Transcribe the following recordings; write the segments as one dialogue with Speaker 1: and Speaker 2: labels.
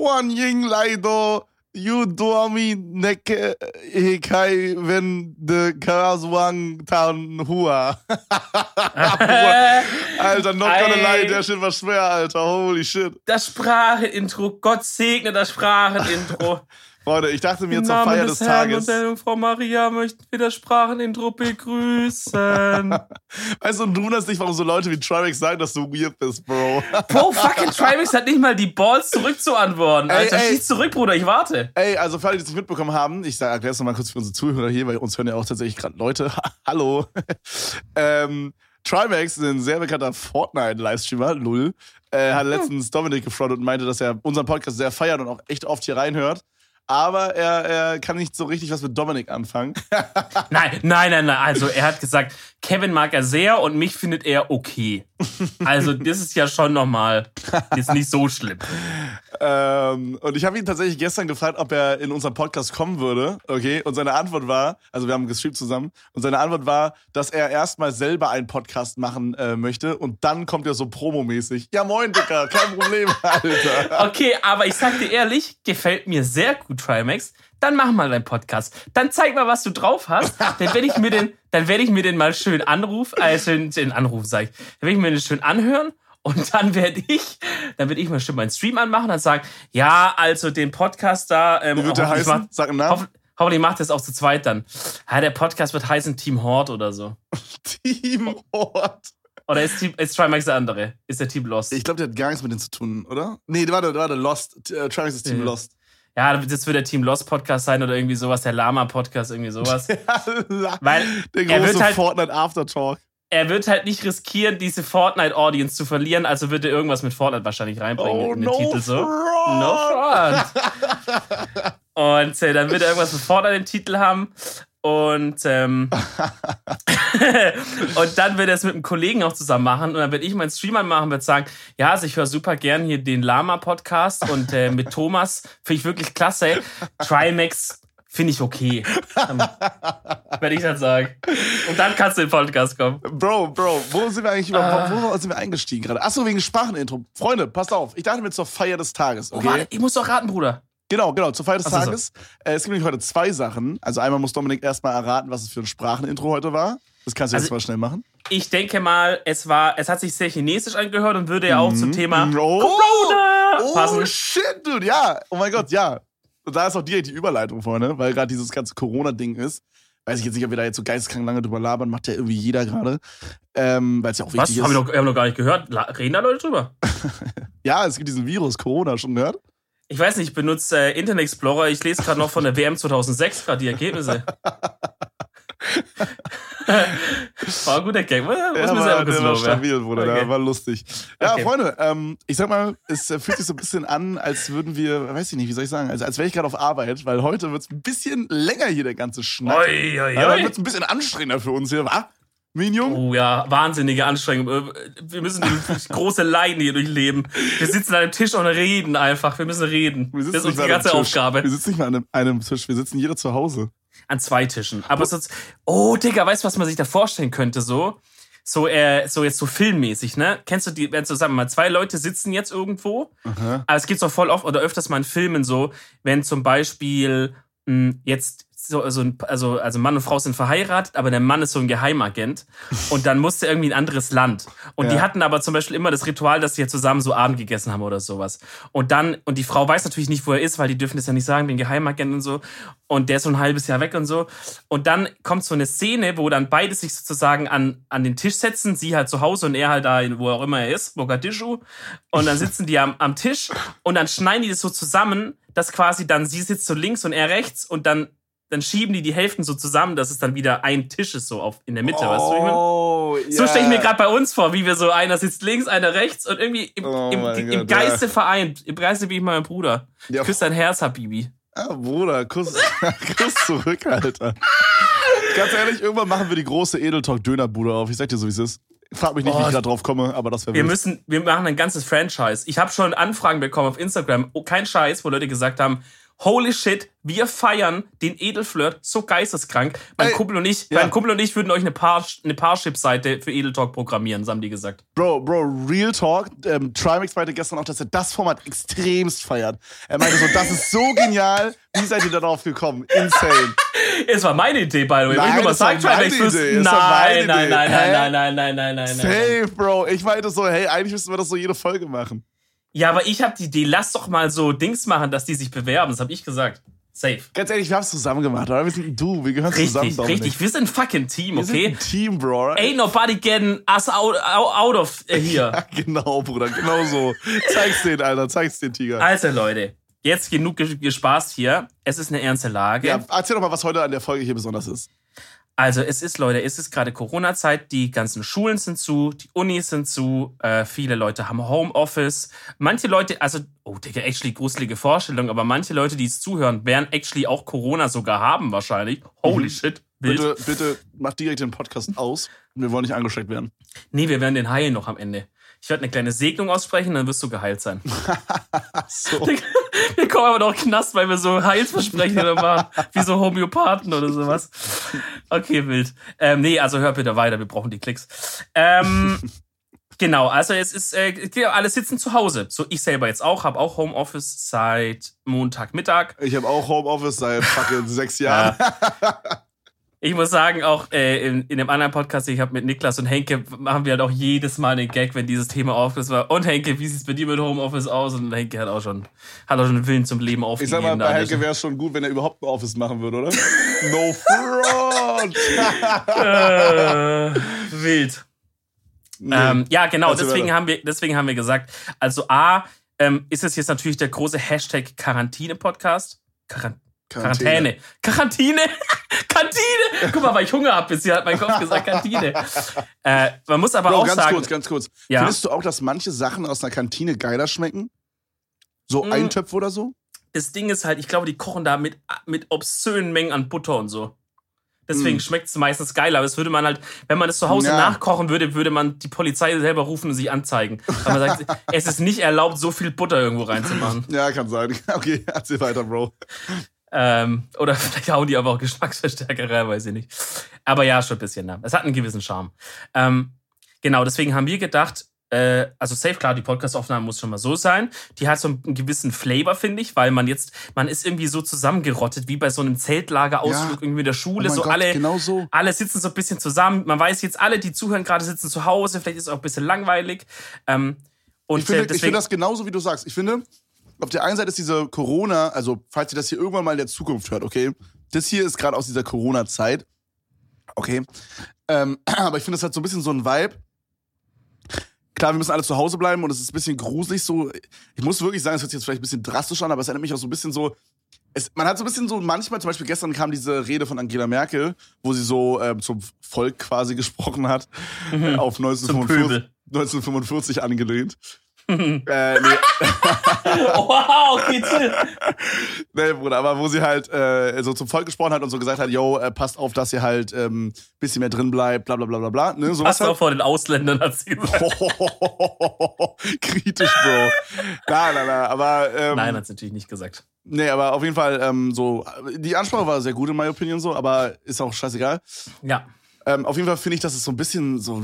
Speaker 1: Juan Ying Laido, You Duami Neke Hekai Wenn de Karasuang Tan Hua. Alter, not gonna lie, der Shit war schwer, Alter. Holy shit.
Speaker 2: Das Sprachenintro, Gott segne das Sprachenintro.
Speaker 1: Freunde, ich dachte mir zur Feier des, des Herrn Tages.
Speaker 2: Und der Frau Maria möchten wir das Sprachenintro begrüßen.
Speaker 1: weißt du, und du wunderst dich, warum so Leute wie Trimax sagen, dass du weird bist, Bro.
Speaker 2: Bro, fucking Trimax hat nicht mal die Balls zurückzuantworten. Alter, ey, schieß zurück, Bruder, ich warte.
Speaker 1: Ey, also für alle, die es nicht mitbekommen haben, ich erkläre es nochmal kurz für unsere Zuhörer hier, weil uns hören ja auch tatsächlich gerade Leute. Hallo. ähm, Trimax, ein sehr bekannter Fortnite-Livestreamer, Lull, äh, hat letztens Dominik gefrontet und meinte, dass er unseren Podcast sehr feiert und auch echt oft hier reinhört aber er, er kann nicht so richtig was mit Dominik anfangen.
Speaker 2: nein, nein, nein, nein. Also er hat gesagt, Kevin mag er sehr und mich findet er okay. Also das ist ja schon nochmal, ist nicht so schlimm.
Speaker 1: ähm, und ich habe ihn tatsächlich gestern gefragt, ob er in unseren Podcast kommen würde. Okay, und seine Antwort war, also wir haben gestreamt zusammen, und seine Antwort war, dass er erstmal selber einen Podcast machen äh, möchte und dann kommt er so promomäßig. Ja moin, Dicker, kein Problem, Alter.
Speaker 2: Okay, aber ich sag dir ehrlich, gefällt mir sehr gut Trimax, dann mach mal deinen Podcast. Dann zeig mal, was du drauf hast. Dann werde ich mir den, dann werde ich mir den mal schön anrufen, äh, schön, den Anruf sag ich. Dann werde ich mir den schön anhören und dann werde ich, dann werde ich mal schön meinen Stream anmachen und sagen, ja, also den Podcast da, ähm,
Speaker 1: Wie wird der heißen? Macht, Sag einen Namen. Hoff,
Speaker 2: hoffentlich macht das auch zu zweit dann. Ja, der Podcast wird heißen Team Hort oder so.
Speaker 1: Team Hort.
Speaker 2: Oder ist, Team, ist Trimax der andere? Ist der Team Lost?
Speaker 1: Ich glaube, der hat gar nichts mit denen zu tun, oder? Nee, warte, warte, Lost. Uh, Trimax ist Team ja. Lost
Speaker 2: ja, das wird der Team Lost Podcast sein oder irgendwie sowas, der Lama Podcast, irgendwie sowas. Weil
Speaker 1: der große er wird halt, Fortnite Aftertalk.
Speaker 2: Er wird halt nicht riskieren, diese Fortnite-Audience zu verlieren, also wird er irgendwas mit Fortnite wahrscheinlich reinbringen oh, in den no Titel so. Front. No front. Und äh, dann wird er irgendwas mit Fortnite im Titel haben. Und, ähm, und dann wird er es mit einem Kollegen auch zusammen machen. Und dann werde ich meinen Streamer machen, wird sagen, ja, also ich höre super gern hier den Lama-Podcast und äh, mit Thomas finde ich wirklich klasse. Trimax finde ich okay. Werde ich dann sagen. Und dann kannst du in den Podcast kommen.
Speaker 1: Bro, Bro, wo sind wir eigentlich überhaupt, wo sind wir eingestiegen gerade? Achso, wegen Sprachenintro. Freunde, passt auf. Ich dachte mir zur Feier des Tages, okay? Oh, warte,
Speaker 2: ich muss doch raten, Bruder.
Speaker 1: Genau, genau, zur Feier des also Tages. So. Äh, es gibt nämlich heute zwei Sachen. Also einmal muss Dominik erstmal erraten, was es für ein Sprachenintro heute war. Das kannst du also, jetzt mal schnell machen.
Speaker 2: Ich denke mal, es war, es hat sich sehr chinesisch angehört und würde ja auch mhm. zum Thema oh, Corona
Speaker 1: oh, passen. Oh shit, dude, ja. Oh mein Gott, ja. Und da ist auch direkt die Überleitung vorne, weil gerade dieses ganze Corona-Ding ist. Weiß ich jetzt nicht, ob wir da jetzt so geisteskrank lange drüber labern, macht ja irgendwie jeder gerade. Ähm, weil es ja auch wichtig
Speaker 2: Was? ist. Haben wir, noch, haben noch gar nicht gehört. Reden da Leute drüber?
Speaker 1: ja, es gibt diesen Virus, Corona, schon gehört?
Speaker 2: Ich weiß nicht, ich benutze äh, Internet Explorer. Ich lese gerade noch von der WM 2006 gerade die Ergebnisse. war ein guter Gag. Muss ja, mir selber
Speaker 1: der war stabil, Bruder. Okay. Der war lustig. Ja, okay. Freunde, ähm, ich sag mal, es äh, fühlt sich so ein bisschen an, als würden wir, weiß ich nicht, wie soll ich sagen, also als wäre ich gerade auf Arbeit, weil heute wird es ein bisschen länger hier, der ganze Schnack. Oi, oi, wird es ein bisschen anstrengender für uns hier, wa? Minion?
Speaker 2: Oh ja, wahnsinnige Anstrengung. Äh, wir müssen große Leiden hier durchleben. Wir sitzen an einem Tisch und reden einfach. Wir müssen reden. Wir das ist unsere ganze Aufgabe.
Speaker 1: Wir sitzen nicht mal an einem, einem, Tisch, wir sitzen jeder zu Hause.
Speaker 2: An zwei Tischen. Aber sonst. Oh, Digga, weißt du, was man sich da vorstellen könnte? So, so, äh, so jetzt so filmmäßig, ne? Kennst du die, wenn wir mal, zwei Leute sitzen jetzt irgendwo, Aha. aber es gibt's auch voll oft oder öfters mal in Filmen so, wenn zum Beispiel mh, hm, jetzt so, so ein, also, also Mann und Frau sind verheiratet, aber der Mann ist so ein Geheimagent und dann musste irgendwie ein anderes Land. Und ja. die hatten aber zum Beispiel immer das Ritual, dass sie ja zusammen so Abend gegessen haben oder sowas. Und dann, und die Frau weiß natürlich nicht, wo er ist, weil die dürfen das ja nicht sagen, den Geheimagent und so. Und der ist so ein halbes Jahr weg und so. Und dann kommt so eine Szene, wo dann beide sich sozusagen an, an den Tisch setzen, sie halt zu Hause und er halt da, wo auch immer er ist, Mogadischu. Und dann sitzen die am, am Tisch und dann schneiden die das so zusammen, dass quasi dann sie sitzt so links und er rechts und dann dann schieben die die Hälften so zusammen, dass es dann wieder ein Tisch ist, so auf, in der Mitte. Oh, weißt du, ich mein? Oh, so stelle ich mir gerade bei uns vor, wie wir so, einer sitzt links, einer rechts und irgendwie im, oh im, im, im Geiste ja. vereint. Im Geiste wie ich mein Bruder. Ja. Küss dein Herz, Habibi.
Speaker 1: Ah, Bruder, Kuss, Kuss zurück, Alter. Ganz ehrlich, irgendwann machen wir die große Edeltalk-Dönerbude auf. Ich sag dir so, wie es ist. Frag mich nicht, oh, wie ich da drauf komme, aber das wäre
Speaker 2: Wir müssen, wir machen ein ganzes Franchise. Ich habe schon Anfragen bekommen auf Instagram, oh, kein Scheiß, wo Leute gesagt haben, holy shit, wir feiern den Edelflirt so geisteskrank. Mein
Speaker 1: Ey,
Speaker 2: Kumpel und ich,
Speaker 1: ja.
Speaker 2: mein Kumpel und ich würden euch eine Paar, eine Parship-Seite für Edeltalk programmieren, haben die gesagt.
Speaker 1: Bro, Bro, Real Talk. Ähm, Trimax meinte gestern auch, dass er das Format extremst feiert. Er meinte so, das ist so genial. Wie seid ihr darauf gekommen? Insane.
Speaker 2: Es war meine Idee, by the way. Wenn ich
Speaker 1: Nein,
Speaker 2: nur sagen, Trimax Nein, nein, nein,
Speaker 1: Hä?
Speaker 2: nein, nein, nein, nein, nein, nein, nein.
Speaker 1: Safe, Bro. Ich meinte so, hey, eigentlich müssten wir das so jede Folge machen.
Speaker 2: Ja, aber ich habe die Idee, lass doch mal so Dings machen, dass die sich bewerben. Das habe ich gesagt. Safe.
Speaker 1: Ganz ehrlich, wir haben es zusammen gemacht, oder? Wir sind Du, wir gehören zusammen.
Speaker 2: Richtig,
Speaker 1: Dominik.
Speaker 2: richtig. Wir sind ein fucking Team,
Speaker 1: Wir sind
Speaker 2: okay?
Speaker 1: ein Team, Bro.
Speaker 2: Ain't nobody getting us out, out, of äh, here.
Speaker 1: Ja, genau, Bruder, genau so. Zeig's den, Alter, zeig's den, Tiger.
Speaker 2: Also, Leute, jetzt genug ges- gespaßt hier. Es ist eine ernste Lage.
Speaker 1: Ja, erzähl doch mal, was heute an der Folge hier besonders ist.
Speaker 2: Also, es ist, Leute, es ist gerade Corona-Zeit. Die ganzen Schulen sind zu, die Unis sind zu. Äh, viele Leute haben Homeoffice. Manche Leute, also, oh, Digga, actually gruselige Vorstellung, aber manche Leute, die es zuhören, werden actually auch Corona sogar haben, wahrscheinlich. Holy
Speaker 1: Mhm.
Speaker 2: shit. Wild.
Speaker 1: Bitte, bitte mach direkt den Podcast aus. Wir wollen nicht angesteckt werden.
Speaker 2: Nee, wir werden den heilen noch am Ende. Ich werde eine kleine Segnung aussprechen, dann wirst du geheilt sein.
Speaker 1: So.
Speaker 2: Wir kommen aber noch Knast, weil wir so Heilsversprechen oder machen, wie so Homöopathen oder sowas. Okay, wild. Ähm, nee, also hör bitte weiter, wir brauchen die Klicks. Ähm, genau, also es ist, äh, alle sitzen zu Hause. So, ich selber jetzt auch, habe auch Homeoffice seit Montagmittag.
Speaker 1: Ich habe auch Homeoffice seit fucking sechs Jahren.
Speaker 2: Ich muss sagen, auch äh, in, in dem anderen Podcast, den ich habe mit Niklas und Henke, machen wir halt auch jedes Mal einen Gag, wenn dieses Thema aufgeht. war. Und Henke, wie sieht's bei dir mit Homeoffice aus? Und Henke hat auch schon, hat auch schon einen Willen zum Leben
Speaker 1: Ich
Speaker 2: aufgegeben.
Speaker 1: sag mal, bei Helge wäre es schon gut, wenn er überhaupt ein Office machen würde, oder? No front!
Speaker 2: äh, wild.
Speaker 1: Nee.
Speaker 2: Ähm, ja, genau,
Speaker 1: Erzähl
Speaker 2: deswegen haben, wir, deswegen haben wir gesagt, also A, ähm, ist es jetzt natürlich der große Hashtag Quarantäne-Podcast. Quaran Quarantäne. Quarantäne. Kantine. Guck mal, weil ich Hunger habe, bisher hat mein Kopf gesagt Kantine. Äh, man muss aber
Speaker 1: Bro,
Speaker 2: auch
Speaker 1: ganz
Speaker 2: sagen,
Speaker 1: kurz, ganz kurz.
Speaker 2: Ja.
Speaker 1: Findest du auch, dass manche Sachen aus einer Kantine geiler schmecken? So
Speaker 2: Mm.
Speaker 1: Eintöpfe oder so?
Speaker 2: das Ding ist halt, ich glaube, die kochen da mit, mit obszönen Mengen an Butter und so. Deswegen
Speaker 1: Mm.
Speaker 2: schmeckt es meistens geiler. Aber es würde man halt, wenn man das zu Hause
Speaker 1: Ja.
Speaker 2: nachkochen würde, würde man die Polizei selber rufen und sich anzeigen. Weil man sagt, es ist nicht erlaubt, so viel Butter irgendwo reinzumachen.
Speaker 1: Ja, kann sein. Okay, erzähl weiter, Bro.
Speaker 2: Ähm, oder vielleicht hauen die aber auch Geschmacksverstärker rein, weiß ich nicht. Aber ja, schon ein bisschen. Ne? Es hat einen gewissen Charme. Ähm, genau, deswegen haben wir gedacht, äh, also safe, klar, die Podcast-Aufnahme muss schon mal so sein. Die hat so einen gewissen Flavor, finde ich, weil man jetzt, man ist irgendwie so zusammengerottet, wie bei so einem Zeltlager-Ausflug
Speaker 1: Ja.
Speaker 2: irgendwie in der
Speaker 1: Oh
Speaker 2: Schule.
Speaker 1: mein
Speaker 2: so
Speaker 1: Gott,
Speaker 2: alle,
Speaker 1: genau so.
Speaker 2: alle sitzen so ein bisschen zusammen. Man weiß jetzt, alle, die zuhören, gerade sitzen zu Hause. Vielleicht ist es auch ein bisschen langweilig. Ähm, und
Speaker 1: Ich finde,
Speaker 2: äh,
Speaker 1: ich
Speaker 2: deswegen,
Speaker 1: finde das genauso, wie du sagst. Ich finde, auf der einen Seite ist diese Corona, also falls ihr das hier irgendwann mal in der Zukunft hört, okay, das hier ist gerade aus dieser Corona-Zeit, okay, ähm, aber ich finde, es hat so ein bisschen so ein Vibe. Klar, wir müssen alle zu Hause bleiben und es ist ein bisschen gruselig so. Ich muss wirklich sagen, es hört sich jetzt vielleicht ein bisschen drastisch an, aber es erinnert mich auch so ein bisschen so. Es, man hat so ein bisschen so, manchmal, zum Beispiel gestern kam diese Rede von Angela Merkel, wo sie so ähm, zum Volk quasi gesprochen hat, äh, auf 1945,
Speaker 2: Pöbel.
Speaker 1: 1945 angelehnt. Äh, nee,
Speaker 2: wow, okay, chill.
Speaker 1: nee, Bruder, aber wo sie halt äh, so zum Volk gesprochen hat und so gesagt hat, yo, äh, passt auf, dass ihr halt ähm, bisschen mehr drin bleibt, bla bla bla bla bla. Ne, sowas
Speaker 2: Passt auch vor den Ausländern, hat sie gesagt.
Speaker 1: halt. Kritisch, Bro. Nein, nein, nein, aber ähm,
Speaker 2: Nein, hat sie natürlich nicht gesagt.
Speaker 1: nee, aber auf jeden Fall ähm, so, die Ansprache war sehr gut in meiner Opinion so, aber ist auch scheißegal.
Speaker 2: Ja.
Speaker 1: Ähm, auf jeden Fall finde ich, dass es so ein bisschen so,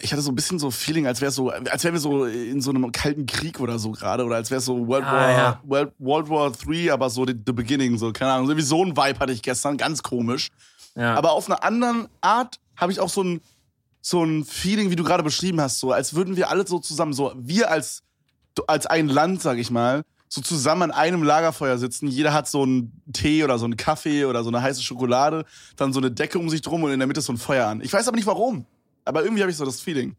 Speaker 1: ich hatte so ein bisschen so Feeling, als wäre so, als wären wir so in so einem kalten Krieg oder so gerade oder als wäre es so World
Speaker 2: Ah,
Speaker 1: War,
Speaker 2: ja.
Speaker 1: World, World War 3, aber so the, the beginning, so keine Ahnung, irgendwie so ein Vibe hatte ich gestern, ganz komisch.
Speaker 2: ja.
Speaker 1: Aber auf einer anderen Art habe ich auch so ein so ein Feeling, wie du gerade beschrieben hast, so als würden wir alle so zusammen, so wir als als ein Land, sag ich mal, so zusammen an einem Lagerfeuer sitzen. Jeder hat so einen Tee oder so einen Kaffee oder so eine heiße Schokolade, dann so eine Decke um sich drum und in der Mitte ist so ein Feuer an. Ich weiß aber nicht warum, aber irgendwie habe ich so das Feeling.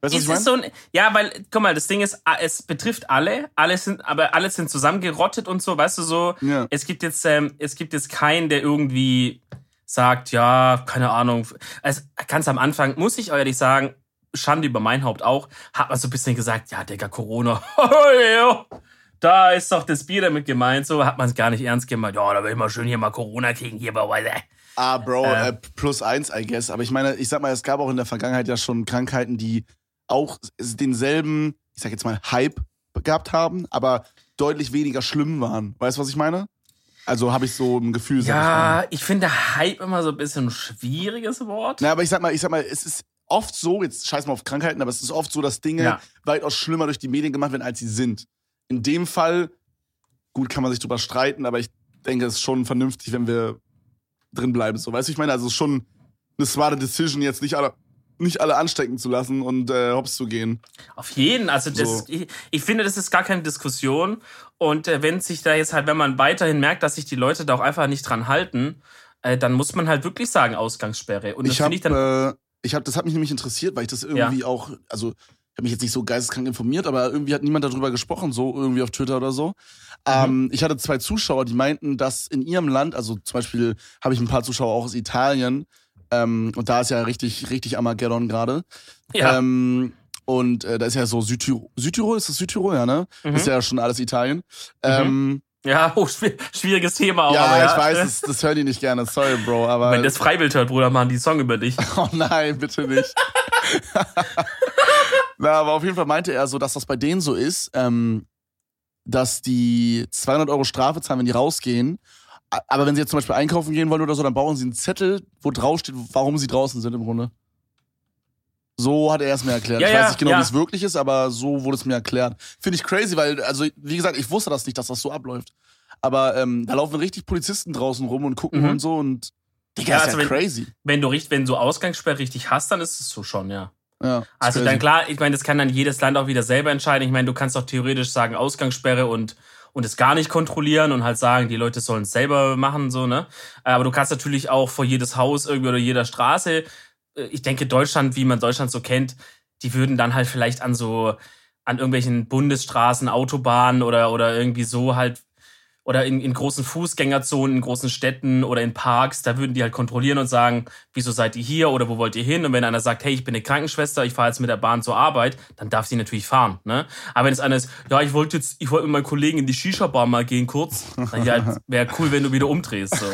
Speaker 1: Weißt du, was ich meine?
Speaker 2: so ein, ja, weil, guck mal, das Ding ist, es betrifft alle, alle sind, aber alle sind zusammengerottet und so, weißt du so.
Speaker 1: Ja.
Speaker 2: Es gibt jetzt, ähm, es gibt jetzt keinen, der irgendwie sagt, ja, keine Ahnung. Also ganz am Anfang muss ich ehrlich sagen, Schande über mein Haupt auch, hat man so ein bisschen gesagt, ja, Digga, Corona, ja, da ist doch das Bier damit gemeint, so hat man es gar nicht ernst gemeint. Ja, da will ich mal schön hier mal Corona kriegen, hier bei Weise.
Speaker 1: Ah, Bro,
Speaker 2: Äh.
Speaker 1: äh, plus eins, I guess. Aber ich meine, ich sag mal, es gab auch in der Vergangenheit ja schon Krankheiten, die auch denselben, ich sag jetzt mal, Hype gehabt haben, aber deutlich weniger schlimm waren. Weißt du, was ich meine? Also habe ich so ein Gefühl.
Speaker 2: Ja, ich, ich finde Hype immer so ein bisschen ein schwieriges Wort.
Speaker 1: Na, aber ich sag mal, ich sag mal, es ist oft so, jetzt scheiß mal auf Krankheiten, aber es ist oft so, dass Dinge ja. weitaus schlimmer durch die Medien gemacht werden, als sie sind. In dem Fall, gut, kann man sich drüber streiten, aber ich denke, es ist schon vernünftig, wenn wir drin bleiben. So, weißt du, ich meine, also es ist schon eine smarte Decision, jetzt nicht alle, nicht alle anstecken zu lassen und äh, hops zu gehen.
Speaker 2: Auf jeden. Also das, so. ich, ich, finde, das ist gar keine Diskussion. Und äh, wenn sich da jetzt halt, wenn man weiterhin merkt, dass sich die Leute da auch einfach nicht dran halten, äh, dann muss man halt wirklich sagen Ausgangssperre. Und das
Speaker 1: ich dann. Äh, ich habe, das hat mich nämlich interessiert, weil ich das irgendwie ja. auch, also habe mich jetzt nicht so geisteskrank informiert, aber irgendwie hat niemand darüber gesprochen, so irgendwie auf Twitter oder so. Mhm. Ähm, ich hatte zwei Zuschauer, die meinten, dass in ihrem Land, also zum Beispiel habe ich ein paar Zuschauer auch aus Italien, ähm, und da ist ja richtig, richtig Armageddon gerade. Ja. Ähm, und äh, da ist ja so Südtirol, Südtirol ist das Südtirol, ja, ne? Mhm. ist ja schon alles Italien. Mhm. Ähm,
Speaker 2: ja, oh, schwieriges Thema
Speaker 1: auch. Ja, aber, ja. ich weiß, das, das hören die nicht gerne. Sorry, Bro. Aber
Speaker 2: Wenn das Freiwild hört, Bruder, machen die Song über dich.
Speaker 1: Oh nein, bitte nicht. Na, aber auf jeden Fall meinte er so, dass das bei denen so ist, ähm, dass die 200 Euro Strafe zahlen, wenn die rausgehen. Aber wenn sie jetzt zum Beispiel einkaufen gehen wollen oder so, dann brauchen sie einen Zettel, wo drauf steht, warum sie draußen sind im Grunde. So hat er es mir erklärt. Ja, ich weiß nicht genau, ja. wie es wirklich ist, aber so wurde es mir erklärt. Finde ich crazy, weil, also, wie gesagt, ich wusste das nicht, dass das so abläuft. Aber ähm, da laufen richtig Polizisten draußen rum und gucken mhm. und so und
Speaker 2: Digga, ja, ist also ja wenn, crazy. Wenn du, wenn du Ausgangssperre richtig hast, dann ist es so schon, ja. Ja, also dann klar, ich meine, das kann dann jedes Land auch wieder selber entscheiden. Ich meine, du kannst doch theoretisch sagen Ausgangssperre und und es gar nicht kontrollieren und halt sagen, die Leute sollen es selber machen, so, ne? Aber du kannst natürlich auch vor jedes Haus irgendwie oder jeder Straße, äh, ich denke, Deutschland, wie man Deutschland so kennt, die würden dann halt vielleicht an so, an irgendwelchen Bundesstraßen, Autobahnen oder, oder irgendwie so halt oder in, in großen Fußgängerzonen, in großen Städten oder in Parks, da würden die halt kontrollieren und sagen, wieso seid ihr hier oder wo wollt ihr hin? Und wenn einer sagt, hey, ich bin eine Krankenschwester, ich fahre jetzt mit der Bahn zur Arbeit, dann darf sie natürlich fahren. Ne? Aber wenn es einer ist, ja, ich wollte jetzt, ich wollte mit meinem Kollegen in die Shisha-Bar mal gehen kurz, dann ja, wäre cool, wenn du wieder umdrehst. So.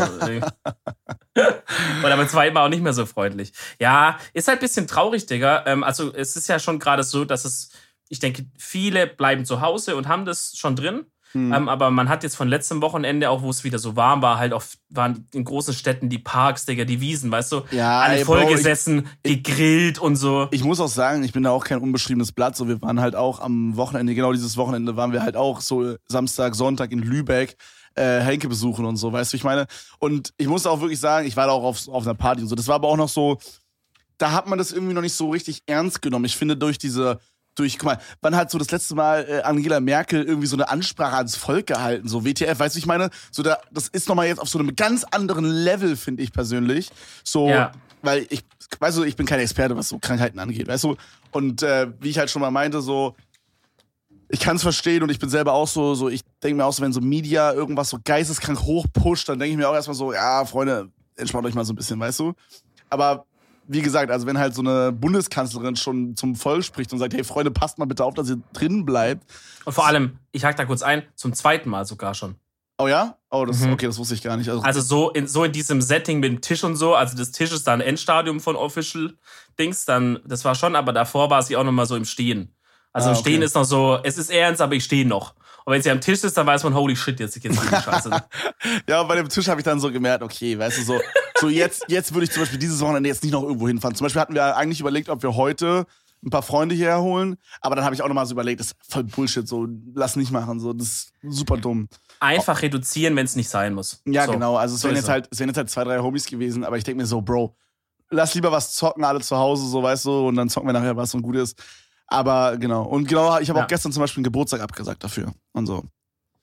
Speaker 2: oder beim zweiten Mal auch nicht mehr so freundlich. Ja, ist halt ein bisschen traurig, Digga. Ähm, also es ist ja schon gerade so, dass es, ich denke, viele bleiben zu Hause und haben das schon drin. Mhm. Ähm, aber man hat jetzt von letztem Wochenende, auch wo es wieder so warm war, halt auch waren in großen Städten die Parks, Digga, die Wiesen, weißt du? Ja, alle vollgesessen, gegrillt und so.
Speaker 1: Ich muss auch sagen, ich bin da auch kein unbeschriebenes Blatt. So, wir waren halt auch am Wochenende, genau dieses Wochenende waren wir halt auch so Samstag, Sonntag in Lübeck. Äh, Henke besuchen und so, weißt du, ich meine. Und ich muss auch wirklich sagen, ich war da auch auf, auf einer Party und so. Das war aber auch noch so, da hat man das irgendwie noch nicht so richtig ernst genommen. Ich finde, durch diese durch, guck mal, wann hat so das letzte Mal äh, Angela Merkel irgendwie so eine Ansprache ans Volk gehalten, so WTF, weißt du, ich meine, so da, das ist nochmal jetzt auf so einem ganz anderen Level, finde ich persönlich. So, ja. weil ich, weißt du, ich bin kein Experte, was so Krankheiten angeht, weißt du, und äh, wie ich halt schon mal meinte, so, ich kann es verstehen und ich bin selber auch so, so ich denke mir auch so, wenn so Media irgendwas so geisteskrank hochpusht, dann denke ich mir auch erstmal so, ja, Freunde, entspannt euch mal so ein bisschen, weißt du? Aber wie gesagt, also wenn halt so eine Bundeskanzlerin schon zum Volk spricht und sagt, hey Freunde, passt mal bitte auf, dass ihr drin bleibt.
Speaker 2: Und vor allem, ich hake da kurz ein, zum zweiten Mal sogar schon.
Speaker 1: Oh ja? Oh, das, mhm. okay, das wusste ich gar nicht.
Speaker 2: Also, also, so, in, so in diesem Setting mit dem Tisch und so, also das Tisch ist dann Endstadium von Official Dings, dann, das war schon, aber davor war sie auch nochmal so im Stehen. Also ah, im Stehen okay. ist noch so, es ist ernst, aber ich stehe noch. Und wenn sie am Tisch ist, dann weiß man, holy shit, jetzt geht's die Scheiße.
Speaker 1: ja, bei dem Tisch habe ich dann so gemerkt, okay, weißt du, so, so jetzt, jetzt würde ich zum Beispiel dieses Wochenende jetzt nicht noch irgendwo hinfahren. Zum Beispiel hatten wir eigentlich überlegt, ob wir heute ein paar Freunde hierher holen, aber dann habe ich auch nochmal so überlegt, das ist voll Bullshit, so, lass nicht machen, so, das ist super dumm.
Speaker 2: Einfach reduzieren, wenn es nicht sein muss.
Speaker 1: Ja,
Speaker 2: so.
Speaker 1: genau, also es wären jetzt halt, es wären jetzt halt zwei, drei Homies gewesen, aber ich denke mir so, Bro, lass lieber was zocken, alle zu Hause, so, weißt du, und dann zocken wir nachher was und gut ist. Aber genau. Und genau, ich habe ja. auch gestern zum Beispiel einen Geburtstag abgesagt dafür und so.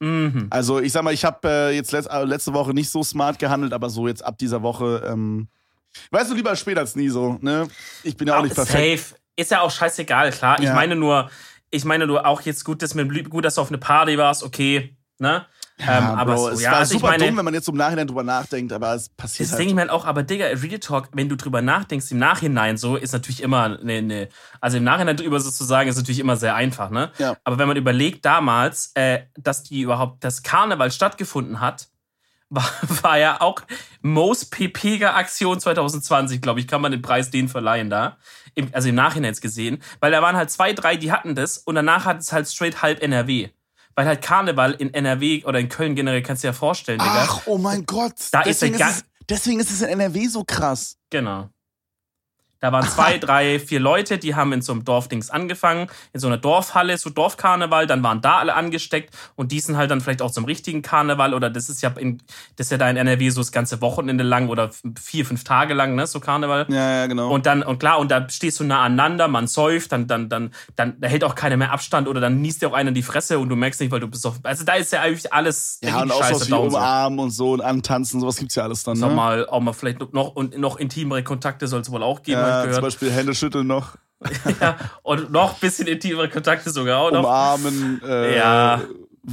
Speaker 1: Mhm. Also ich sag mal, ich habe äh, jetzt letzt, äh, letzte Woche nicht so smart gehandelt, aber so jetzt ab dieser Woche, ähm, weißt du, lieber spät als nie so, ne? Ich bin ja auch, auch nicht perfekt.
Speaker 2: Safe. Ist ja auch scheißegal, klar. Ja. Ich meine nur, ich meine nur auch jetzt gut, dass, mit, gut, dass du auf eine Party warst, okay, ne?
Speaker 1: Ja, ähm, aber Bro, so, es ja, war also super meine, dumm, wenn man jetzt im Nachhinein drüber nachdenkt, aber es passiert
Speaker 2: das
Speaker 1: halt.
Speaker 2: denke ich mir halt auch, aber Digga, Real Talk, wenn du drüber nachdenkst im Nachhinein so, ist natürlich immer eine, eine also im Nachhinein drüber sozusagen ist natürlich immer sehr einfach, ne? Ja. Aber wenn man überlegt damals, äh, dass die überhaupt, das Karneval stattgefunden hat, war, war ja auch Most PPger Aktion 2020, glaube ich, kann man den Preis den verleihen da. Im, also im Nachhinein jetzt gesehen, weil da waren halt zwei, drei, die hatten das und danach hat es halt straight halb NRW. Weil halt Karneval in NRW oder in Köln generell kannst du dir ja vorstellen, Digga.
Speaker 1: Ach, oh mein Gott.
Speaker 2: Da ist
Speaker 1: deswegen,
Speaker 2: der
Speaker 1: ist es, deswegen ist es in NRW so krass.
Speaker 2: Genau. Da waren zwei, drei, vier Leute, die haben in so einem Dorfdings angefangen, in so einer Dorfhalle, so Dorfkarneval, dann waren da alle angesteckt und die sind halt dann vielleicht auch zum richtigen Karneval oder das ist ja in, das ist ja da in NRW so das ganze Wochenende lang oder vier, fünf Tage lang, ne, so Karneval.
Speaker 1: Ja, ja, genau.
Speaker 2: Und dann, und klar, und da stehst du nah aneinander, man säuft, dann, dann, dann, dann, da hält auch keiner mehr Abstand oder dann niest dir auch einer in die Fresse und du merkst nicht, weil du bist auf, also da ist ja eigentlich alles,
Speaker 1: ja, und auch so wie umarmen und so und antanzen, sowas gibt's ja alles dann,
Speaker 2: Sag
Speaker 1: ne?
Speaker 2: mal, auch mal vielleicht noch, und noch intimere Kontakte soll es wohl auch geben, hab
Speaker 1: Ja,
Speaker 2: ich
Speaker 1: zum
Speaker 2: gehört.
Speaker 1: Beispiel Hände schütteln noch,
Speaker 2: ja, und noch ein bisschen intimere Kontakte sogar auch noch.
Speaker 1: umarmen, äh,
Speaker 2: Ja.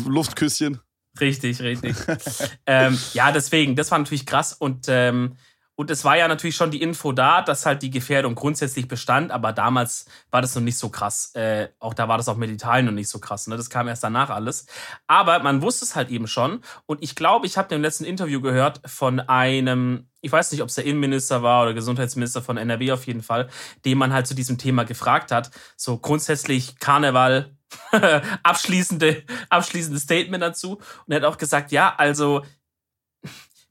Speaker 1: Luftküsschen.
Speaker 2: Richtig, richtig. ähm, ja, deswegen, das war natürlich krass und ähm, und es war ja natürlich schon die Info da, dass halt die Gefährdung grundsätzlich bestand, aber damals war das noch nicht so krass. Äh, auch da war das auch mit Italien noch nicht so krass. Ne? Das kam erst danach alles. Aber man wusste es halt eben schon. Und ich glaube, ich habe im letzten Interview gehört von einem, ich weiß nicht, ob es der Innenminister war oder Gesundheitsminister von NRW auf jeden Fall, dem man halt zu diesem Thema gefragt hat. So grundsätzlich Karneval, abschließende, abschließendes Statement dazu. Und er hat auch gesagt, ja, also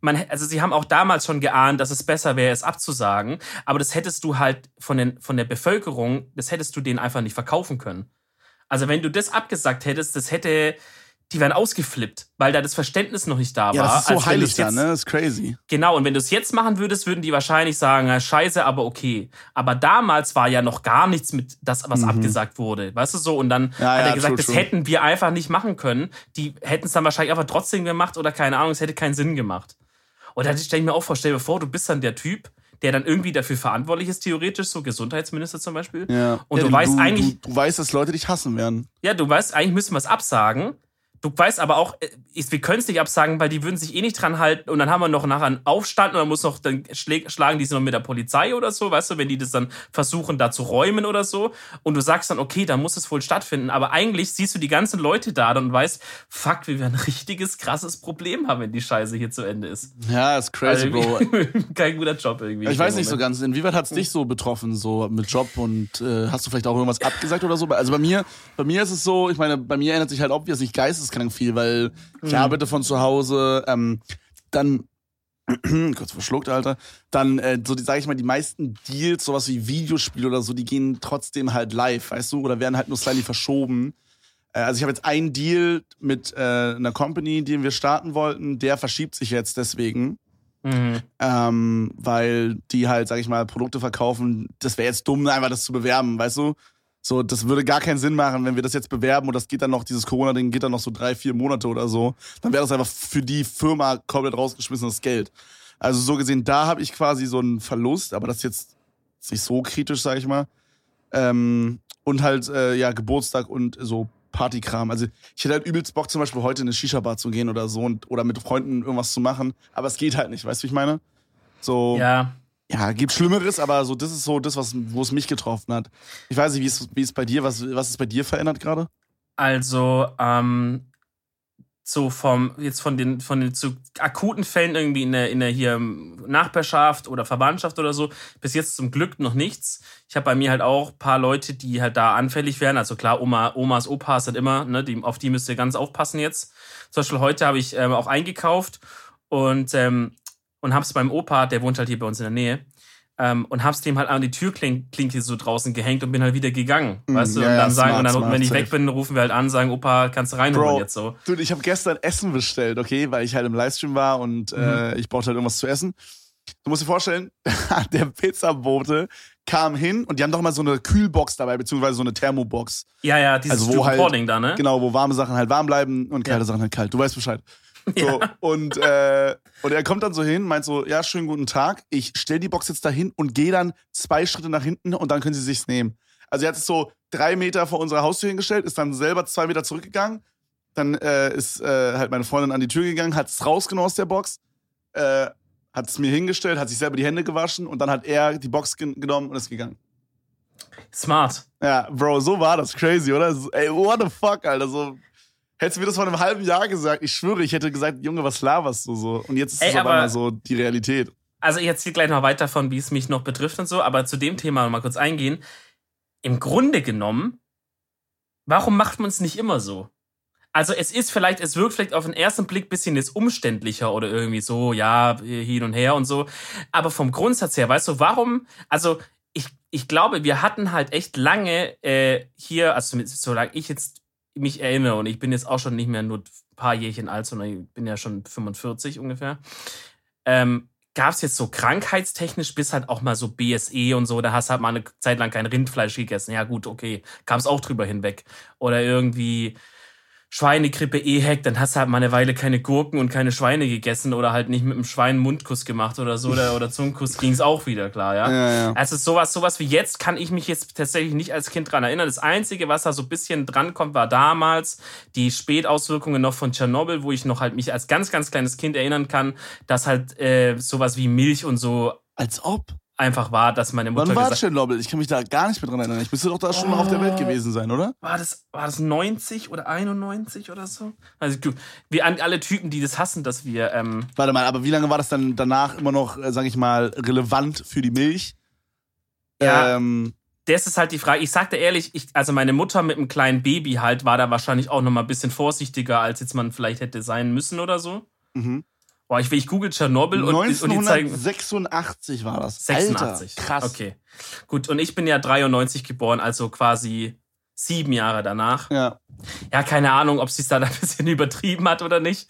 Speaker 2: man, also sie haben auch damals schon geahnt, dass es besser wäre, es abzusagen, aber das hättest du halt von, den, von der Bevölkerung, das hättest du denen einfach nicht verkaufen können. Also wenn du das abgesagt hättest, das hätte, die wären ausgeflippt, weil da das Verständnis noch nicht da war.
Speaker 1: Ja, das ist so heilig da, ne? Das ist crazy.
Speaker 2: Genau, und wenn du es jetzt machen würdest, würden die wahrscheinlich sagen, na, scheiße, aber okay. Aber damals war ja noch gar nichts mit das, was abgesagt wurde. Weißt du so? Und dann
Speaker 1: Mhm. Ja,
Speaker 2: hat er
Speaker 1: ja,
Speaker 2: gesagt,
Speaker 1: true,
Speaker 2: das
Speaker 1: true.
Speaker 2: hätten wir einfach nicht machen können. Die hätten es dann wahrscheinlich einfach trotzdem gemacht oder keine Ahnung, es hätte keinen Sinn gemacht. Und da stelle ich mir auch vor, stell dir vor, du bist dann der Typ, der dann irgendwie dafür verantwortlich ist, theoretisch, so Gesundheitsminister zum Beispiel.
Speaker 1: Ja.
Speaker 2: Und
Speaker 1: ja,
Speaker 2: du weißt eigentlich,
Speaker 1: Du, du weißt, dass Leute dich hassen werden.
Speaker 2: ja, du weißt, eigentlich müssen wir es absagen. Du weißt aber auch, äh, ist- wir können es nicht absagen, weil die würden sich eh nicht dran halten und dann haben wir noch nachher einen Aufstand und dann muss noch, dann schlagen die sich noch mit der Polizei oder so, weißt du, wenn die das dann versuchen, da zu räumen oder so. Und du sagst dann, okay, dann muss es wohl stattfinden. Aber eigentlich siehst du die ganzen Leute da und weißt, fuck, wir werden ein richtiges, krasses Problem haben, wenn die Scheiße hier zu Ende ist.
Speaker 1: Ja, ist crazy,
Speaker 2: Also
Speaker 1: Bro.
Speaker 2: Kein guter Job irgendwie.
Speaker 1: Ich weiß nicht so ganz, inwieweit hat es dich so betroffen, so mit Job und äh, hast du vielleicht auch irgendwas abgesagt oder so? Also bei mir, bei mir ist es so, ich meine, bei mir ändert sich halt obviously geisteskrank viel, weil ich
Speaker 2: Mhm.
Speaker 1: arbeite von zu Hause, ähm, dann kurz verschluckt, Alter. Dann, äh, so die, sag ich mal, die meisten Deals, sowas wie Videospiele oder so, die gehen trotzdem halt live, weißt du, oder werden halt nur slightly verschoben. Äh, also ich habe jetzt einen Deal mit äh, einer Company, den wir starten wollten, der verschiebt sich jetzt deswegen
Speaker 2: Mhm.
Speaker 1: ähm, weil die halt, sag ich mal, Produkte verkaufen. Das wäre jetzt dumm, einfach das zu bewerben, weißt du? So, das würde gar keinen Sinn machen, wenn wir das jetzt bewerben und das geht dann noch, dieses Corona-Ding geht dann noch so drei, vier Monate oder so. Dann wäre das einfach für die Firma komplett rausgeschmissenes Geld. Also so gesehen, da habe ich quasi so einen Verlust, aber das ist jetzt nicht so kritisch, sag ich mal. Ähm, und halt, äh, ja, Geburtstag und so Partykram. Also ich hätte halt übelst Bock, zum Beispiel heute in eine Shisha-Bar zu gehen oder so und, oder mit Freunden irgendwas zu machen. Aber es geht halt nicht, weißt du, wie ich meine? So, ja.
Speaker 2: Ja,
Speaker 1: gibt Schlimmeres, aber so, das ist so das, was, wo es mich getroffen hat. Ich weiß nicht, wie ist, wie ist bei dir, was, was ist bei dir verändert gerade?
Speaker 2: Also, ähm, so vom, jetzt von den, von den zu akuten Fällen irgendwie in der, in der hier Nachbarschaft oder Verwandtschaft oder so, bis jetzt zum Glück noch nichts. Ich habe bei mir halt auch ein paar Leute, die halt da anfällig wären. Also klar, Oma, Omas, Opas sind immer, ne, die, auf die müsst ihr ganz aufpassen jetzt. Zum Beispiel heute habe ich ähm, auch eingekauft und, ähm, und hab's beim Opa, der wohnt halt hier bei uns in der Nähe, ähm, und hab's dem halt an die Türklinke so draußen gehängt und bin halt wieder gegangen.
Speaker 1: Mm,
Speaker 2: weißt du?
Speaker 1: ja,
Speaker 2: und dann sagen,
Speaker 1: smart,
Speaker 2: und dann,
Speaker 1: smart,
Speaker 2: wenn ich
Speaker 1: safe.
Speaker 2: weg bin, rufen wir halt an, sagen, Opa, kannst du reinholen
Speaker 1: Bro.
Speaker 2: jetzt so.
Speaker 1: Dude, ich habe gestern Essen bestellt, okay, weil ich halt im Livestream war und äh, ich brauchte halt irgendwas zu essen. Du musst dir vorstellen, der Pizzabote kam hin und die haben doch mal so eine Kühlbox dabei, beziehungsweise so eine Thermobox.
Speaker 2: Ja, ja, dieses
Speaker 1: Also wo halt-
Speaker 2: da, ne?
Speaker 1: Genau, wo warme Sachen halt warm bleiben und kalte
Speaker 2: Ja.
Speaker 1: Sachen halt kalt. Du weißt Bescheid. So,
Speaker 2: Ja.
Speaker 1: und, äh, und er kommt dann so hin, meint so, ja, schönen guten Tag. Ich stell die Box jetzt dahin und gehe dann zwei Schritte nach hinten und dann können sie sich's nehmen. Also er hat es so drei Meter vor unserer Haustür hingestellt, ist dann selber zwei Meter zurückgegangen. Dann äh, ist äh, halt meine Freundin an die Tür gegangen, hat es rausgenommen aus der Box, äh, hat es mir hingestellt, hat sich selber die Hände gewaschen und dann hat er die Box gen genommen und ist gegangen.
Speaker 2: Smart.
Speaker 1: Ja, Bro, so war das. Crazy, oder? Ey, what the fuck, Alter? So, hättest du mir das vor einem halben Jahr gesagt, ich schwöre, ich hätte gesagt, Junge, was laberst du so? Und jetzt ist es auf
Speaker 2: aber-
Speaker 1: einmal so die Realität.
Speaker 2: Also ich erzähle gleich noch weiter von, wie es mich noch betrifft und so, aber zu dem Thema noch mal kurz eingehen. Im Grunde genommen, warum macht man es nicht immer so? also es ist vielleicht, es wirkt vielleicht auf den ersten Blick bisschen jetzt umständlicher oder irgendwie so, ja, hin und her und so. Aber vom Grundsatz her, weißt du, warum, also ich, ich glaube, wir hatten halt echt lange äh, hier, also solange ich jetzt mich erinnere, und ich bin jetzt auch schon nicht mehr nur ein paar Jährchen alt, sondern ich bin ja schon 45 ungefähr, ähm, gab es jetzt so krankheitstechnisch bis halt auch mal so BSE und so, da hast halt mal eine Zeit lang kein Rindfleisch gegessen. Ja gut, okay, kam es auch drüber hinweg. Oder irgendwie Schweinegrippe EHEC, dann hast du halt mal eine Weile keine Gurken und keine Schweine gegessen oder halt nicht mit dem Schwein Mundkuss gemacht oder so oder, oder Zungenkuss ging es auch wieder, klar, ja.
Speaker 1: Ja, ja.
Speaker 2: Also sowas, sowas wie jetzt kann ich mich jetzt tatsächlich nicht als Kind dran erinnern. Das Einzige, was da so ein bisschen drankommt, war damals die Spätauswirkungen noch von Tschernobyl, wo ich noch halt mich als ganz, ganz kleines Kind erinnern kann, dass halt äh, sowas wie Milch und so
Speaker 1: Als ob.
Speaker 2: Einfach war, dass meine Mutter
Speaker 1: Wann war Tschernobyl? Ich kann mich da gar nicht mehr dran erinnern. Ich müsste doch da schon mal auf der Welt gewesen sein, oder?
Speaker 2: war das, war das 90 oder 91 oder so? Also an alle Typen, die das hassen, dass wir, ähm,
Speaker 1: Warte mal, aber wie lange war das dann danach immer noch, äh, sag ich mal, relevant für die Milch?
Speaker 2: Ja.
Speaker 1: Ähm,
Speaker 2: das ist halt die Frage. Ich sagte ehrlich, ich, also meine Mutter mit einem kleinen Baby halt war da wahrscheinlich auch noch mal ein bisschen vorsichtiger, als jetzt man vielleicht hätte sein müssen oder so.
Speaker 1: mhm.
Speaker 2: Boah, ich, ich google Tschernobyl und, und die zeigen
Speaker 1: 1986 war das.
Speaker 2: 86.
Speaker 1: Alter, krass.
Speaker 2: Okay. Gut, und ich bin ja 93 geboren, also quasi sieben Jahre danach.
Speaker 1: Ja.
Speaker 2: Ja, keine Ahnung, ob sie es da ein bisschen übertrieben hat oder nicht.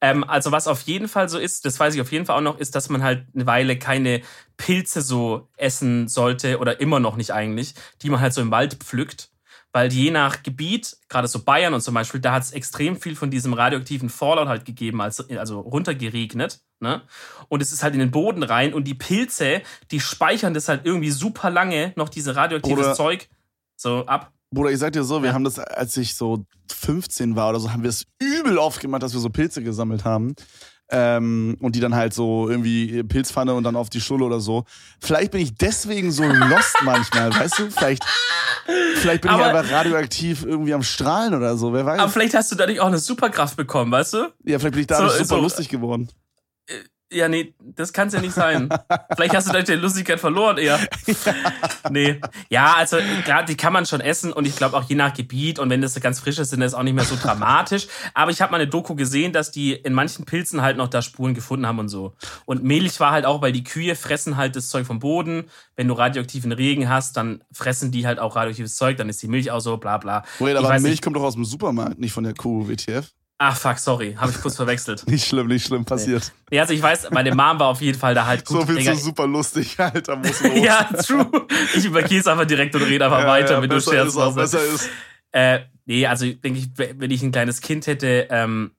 Speaker 2: Ähm, also was auf jeden Fall so ist, das weiß ich auf jeden Fall auch noch, ist, dass man halt eine Weile keine Pilze so essen sollte oder immer noch nicht eigentlich, die man halt so im Wald pflückt. Weil je nach Gebiet, gerade so Bayern und zum Beispiel, da hat es extrem viel von diesem radioaktiven Fallout halt gegeben, also, also runtergeregnet. Ne? Und es ist halt in den Boden rein und die Pilze, die speichern das halt irgendwie super lange noch diese radioaktives
Speaker 1: Oder-
Speaker 2: Zeug so ab.
Speaker 1: Bruder, ich sag dir so, wir
Speaker 2: Ja.
Speaker 1: haben das, als ich so 15 war oder so, haben wir es übel oft gemacht, dass wir so Pilze gesammelt haben. Ähm, und die dann halt so irgendwie Pilzpfanne und dann auf die Schule oder so. Vielleicht bin ich deswegen so lost manchmal, weißt du? Vielleicht, vielleicht bin
Speaker 2: Aber-
Speaker 1: ich einfach radioaktiv irgendwie am Strahlen oder so, wer weiß.
Speaker 2: Aber vielleicht hast du dadurch auch eine Superkraft bekommen, weißt du?
Speaker 1: ja, vielleicht bin ich dadurch
Speaker 2: so-
Speaker 1: super
Speaker 2: so-
Speaker 1: lustig geworden.
Speaker 2: Ja, nee, das kann's ja nicht sein. Vielleicht hast du dadurch die Lustigkeit verloren eher. Nee. Ja, also klar, die kann man schon essen und ich glaube auch je nach Gebiet und wenn das so ganz frisch ist, sind das auch nicht mehr so dramatisch. Aber ich habe mal eine Doku gesehen, dass die in manchen Pilzen halt noch da Spuren gefunden haben und so. Und Milch war halt auch, weil die Kühe fressen halt das Zeug vom Boden. Wenn du radioaktiven Regen hast, dann fressen die so. Ach fuck, sorry, habe ich kurz verwechselt.
Speaker 1: Nicht schlimm, nicht schlimm, passiert.
Speaker 2: Ja, also ich weiß, meine Mom war auf jeden Fall da halt gut.
Speaker 1: so viel
Speaker 2: Digga,
Speaker 1: zu super lustig, Alter, muss los.
Speaker 2: Ja, true. Ich übergehe es einfach direkt und rede einfach
Speaker 1: Ja,
Speaker 2: weiter,
Speaker 1: ja,
Speaker 2: wenn du
Speaker 1: besser
Speaker 2: Scherz
Speaker 1: ist auch, besser ist.
Speaker 2: Äh, nee, also denke ich, wenn ich ein kleines Kind hätte, ähm,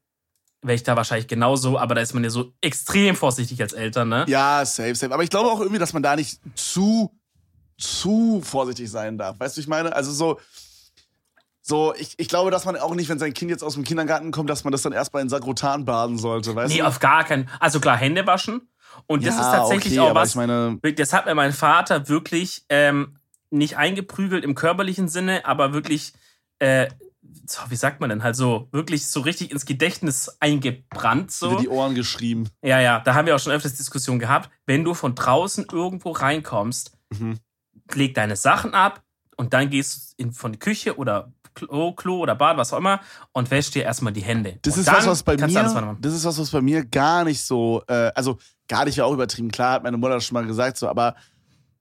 Speaker 2: wäre ich da wahrscheinlich genauso, aber da ist man ja so extrem vorsichtig als Eltern, ne?
Speaker 1: Ja, safe, safe. Aber ich glaube auch irgendwie, dass man da nicht zu, zu vorsichtig sein darf. Weißt du, ich meine? Also so, so ich, ich glaube, dass man auch nicht, wenn sein Kind jetzt aus dem Kindergarten kommt, dass man das dann erstmal in Sakrotan baden sollte, weißt
Speaker 2: Nee,
Speaker 1: du?
Speaker 2: auf gar keinen. Also klar, Hände waschen. Und das
Speaker 1: ja,
Speaker 2: ist tatsächlich
Speaker 1: okay,
Speaker 2: auch was.
Speaker 1: Meine,
Speaker 2: das hat mir mein Vater wirklich ähm, nicht eingeprügelt im körperlichen Sinne, aber wirklich, äh, so, wie sagt man denn halt so, wirklich so richtig ins Gedächtnis eingebrannt. So.
Speaker 1: die Ohren geschrieben.
Speaker 2: Ja, ja, da haben wir auch schon öfters Diskussionen gehabt. Wenn du von draußen irgendwo reinkommst,
Speaker 1: Mhm.
Speaker 2: leg deine Sachen ab und dann gehst du in, von der Küche oder Klo, Klo oder Bad, was auch immer, und wäschst dir erstmal die Hände.
Speaker 1: Das
Speaker 2: und
Speaker 1: ist was, was bei mir, das ist was, was bei mir gar nicht so, äh, also gar nicht ja auch übertrieben. Klar, hat meine Mutter schon mal gesagt so, aber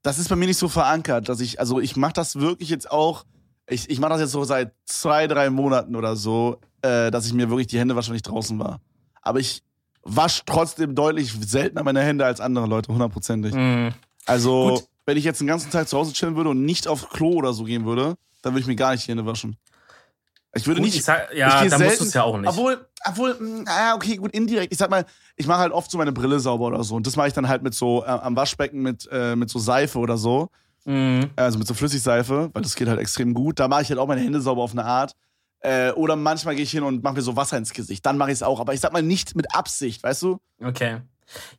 Speaker 1: das ist bei mir nicht so verankert, dass ich, also ich mache das wirklich jetzt auch, ich, ich mache das jetzt so seit zwei, drei Monaten oder so, äh, dass ich mir wirklich die Hände wasche, wenn ich draußen war. Aber ich wasche trotzdem deutlich seltener meine Hände als andere Leute, hundertprozentig.
Speaker 2: Mm.
Speaker 1: Also,
Speaker 2: Gut.
Speaker 1: Wenn ich jetzt den ganzen Tag zu Hause chillen würde und nicht auf Klo oder so gehen würde, dann würde ich mir gar nicht die Hände waschen. Ich würde
Speaker 2: Gut,
Speaker 1: nicht.
Speaker 2: ich sag,
Speaker 1: ich
Speaker 2: ja,
Speaker 1: geh
Speaker 2: da musst
Speaker 1: selten-
Speaker 2: du es ja auch nicht.
Speaker 1: Obwohl, obwohl, mh, ah, okay, gut, indirekt. Ich sag mal, ich mache halt oft so meine Brille sauber oder so. Und das mache ich dann halt mit so äh, am Waschbecken mit, äh, mit so Seife oder so.
Speaker 2: Mm.
Speaker 1: Also mit so Flüssigseife, weil das geht halt extrem gut. Da mache ich halt auch meine Hände sauber auf eine Art. Äh, oder manchmal gehe ich hin und mache mir so Wasser ins Gesicht. Dann mache ich es auch. Aber ich sag mal nicht mit Absicht, weißt du?
Speaker 2: Okay.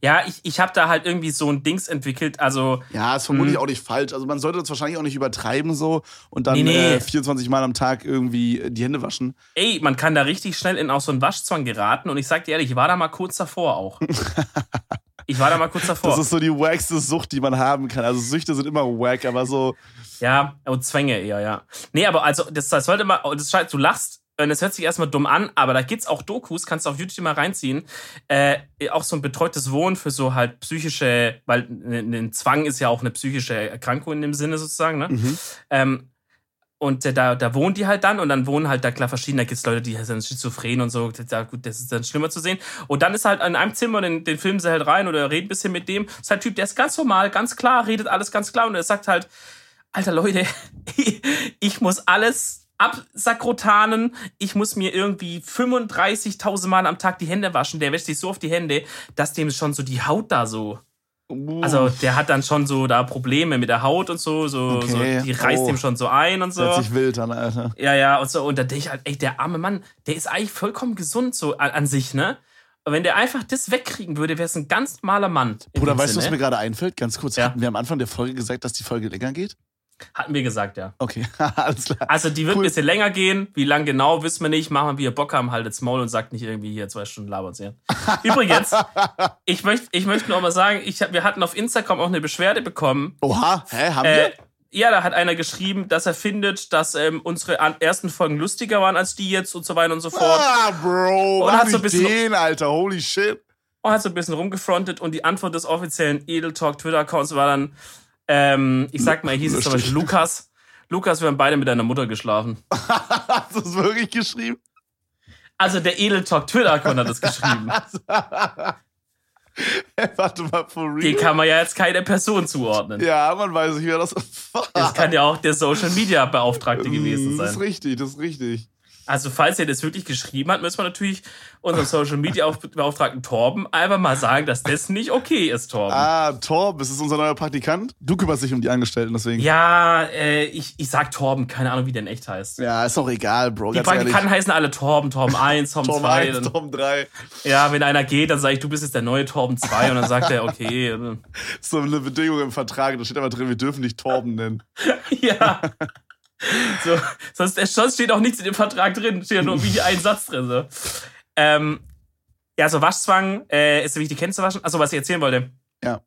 Speaker 2: Ja, ich, ich habe da halt irgendwie so ein Dings entwickelt, also
Speaker 1: Ja, ist vermutlich
Speaker 2: Mhm.
Speaker 1: auch nicht falsch. Also man sollte das wahrscheinlich auch nicht übertreiben so und dann
Speaker 2: Nee, nee.
Speaker 1: Äh, 24 Mal am Tag irgendwie äh, die Hände waschen.
Speaker 2: ey, man kann da richtig schnell in auch so einen Waschzwang geraten und ich sag dir ehrlich, ich war da mal kurz davor auch. ich war da mal kurz davor.
Speaker 1: Das ist so die wackste Sucht, die man haben kann. Also Süchte sind immer wack, aber so.
Speaker 2: Ja, und Zwänge eher, ja. Nee, aber also, das, das sollte mal, das scheint, du lachst, das hört sich erstmal dumm an, aber da gibt's auch Dokus, kannst du auf YouTube mal reinziehen. Äh, auch so ein betreutes Wohnen für so halt psychische, weil ein Zwang ist ja auch eine psychische Erkrankung in dem Sinne sozusagen, ne? Mhm. Ähm, und äh, da, da wohnen die halt dann und dann wohnen halt da klar verschiedene, da gibt es Leute, die sind schizophren und so, da, gut, das ist dann schlimmer zu sehen. Und dann ist halt in einem Zimmer, den, den filmen sie halt rein oder reden ein bisschen mit dem. Das ist halt ein Typ, der ist ganz normal, ganz klar, redet alles ganz klar und er sagt halt, Alter Leute, ich muss alles absakrotanen, ich muss mir irgendwie 35.000 Mal am Tag die Hände waschen, der wäscht sich so auf die Hände, dass dem schon so die Haut da so also der hat dann schon so da Probleme mit der Haut und so, so, okay. so die reißt oh. ihm schon so ein und so.
Speaker 1: Hört sich wild an, Alter.
Speaker 2: Ja, ja, und so. Und da denke ich halt, ey, der arme Mann, der ist eigentlich vollkommen gesund so an, an sich, ne? Und wenn der einfach das wegkriegen würde, wäre es ein ganz normaler Mann.
Speaker 1: Bruder, weißt du, was mir gerade einfällt? Ganz kurz, ja. hatten wir am Anfang der Folge gesagt, dass die Folge länger geht?
Speaker 2: Hatten wir gesagt, ja.
Speaker 1: Okay, alles klar.
Speaker 2: Also die wird cool. ein bisschen länger gehen. Wie lang genau, wissen wir nicht. Machen wir, wie ihr Bock haben, haltet's Maul und sagt nicht irgendwie hier zwei Stunden labern sie. Übrigens, ich möchte ich möcht noch mal sagen, ich, wir hatten auf Instagram auch eine Beschwerde bekommen.
Speaker 1: Oha, hä, haben äh, wir?
Speaker 2: Ja, da hat einer geschrieben, dass er findet, dass ähm, unsere ersten Folgen lustiger waren als die jetzt und so weiter und so fort.
Speaker 1: Ah, Bro,
Speaker 2: und
Speaker 1: hat so ein bisschen, den, Alter, holy shit.
Speaker 2: Und hat so ein bisschen rumgefrontet und die Antwort des offiziellen Edel Talk Twitter-Accounts war dann, ähm, ich sag mal, hieß es zum Beispiel Lukas. Lukas, wir haben beide mit deiner Mutter geschlafen.
Speaker 1: Hast du es wirklich geschrieben?
Speaker 2: Also der Edel Talk Twitter-Account hat das geschrieben.
Speaker 1: Warte mal, for real?
Speaker 2: Den kann man ja jetzt keine Person zuordnen.
Speaker 1: Ja, man weiß nicht, wer das
Speaker 2: war. Das kann ja auch der Social Media Beauftragte gewesen sein.
Speaker 1: Das ist richtig, das ist richtig.
Speaker 2: Also, falls er das wirklich geschrieben hat, müssen wir natürlich unserem Social Media Beauftragten Torben einfach mal sagen, dass das nicht okay ist, Torben.
Speaker 1: Ah, Torben, ist unser neuer Praktikant? Du kümmerst dich um die Angestellten, deswegen.
Speaker 2: Ja, äh, ich, ich sag Torben, keine Ahnung, wie der in echt heißt.
Speaker 1: Ja, ist doch egal, Bro.
Speaker 2: Die Praktikanten heißen alle Torben, Torben 1, Torben 2.
Speaker 1: Torben 1, Torben 3.
Speaker 2: Ja, wenn einer geht, dann sage ich, du bist jetzt der neue Torben 2 und dann sagt er, okay.
Speaker 1: so eine Bedingung im Vertrag, da steht aber drin, wir dürfen dich Torben nennen.
Speaker 2: ja. So, sonst, sonst steht auch nichts in dem Vertrag drin, steht ja nur wie ein Satz drin. So. Ähm, ja, so Waschzwang äh, ist wichtig, Hände zu waschen. Achso, was ich erzählen wollte.
Speaker 1: Ja.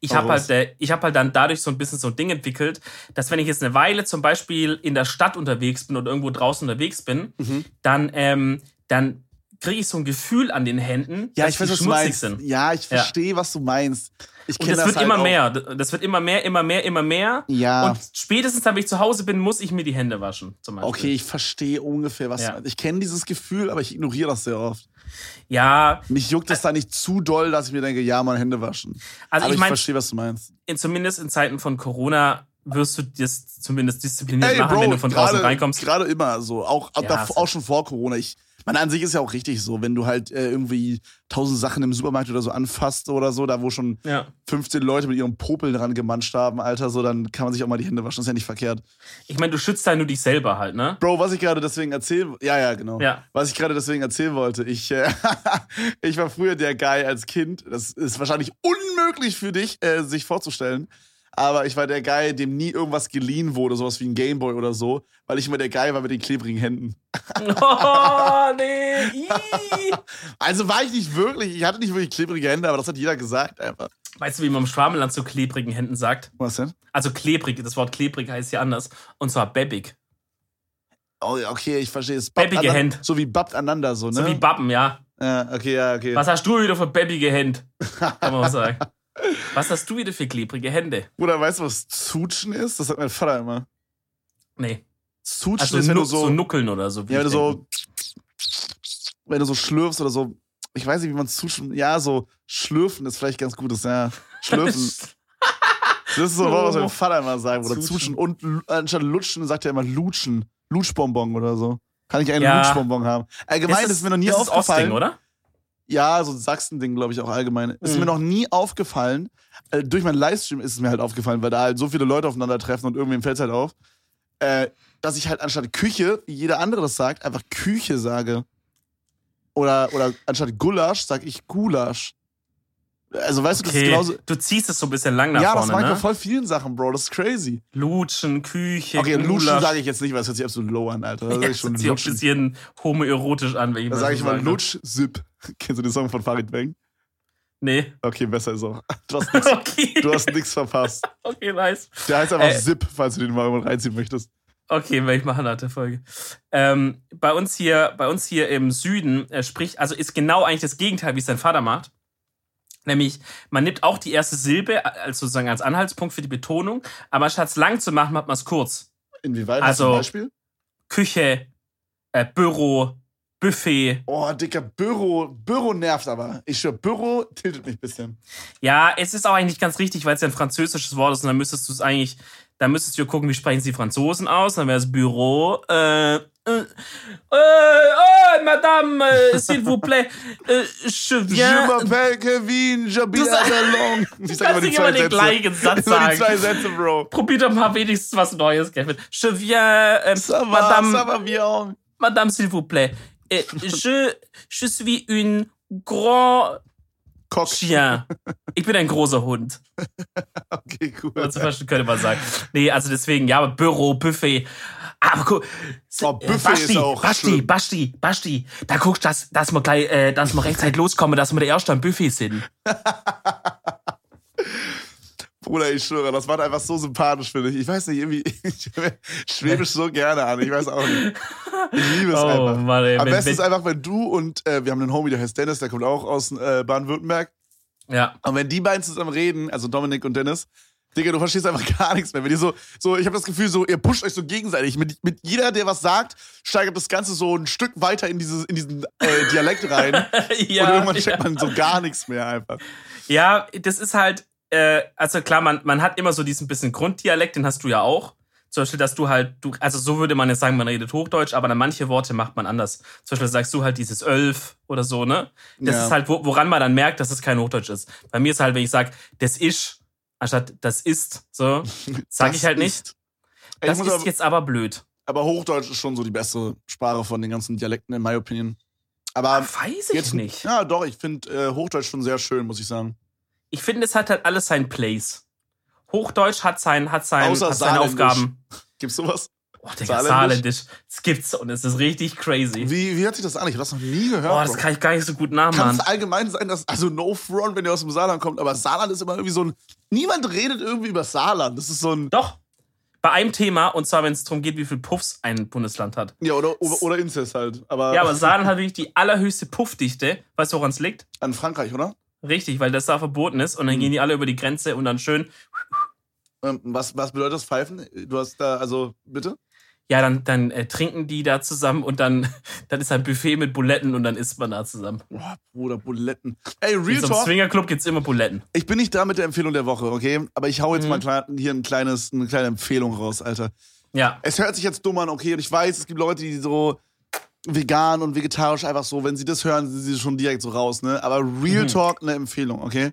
Speaker 2: Ich habe halt, äh, ich hab halt dann dadurch so ein bisschen so ein Ding entwickelt, dass wenn ich jetzt eine Weile zum Beispiel in der Stadt unterwegs bin oder irgendwo draußen unterwegs bin, mhm. dann, ähm, dann kriege ich so ein Gefühl an den Händen,
Speaker 1: ja, dass ich weiß, schmutzig sind. Ja, ich verstehe, ja. was du meinst. Ich
Speaker 2: und das, das wird halt immer auch. mehr. Das wird immer mehr, immer mehr, immer mehr.
Speaker 1: Ja.
Speaker 2: Und spätestens, wenn ich zu Hause bin, muss ich mir die Hände waschen. Zum Beispiel.
Speaker 1: Okay, ich verstehe ungefähr, was ja. du meinst. Ich kenne dieses Gefühl, aber ich ignoriere das sehr oft.
Speaker 2: Ja.
Speaker 1: Mich juckt es da nicht zu doll, dass ich mir denke, ja, mal Hände waschen.
Speaker 2: Also
Speaker 1: aber
Speaker 2: ich, mein,
Speaker 1: ich verstehe, was du meinst.
Speaker 2: In, zumindest in Zeiten von Corona wirst du das zumindest diszipliniert Ey, machen, Bro, wenn du von draußen grade, reinkommst.
Speaker 1: Gerade immer so, auch, ja, auch schon vor Corona. Ich, meine, an sich ist ja auch richtig so, wenn du halt äh, irgendwie tausend Sachen im Supermarkt oder so anfasst oder so, da wo schon ja. 15 Leute mit ihrem Popel dran gemanscht haben, Alter, so, dann kann man sich auch mal die Hände waschen, das ist ja nicht verkehrt.
Speaker 2: Ich meine, du schützt halt nur dich selber halt, ne?
Speaker 1: Bro, was ich gerade deswegen erzählen, ja, ja, genau.
Speaker 2: Ja.
Speaker 1: Was ich gerade deswegen erzählen wollte, ich, äh, ich war früher der Guy als Kind, das ist wahrscheinlich unmöglich für dich, äh, sich vorzustellen, aber ich war der Guy, dem nie irgendwas geliehen wurde, sowas wie ein Gameboy oder so, weil ich immer der Guy war mit den klebrigen Händen.
Speaker 2: Oh, nee.
Speaker 1: also war ich nicht wirklich, ich hatte nicht wirklich klebrige Hände, aber das hat jeder gesagt einfach.
Speaker 2: Weißt du, wie man im Schwabenland zu klebrigen Händen sagt?
Speaker 1: Was denn?
Speaker 2: Also klebrig, das Wort klebrig heißt ja anders. Und zwar bebbig.
Speaker 1: Oh, okay, ich verstehe es.
Speaker 2: Bebbige Hände.
Speaker 1: So wie babbt aneinander, so, ne?
Speaker 2: So wie Bappen, ja.
Speaker 1: Ja, okay, ja, okay.
Speaker 2: Was hast du wieder für bebbige Hände? Kann man auch sagen. Was hast du wieder für klebrige Hände?
Speaker 1: Bruder, weißt du, was Zutschen ist? Das sagt mein Vater immer.
Speaker 2: Nee.
Speaker 1: Zutschen
Speaker 2: also
Speaker 1: ist, wenn du so,
Speaker 2: so nuckeln oder so.
Speaker 1: Ja, wenn du so. Wenn du so schlürfst oder so. Ich weiß nicht, wie man zutschen. Ja, so schlürfen ist vielleicht ganz gutes, ja. Schlürfen. das ist so, was mein Vater immer sagt. Oder zutschen. Und anstatt lutschen sagt er immer lutschen. Lutschbonbon oder so. Kann ich einen ja. Lutschbonbon haben? Allgemein ist, ist mir noch nie
Speaker 2: ist
Speaker 1: aufgefallen.
Speaker 2: Osting, oder?
Speaker 1: Ja, so ein Sachsen-Ding, glaube ich, auch allgemein. Mhm. Ist mir noch nie aufgefallen. Äh, durch meinen Livestream ist es mir halt aufgefallen, weil da halt so viele Leute aufeinandertreffen und irgendwem fällt es halt auf, äh, dass ich halt anstatt Küche, wie jeder andere das sagt, einfach Küche sage. Oder, oder anstatt Gulasch sag ich Gulasch. Also weißt du, das ist genauso.
Speaker 2: Du ziehst es so ein bisschen lang nach
Speaker 1: ja,
Speaker 2: vorne.
Speaker 1: Ja, das mag
Speaker 2: ne?
Speaker 1: bei voll vielen Sachen, Bro. Das ist crazy.
Speaker 2: Lutschen, Küche.
Speaker 1: Okay, Gulasch. Lutschen sage ich jetzt nicht, weil es hört sich absolut low an, Alter. Das
Speaker 2: ja, schon hört sich ein bisschen homoerotisch an, wenn ich
Speaker 1: Da sage ich mal Lutsch, Zip. Kennst du den Song von Farid Bang?
Speaker 2: Nee.
Speaker 1: Okay, besser ist auch. Du hast nichts,
Speaker 2: okay.
Speaker 1: verpasst.
Speaker 2: okay, nice.
Speaker 1: Der heißt einfach äh, Zip, falls du den mal reinziehen möchtest.
Speaker 2: Okay, werde ich machen nach der Folge. Ähm, bei uns hier, bei uns hier im Süden äh, spricht, also ist genau eigentlich das Gegenteil, wie es dein Vater macht. Nämlich, man nimmt auch die erste Silbe als sozusagen als Anhaltspunkt für die Betonung, aber statt es lang zu machen, macht man es kurz.
Speaker 1: Inwieweit?
Speaker 2: Also-
Speaker 1: ein Beispiel?
Speaker 2: Küche, äh, Büro, Buffet.
Speaker 1: Oh, Dicker, Büro, Büro nervt aber. Ich schwör, Büro tiltet mich ein bisschen.
Speaker 2: Ja, es ist auch eigentlich nicht ganz richtig, weil es ja ein französisches Wort ist und dann müsstest du es eigentlich, da müsstest du gucken, wie sprechen sie Franzosen aus, dann wäre es Büro, äh, äh, äh, oh, Madame, äh, s'il vous plaît, äh, je
Speaker 1: Je
Speaker 2: viens.
Speaker 1: m'appelle Kevin, j'habite à Bellon. Ich sag
Speaker 2: kannst nicht immer den gleichen Satz
Speaker 1: Immer die zwei
Speaker 2: sagen.
Speaker 1: Sätze, Bro.
Speaker 2: Probier doch mal wenigstens was Neues, Kevin. Je viens, äh,
Speaker 1: Ça va,
Speaker 2: Madame,
Speaker 1: ça va bien.
Speaker 2: Madame, s'il vous plaît. Äh, je, je suis un grand
Speaker 1: Cock.
Speaker 2: chien. Ich bin ein großer Hund.
Speaker 1: Okay, cool.
Speaker 2: Also verstehen könnte man sagen. Nee, also deswegen, ja, Büro, Buffet. Aber guck.
Speaker 1: Oh, Buffet
Speaker 2: Basti,
Speaker 1: ist auch
Speaker 2: Basti,
Speaker 1: schlimm.
Speaker 2: Basti, Basti. Da guckst du, dass, dass wir gleich, äh, dass wir rechtzeitig loskommen, dass wir der Erste am Buffet sind.
Speaker 1: Bruder, ich schwöre, das war einfach so sympathisch, finde ich. Ich weiß nicht, irgendwie, ich Schwäbisch so gerne an. Ich weiß auch nicht. Ich liebe es
Speaker 2: Oh,
Speaker 1: einfach.
Speaker 2: Mann, ey,
Speaker 1: Am
Speaker 2: wenn-
Speaker 1: besten
Speaker 2: wenn-
Speaker 1: ist einfach, wenn du und äh, wir haben einen Homie, der heißt Dennis, der kommt auch aus äh, Baden-Württemberg.
Speaker 2: Ja.
Speaker 1: Und wenn die beiden zusammen reden, also Dominik und Dennis, Digga, du verstehst einfach gar nichts mehr. Wenn ihr so, so ich habe das Gefühl, so, ihr pusht euch so gegenseitig. Mit, mit jeder, der was sagt, steigert das Ganze so ein Stück weiter in, dieses, in diesen äh, Dialekt rein. und
Speaker 2: ja,
Speaker 1: irgendwann
Speaker 2: ja.
Speaker 1: checkt man so gar nichts mehr einfach.
Speaker 2: ja, das ist halt, äh, also klar, man, man hat immer so diesen bisschen Grunddialekt, den hast du ja auch. Zum Beispiel, dass du halt, du, also so würde man jetzt sagen, man redet Hochdeutsch, aber dann manche Worte macht man anders. Zum Beispiel sagst du halt dieses Ölf oder so, ne? Das
Speaker 1: Ja.
Speaker 2: ist halt, wo, woran man dann merkt, dass es kein Hochdeutsch ist. Bei mir ist halt, wenn ich sage, das ist, anstatt das ist, so, sage ich halt nicht.
Speaker 1: Ey,
Speaker 2: Das ist
Speaker 1: aber,
Speaker 2: jetzt aber blöd.
Speaker 1: aber Hochdeutsch ist schon so die beste Sprache von den ganzen Dialekten, in my opinion. Aber
Speaker 2: Weiß ich
Speaker 1: jetzt
Speaker 2: nicht.
Speaker 1: Ja, doch, ich finde äh, Hochdeutsch schon sehr schön, muss ich sagen.
Speaker 2: Ich finde, es hat halt alles seinen Place. Hochdeutsch hat, sein, hat, sein,
Speaker 1: Außer
Speaker 2: hat seine. Aufgaben.
Speaker 1: Gibt's sowas?
Speaker 2: Oh, Digga,
Speaker 1: Saarländisch?
Speaker 2: Das gibt's und es ist richtig crazy.
Speaker 1: Wie, wie hört sich das an? Ich habe das noch nie gehört.
Speaker 2: Boah, das
Speaker 1: Bro.
Speaker 2: kann ich gar nicht so gut
Speaker 1: Kann
Speaker 2: nachmachen.
Speaker 1: es allgemein sein, dass, also no front, wenn ihr aus dem Saarland kommt, aber Saarland ist immer irgendwie so ein, niemand redet irgendwie über Saarland. Das ist so ein,
Speaker 2: Doch. Bei einem Thema, und zwar, wenn es darum geht, wie viel Puffs ein Bundesland hat.
Speaker 1: ja, oder, oder, oder Inzest halt. Aber,
Speaker 2: Ja, aber Saarland hat wirklich die allerhöchste Puffdichte. Weißt du, woran es liegt?
Speaker 1: an Frankreich, oder?
Speaker 2: Richtig, weil das da verboten ist. Und dann gehen die alle über die Grenze und dann schön,
Speaker 1: Ähm, was, was bedeutet das Pfeifen? Du hast da, also, bitte?
Speaker 2: ja, dann, dann äh, trinken die da zusammen und dann, dann ist ein Buffet mit Buletten und dann isst man da zusammen.
Speaker 1: Boah, Bruder, Buletten. Ey, Real Talk.
Speaker 2: Swingerclub gibt's immer Buletten.
Speaker 1: Ich bin nicht da mit der Empfehlung der Woche, okay? Aber ich hau jetzt
Speaker 2: Mhm.
Speaker 1: mal klein, hier ein kleines, eine kleine Empfehlung raus, Alter.
Speaker 2: Ja.
Speaker 1: Es hört sich jetzt dumm an, okay? Und ich weiß, es gibt Leute, die so vegan und vegetarisch einfach so, wenn sie das hören, sind sie schon direkt so raus, ne? Aber Real
Speaker 2: Mhm.
Speaker 1: Talk, eine Empfehlung, okay?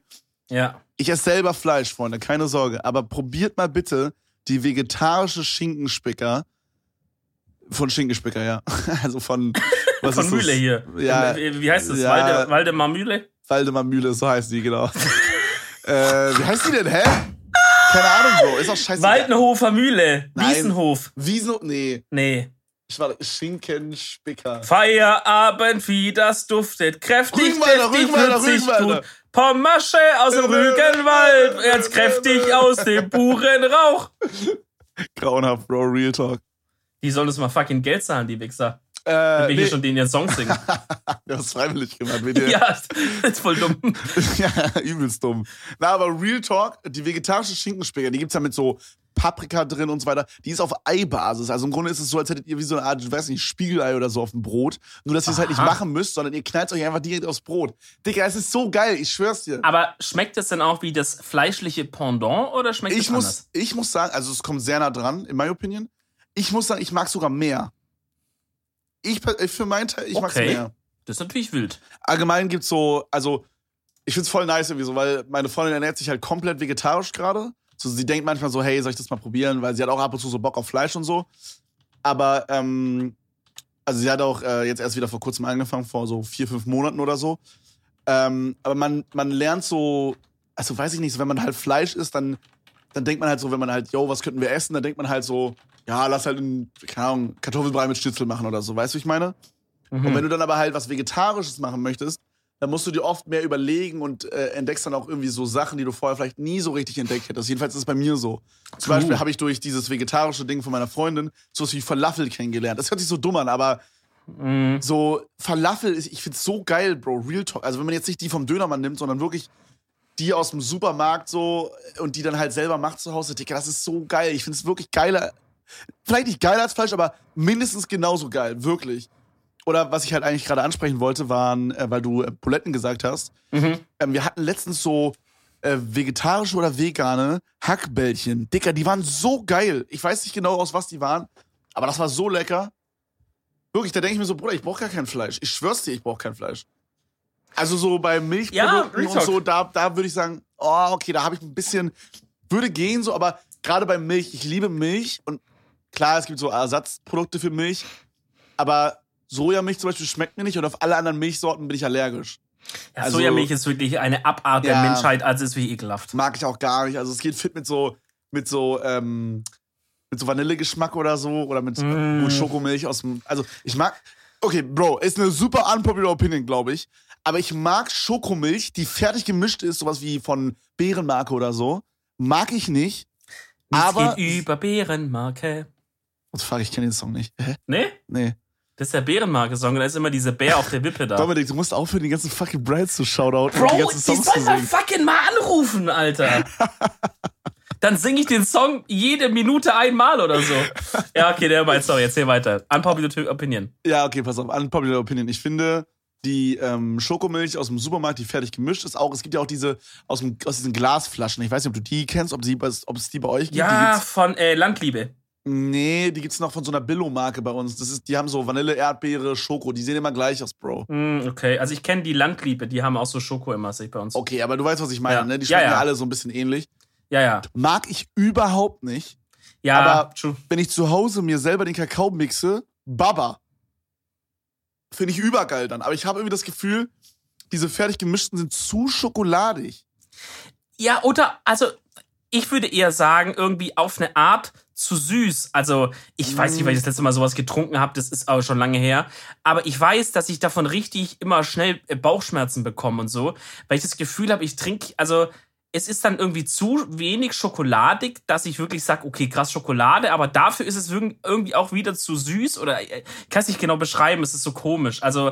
Speaker 2: Ja.
Speaker 1: Ich esse selber Fleisch, Freunde, keine Sorge. Aber probiert mal bitte die vegetarische Schinkenspicker von Schinkenspicker, ja. Also von was
Speaker 2: Von
Speaker 1: ist das?
Speaker 2: Mühle hier.
Speaker 1: Ja,
Speaker 2: Wie wie heißt das?
Speaker 1: ja.
Speaker 2: Walde, Waldemar Mühle?
Speaker 1: Waldemar Mühle, so heißt die, genau. äh, wie heißt die denn, hä? Keine Ahnung, Bro. Ist auch scheiße.
Speaker 2: Waldenhofer Mühle.
Speaker 1: Nein.
Speaker 2: Wiesenhof.
Speaker 1: Wieso? Nee.
Speaker 2: Nee.
Speaker 1: Ich war Schinkenspicker.
Speaker 2: Feierabend, wie das duftet. Kräftig,
Speaker 1: Rügenwalder,
Speaker 2: deftig,
Speaker 1: Rügenwalder, Rügenwalder.
Speaker 2: Pommasche aus dem Rügenwald. Jetzt kräftig aus dem puren Rauch.
Speaker 1: Grauenhaft, Bro, Real Talk.
Speaker 2: Die sollen uns mal fucking Geld zahlen, die Wichser.
Speaker 1: Äh,
Speaker 2: Wenn wir
Speaker 1: nee,
Speaker 2: hier schon den ihren Song singen.
Speaker 1: haben es freiwillig gemacht, bitte.
Speaker 2: ja, das ist voll dumm.
Speaker 1: ja, übelst dumm. Na, aber Real Talk, die vegetarische Schinkenspicker, die gibt's ja mit so Paprika drin und so weiter. Die ist auf Eibasis. Also im Grunde ist es so, als hättet ihr wie so eine Art, ich weiß nicht, Spiegelei oder so auf dem Brot. Nur, dass ihr es halt nicht machen müsst, sondern ihr knallt euch einfach direkt aufs Brot. Digga, es ist so geil, ich schwör's dir.
Speaker 2: Aber schmeckt es denn auch wie das fleischliche Pendant oder schmeckt
Speaker 1: Ich
Speaker 2: es
Speaker 1: muss,
Speaker 2: anders?
Speaker 1: ich muss sagen, also es kommt sehr nah dran, in my opinion. Ich muss sagen, ich mag sogar mehr. Ich, ich für meinen Teil, ich mag's
Speaker 2: Okay.
Speaker 1: mehr.
Speaker 2: Das ist natürlich wild.
Speaker 1: allgemein gibt's so, also ich find's voll nice irgendwie so, weil meine Freundin ernährt sich halt komplett vegetarisch gerade. So, sie denkt manchmal so, hey, soll ich das mal probieren? Weil sie hat auch ab und zu so Bock auf Fleisch und so. Aber, ähm, also sie hat auch äh, jetzt erst wieder vor kurzem angefangen, vor so vier, fünf Monaten oder so. Ähm, aber man, man lernt so, also weiß ich nicht, so, wenn man halt Fleisch isst, dann, dann denkt man halt so, wenn man halt, yo, was könnten wir essen? Dann denkt man halt so, ja, lass halt einen, keine Ahnung, Kartoffelbrei mit Schnitzel machen oder so. Weißt du, wie ich meine? Und wenn
Speaker 2: Mhm.
Speaker 1: du dann aber halt was Vegetarisches machen möchtest, dann musst du dir oft mehr überlegen und äh, entdeckst dann auch irgendwie so Sachen, die du vorher vielleicht nie so richtig entdeckt hättest. Jedenfalls ist es bei mir so. Zum
Speaker 2: Cool.
Speaker 1: Beispiel habe ich durch dieses vegetarische Ding von meiner Freundin sowas wie Falafel kennengelernt. Das hört sich so dumm an, aber
Speaker 2: Mm.
Speaker 1: so Falafel, ist, ich find's so geil, Bro, Real Talk. Also wenn man jetzt nicht die vom Dönermann nimmt, sondern wirklich die aus dem Supermarkt so und die dann halt selber macht zu Hause, Digga, das ist so geil. Ich find's wirklich geiler. Vielleicht nicht geiler als Fleisch, aber mindestens genauso geil, wirklich. Oder was ich halt eigentlich gerade ansprechen wollte, waren, äh, weil du äh, Buletten gesagt hast,
Speaker 2: Mhm.
Speaker 1: ähm, wir hatten letztens so äh, vegetarische oder vegane Hackbällchen. Dicker, die waren so geil. Ich weiß nicht genau, aus was die waren, aber das war so lecker. Wirklich, da denke ich mir so, Bruder, ich brauche gar kein Fleisch. Ich schwör's dir, ich brauche kein Fleisch. Also so bei Milchprodukten
Speaker 2: Real
Speaker 1: und so, da, da würde ich sagen, oh, okay, da habe ich ein bisschen, würde gehen so, aber gerade bei Milch, ich liebe Milch und klar, es gibt so Ersatzprodukte für Milch, aber Sojamilch zum Beispiel schmeckt mir nicht und auf alle anderen Milchsorten bin ich allergisch.
Speaker 2: Ja,
Speaker 1: Also-
Speaker 2: Sojamilch ist wirklich eine Abart der
Speaker 1: Ja.
Speaker 2: Menschheit, also ist wie ekelhaft.
Speaker 1: mag ich auch gar nicht. Also es geht fit mit so mit so ähm, mit so Vanillegeschmack oder so oder mit
Speaker 2: Mm.
Speaker 1: Schokomilch aus dem. Also ich mag. Okay, Bro, ist eine super unpopular Opinion, glaube ich. Aber ich mag Schokomilch, die fertig gemischt ist, sowas wie von Bärenmarke oder so. Mag ich nicht.
Speaker 2: Nichts
Speaker 1: aber
Speaker 2: geht über Bärenmarke.
Speaker 1: The fuck, ich kenne den Song nicht. Hä?
Speaker 2: Ne?
Speaker 1: Nee.
Speaker 2: Das ist der Bärenmarke-Song. Da ist immer dieser Bär auf der Wippe da.
Speaker 1: Dominik, du musst aufhören, die ganzen fucking Brides zu shoutouten
Speaker 2: Bro,
Speaker 1: und die
Speaker 2: die
Speaker 1: ganzen Songs
Speaker 2: soll
Speaker 1: zu
Speaker 2: mal fucking mal anrufen, Alter. Dann singe ich den Song jede Minute einmal oder so. Ja, okay, der meint, sorry, erzähl weiter. Unpopular Opinion.
Speaker 1: Ja, okay, pass auf. Unpopular Opinion. Ich finde, die ähm, Schokomilch aus dem Supermarkt, die fertig gemischt ist, auch, es gibt ja auch diese aus, dem, aus diesen Glasflaschen. Ich weiß nicht, ob du die kennst, ob, sie, ob es die bei euch gibt. Die
Speaker 2: Ja, von äh, Landliebe.
Speaker 1: Nee, die gibt's noch von so einer Billo-Marke bei uns. Das ist, die haben so Vanille, Erdbeere, Schoko. Die sehen immer gleich aus, Bro.
Speaker 2: Hm, okay, also ich kenne die Landliebe, die haben auch so Schoko immer sich bei uns.
Speaker 1: Okay, aber du weißt, was ich meine,
Speaker 2: Ja.
Speaker 1: ne? Die schmecken ja,
Speaker 2: ja.
Speaker 1: alle so ein bisschen ähnlich.
Speaker 2: Ja, ja.
Speaker 1: Mag ich überhaupt nicht.
Speaker 2: Ja,
Speaker 1: Aber-
Speaker 2: true.
Speaker 1: Wenn ich zu Hause mir selber den Kakao mixe, Baba. Finde ich übergeil dann. Aber ich habe irgendwie das Gefühl, diese fertig gemischten sind zu schokoladig.
Speaker 2: Ja, oder, also, ich würde eher sagen, irgendwie auf eine Art zu süß. Also, ich weiß nicht, weil ich das letzte Mal sowas getrunken habe, das ist aber schon lange her. Aber ich weiß, dass ich davon richtig immer schnell äh, Bauchschmerzen bekomme und so, weil ich das Gefühl habe, ich trinke, also, es ist dann irgendwie zu wenig schokoladig, dass ich wirklich sage, okay, krass Schokolade, aber dafür ist es irgendwie auch wieder zu süß oder äh, ich kann es nicht genau beschreiben, es ist so komisch. Also,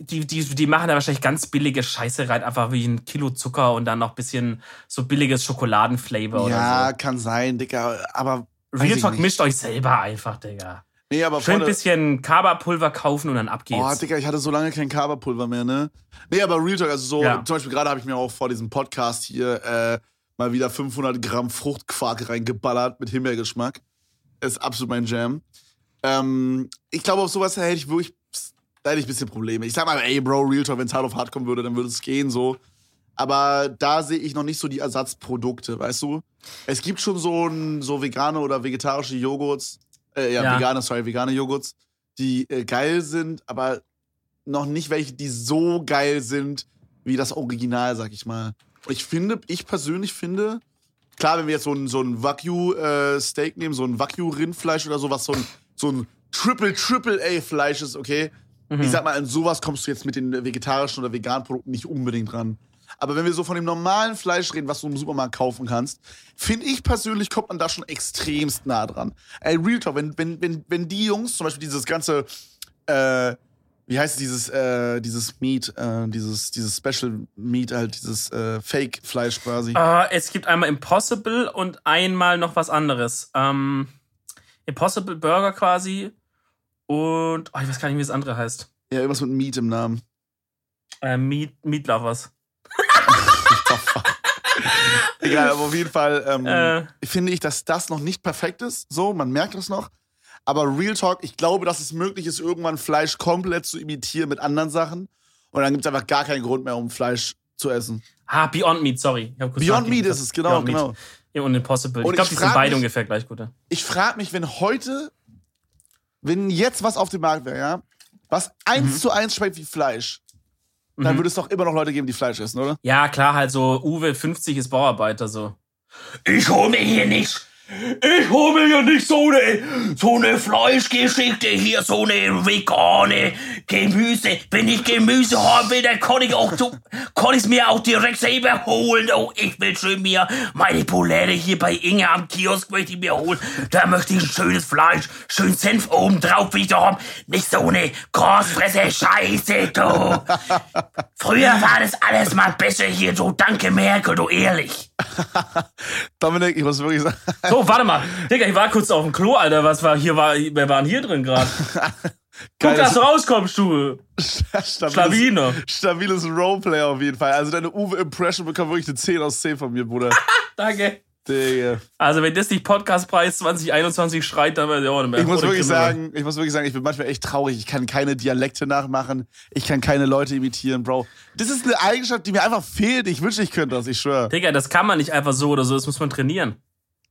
Speaker 2: die, die, die machen da wahrscheinlich ganz billige Scheiße rein, einfach wie ein Kilo Zucker und dann noch ein bisschen so billiges Schokoladenflavor
Speaker 1: Ja,
Speaker 2: oder
Speaker 1: kann sein, Digga. Aber.
Speaker 2: so. Real Talk
Speaker 1: nicht.
Speaker 2: mischt euch selber einfach, Digga.
Speaker 1: Nee, aber
Speaker 2: Schön ein bisschen Kaba-Pulver kaufen und dann ab geht's.
Speaker 1: Oh, Digga, ich hatte so lange kein Kaba-Pulver mehr, ne? Nee, aber Real Talk, also so,
Speaker 2: Ja.
Speaker 1: zum Beispiel gerade habe ich mir auch vor diesem Podcast hier äh, mal wieder 500 Gramm Fruchtquark reingeballert mit Himbeergeschmack. Ist absolut mein Jam. Ähm, ich glaube, auf sowas hätte ich wirklich, da hätte ich ein bisschen Probleme. Ich sag mal, ey, Bro, Real Talk, wenn es hart auf hart kommen würde, dann würde es gehen, so. Aber da sehe ich noch nicht so die Ersatzprodukte, weißt du? Es gibt schon so, ein, so vegane oder vegetarische Joghurts, äh, ja,
Speaker 2: Ja.
Speaker 1: vegane, sorry, vegane Joghurts, die äh, geil sind, aber noch nicht welche, die so geil sind wie das Original, sag ich mal. Und ich finde, ich persönlich finde, klar, wenn wir jetzt so ein, so ein Wagyu-Steak nehmen, so ein Wagyu-Rindfleisch oder so, was so ein, so ein Triple, Triple A-Fleisch ist, okay?
Speaker 2: Mhm.
Speaker 1: Ich sag mal, an sowas kommst du jetzt mit den vegetarischen oder veganen Produkten nicht unbedingt ran. Aber wenn wir so von dem normalen Fleisch reden, was du im Supermarkt kaufen kannst, finde ich persönlich, kommt man da schon extremst nah dran. Ey, Real Talk, wenn, wenn, wenn, wenn die Jungs zum Beispiel dieses ganze, äh, wie heißt es, dieses, äh, dieses Meat, äh, dieses, dieses Special Meat, halt, dieses äh, Fake-Fleisch quasi.
Speaker 2: Äh, es gibt einmal Impossible und einmal noch was anderes. Ähm, Impossible Burger quasi und oh, ich weiß gar nicht, wie das andere heißt.
Speaker 1: Ja, irgendwas mit Meat im Namen.
Speaker 2: Äh, Meat, Meat Lovers.
Speaker 1: Egal, aber auf jeden Fall ähm,
Speaker 2: Äh.
Speaker 1: finde ich, dass das noch nicht perfekt ist. So, man merkt das noch. Aber Real Talk, ich glaube, dass es möglich ist, irgendwann Fleisch komplett zu imitieren mit anderen Sachen. Und dann gibt es einfach gar keinen Grund mehr, um Fleisch zu essen.
Speaker 2: Ah, Beyond Meat, sorry.
Speaker 1: Beyond. Meat ist es, genau,
Speaker 2: Beyond Meat.
Speaker 1: genau.
Speaker 2: Ja, und Impossible.
Speaker 1: Und
Speaker 2: ich glaube, die sind beide
Speaker 1: mich-
Speaker 2: ungefähr gleich gut.
Speaker 1: Ich frage mich, wenn heute, wenn jetzt was auf dem Markt wäre, ja, was eins
Speaker 2: Mhm.
Speaker 1: zu eins schmeckt wie Fleisch, dann würde es doch immer noch Leute geben, die Fleisch essen, oder?
Speaker 2: Ja, klar, halt so Uwe 50 ist Bauarbeiter so. Ich hole mir hier nicht ich hole mir ja nicht so eine, so eine Fleischgeschichte hier, so eine vegane Gemüse. Wenn ich Gemüse haben will, dann kann ich auch, kann ich mir auch direkt selber holen. Oh, ich will schön mir meine Polette hier bei Inge am Kiosk möchte ich mir holen. Da möchte ich ein schönes Fleisch, schön Senf oben drauf wieder haben. Nicht so eine Großfresse Scheiße, du. Früher war das alles mal besser hier, du. Danke, Merkel, du ehrlich.
Speaker 1: Dominik, ich muss wirklich sagen.
Speaker 2: So, warte mal. Digga, ich war kurz auf dem Klo, Alter. Was war hier? War, wer waren hier drin gerade? Guck, dass du rauskommst, du.
Speaker 1: Stabiles, stabiles Roleplay auf jeden Fall. Also deine Uwe-Impression bekommt wirklich eine 10 aus 10 von mir, Bruder.
Speaker 2: Danke. Digga. Also wenn das nicht Podcastpreis 2021 schreit, dann wäre auch nicht mehr.
Speaker 1: Ich muss wirklich sagen, ich muss wirklich sagen, ich bin manchmal echt traurig. Ich kann keine Dialekte nachmachen. Ich kann keine Leute imitieren, Bro. Das ist eine Eigenschaft, die mir einfach fehlt. Ich wünsche, ich könnte das, ich schwöre.
Speaker 2: Digga, das kann man nicht einfach so oder so, das muss man trainieren.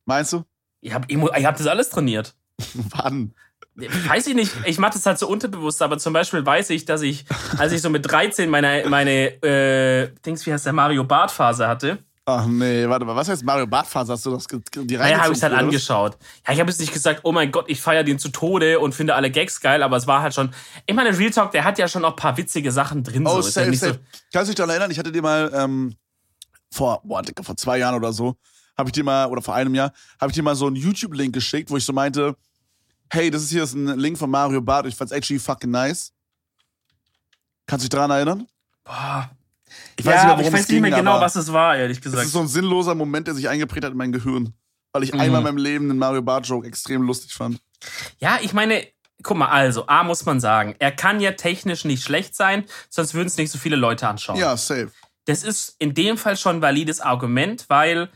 Speaker 1: Meinst du?
Speaker 2: Ich hab, ich hab das alles trainiert.
Speaker 1: Wann?
Speaker 2: Weiß ich nicht. Ich mache das halt so unterbewusst, aber zum Beispiel weiß ich, dass ich, als ich so mit 13 meine, meine äh, Dings, wie heißt der, Mario Bart Phase hatte.
Speaker 1: Ach nee, warte mal, was heißt Mario Bart Phase? Hast du das die
Speaker 2: Naja, habe ich halt angeschaut. Ja, ich habe jetzt nicht gesagt, oh mein Gott, ich feiere den zu Tode und finde alle Gags geil, aber es war halt schon. Ich meine, Real Talk, der hat ja schon auch ein paar witzige Sachen drin.
Speaker 1: Oh,
Speaker 2: so.
Speaker 1: safe,
Speaker 2: ja
Speaker 1: safe. So Kannst du dich daran erinnern? Ich hatte dir mal ähm, vor, boah, vor zwei Jahren oder so, habe ich dir mal, oder vor einem Jahr, habe ich dir mal so einen YouTube-Link geschickt, wo ich so meinte, hey, das ist hier ein Link von Mario Bart, ich fand's actually fucking nice. Kannst du dich daran erinnern?
Speaker 2: Boah. Ich weiß, ja, nicht, mehr, ich weiß nicht mehr genau, was es war, ehrlich gesagt.
Speaker 1: Das ist so ein sinnloser Moment, der sich eingeprägt hat in mein Gehirn. Weil ich mhm. einmal in meinem Leben den Mario Bart-Joke extrem lustig fand.
Speaker 2: Ja, ich meine, guck mal, also, A muss man sagen, er kann ja technisch nicht schlecht sein, sonst würden es nicht so viele Leute anschauen.
Speaker 1: Ja, safe.
Speaker 2: Das ist in dem Fall schon ein valides Argument, weil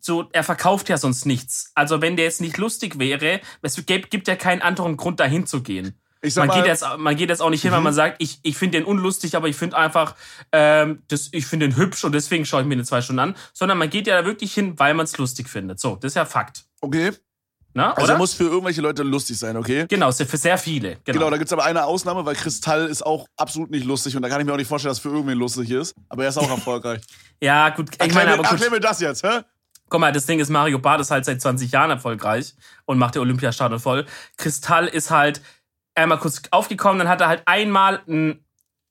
Speaker 2: so, er verkauft ja sonst nichts. Also wenn der jetzt nicht lustig wäre, es gibt, gibt ja keinen anderen Grund, dahin zu gehen. Man, mal, geht jetzt, man geht jetzt auch nicht hin, weil mhm. man sagt, ich, ich finde den unlustig, aber ich finde einfach, ähm, das, ich finde den hübsch und deswegen schaue ich mir den zwei Stunden an. Sondern man geht ja da wirklich hin, weil man es lustig findet. So, das ist ja Fakt.
Speaker 1: Okay.
Speaker 2: Na,
Speaker 1: also er muss für irgendwelche Leute lustig sein, okay?
Speaker 2: Genau, für sehr viele.
Speaker 1: Genau, genau da gibt es aber eine Ausnahme, weil Kristall ist auch absolut nicht lustig und da kann ich mir auch nicht vorstellen, dass für irgendwen lustig ist. Aber er ist auch erfolgreich.
Speaker 2: ja, gut.
Speaker 1: Ich erklär, meine, aber gut. erklär mir das jetzt, hä?
Speaker 2: Guck mal, das Ding ist, Mario Bart ist halt seit 20 Jahren erfolgreich und macht der Olympiastadion voll. Kristall ist halt einmal kurz aufgekommen, dann hat er halt einmal ein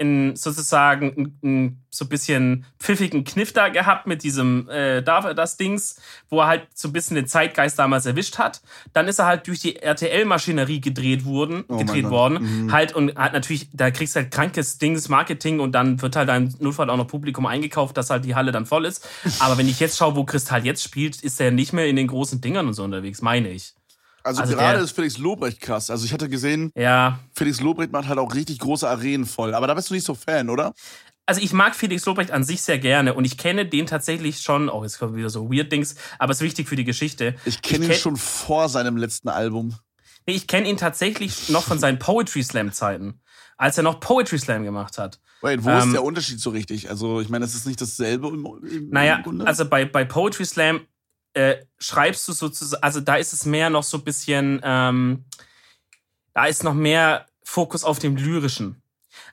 Speaker 2: in sozusagen ein, so ein bisschen pfiffigen Kniff da gehabt mit diesem äh, das Dings, wo er halt so ein bisschen den Zeitgeist damals erwischt hat. Dann ist er halt durch die RTL-Maschinerie gedreht worden, oh gedreht worden. Mhm. Halt und hat natürlich, da kriegst du halt krankes Dings, Marketing und dann wird halt dein Notfall auch noch Publikum eingekauft, dass halt die Halle dann voll ist. Aber wenn ich jetzt schaue, wo Kristall jetzt spielt, ist er nicht mehr in den großen Dingern und so unterwegs, meine ich.
Speaker 1: Also, also gerade ist Felix Lobrecht krass. Also ich hatte gesehen,
Speaker 2: ja.
Speaker 1: Felix Lobrecht macht halt auch richtig große Arenen voll. Aber da bist du nicht so Fan, oder?
Speaker 2: Also ich mag Felix Lobrecht an sich sehr gerne und ich kenne den tatsächlich schon, oh jetzt kommen wieder so weird Dings, aber es ist wichtig für die Geschichte.
Speaker 1: Ich kenne ihn kenn, schon vor seinem letzten Album.
Speaker 2: Nee, ich kenne ihn tatsächlich noch von seinen Poetry Slam Zeiten, als er noch Poetry Slam gemacht hat.
Speaker 1: Wait, wo ähm, ist der Unterschied so richtig? Also ich meine, es ist nicht dasselbe im, im
Speaker 2: Naja, im also bei, bei Poetry Slam äh, schreibst du sozusagen, also da ist es mehr noch so ein bisschen, ähm, da ist noch mehr Fokus auf dem Lyrischen.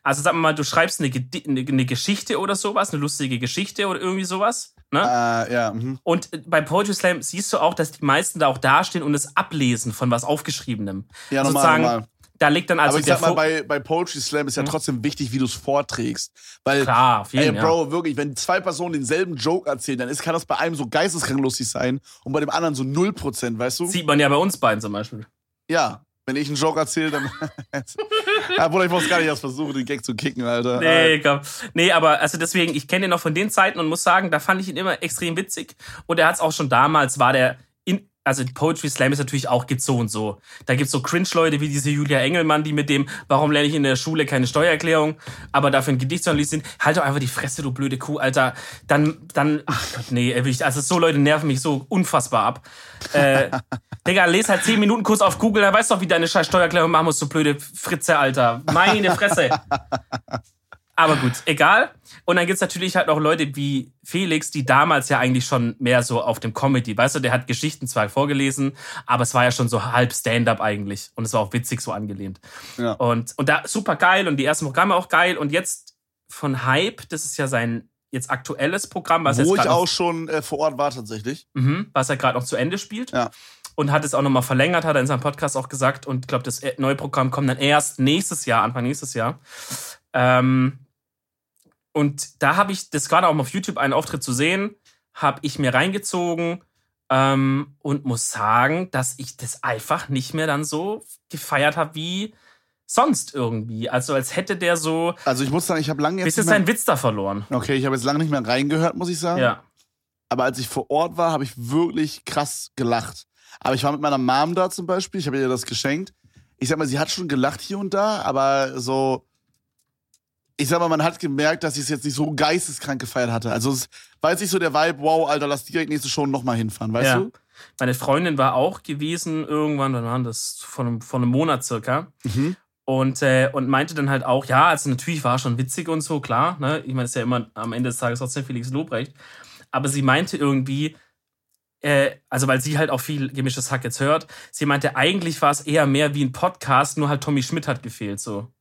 Speaker 2: Also sag mal, du schreibst eine, eine, eine Geschichte oder sowas, eine lustige Geschichte oder irgendwie sowas. Ne?
Speaker 1: Uh, ja, mh.
Speaker 2: Und bei Poetry Slam siehst du auch, dass die meisten da auch dastehen und es ablesen von was Aufgeschriebenem.
Speaker 1: Ja, normal, normal
Speaker 2: da liegt dann also
Speaker 1: Aber ich sag mal, bei, bei Poetry Slam ist ja hm? trotzdem wichtig, wie du es vorträgst. Weil,
Speaker 2: Klar, jeden,
Speaker 1: ey, Bro, ja. wirklich, wenn zwei Personen denselben Joke erzählen, dann ist, kann das bei einem so geisteskrank lustig sein und bei dem anderen so 0%, weißt du?
Speaker 2: Sieht man ja bei uns beiden zum Beispiel.
Speaker 1: Ja, wenn ich einen Joke erzähle, dann. ja, Bruder, ich muss gar nicht erst versuchen, den Gag zu kicken, Alter.
Speaker 2: Nee, komm. Nee, aber also deswegen, ich kenne ihn noch von den Zeiten und muss sagen, da fand ich ihn immer extrem witzig. Und er hat es auch schon damals, war der also Poetry Slam ist natürlich auch gibt so und so. Da gibt's so Cringe-Leute wie diese Julia Engelmann, die mit dem, warum lerne ich in der Schule keine Steuererklärung, aber dafür ein Gedichtsanalyse sind. Halt doch einfach die Fresse, du blöde Kuh, Alter. Dann, dann, ach Gott, nee, also so Leute nerven mich so unfassbar ab. Äh, Digga, les halt 10 Minuten kurz auf Google, da weißt du doch, wie deine scheiß Steuererklärung machen musst, du blöde Fritze, Alter. Meine Fresse. Aber gut, egal. Und dann gibt's natürlich halt auch Leute wie Felix, die damals ja eigentlich schon mehr so auf dem Comedy, weißt du, der hat Geschichten zwar vorgelesen, aber es war ja schon so halb Stand-up eigentlich. Und es war auch witzig so angelehnt.
Speaker 1: Ja.
Speaker 2: Und, und da super geil und die ersten Programme auch geil. Und jetzt von Hype, das ist ja sein jetzt aktuelles Programm, was
Speaker 1: Wo
Speaker 2: jetzt
Speaker 1: ich auch schon äh, vor Ort war tatsächlich.
Speaker 2: Mhm, was er gerade noch zu Ende spielt.
Speaker 1: Ja.
Speaker 2: Und hat es auch nochmal verlängert, hat er in seinem Podcast auch gesagt. Und ich glaube, das äh, neue Programm kommt dann erst nächstes Jahr, Anfang nächstes Jahr. Ähm, und da habe ich das gerade auch mal auf YouTube einen Auftritt zu sehen, habe ich mir reingezogen ähm, und muss sagen, dass ich das einfach nicht mehr dann so gefeiert habe wie sonst irgendwie. Also als hätte der so.
Speaker 1: Also ich muss sagen, ich habe lange jetzt.
Speaker 2: Bisschen seinen Witz da verloren.
Speaker 1: Okay, ich habe jetzt lange nicht mehr reingehört, muss ich sagen.
Speaker 2: Ja.
Speaker 1: Aber als ich vor Ort war, habe ich wirklich krass gelacht. Aber ich war mit meiner Mom da zum Beispiel, ich habe ihr das geschenkt. Ich sag mal, sie hat schon gelacht hier und da, aber so, ich sag mal, man hat gemerkt, dass sie es jetzt nicht so geisteskrank gefeiert hatte. Also es war jetzt nicht so der Vibe, wow, Alter, lass direkt nächste Show nochmal hinfahren, weißt
Speaker 2: Ja.
Speaker 1: du?
Speaker 2: Meine Freundin war auch gewesen irgendwann, wann war das? Vor einem, vor einem Monat circa.
Speaker 1: Mhm.
Speaker 2: Und, äh, und meinte dann halt auch, ja, also natürlich war schon witzig und so, klar. Ne? Ich meine, es ist ja immer am Ende des Tages trotzdem Felix Lobrecht. Aber sie meinte irgendwie, äh, also weil sie halt auch viel gemischtes Hack jetzt hört, sie meinte, eigentlich war es eher mehr wie ein Podcast, nur halt Tommy Schmidt hat gefehlt, so.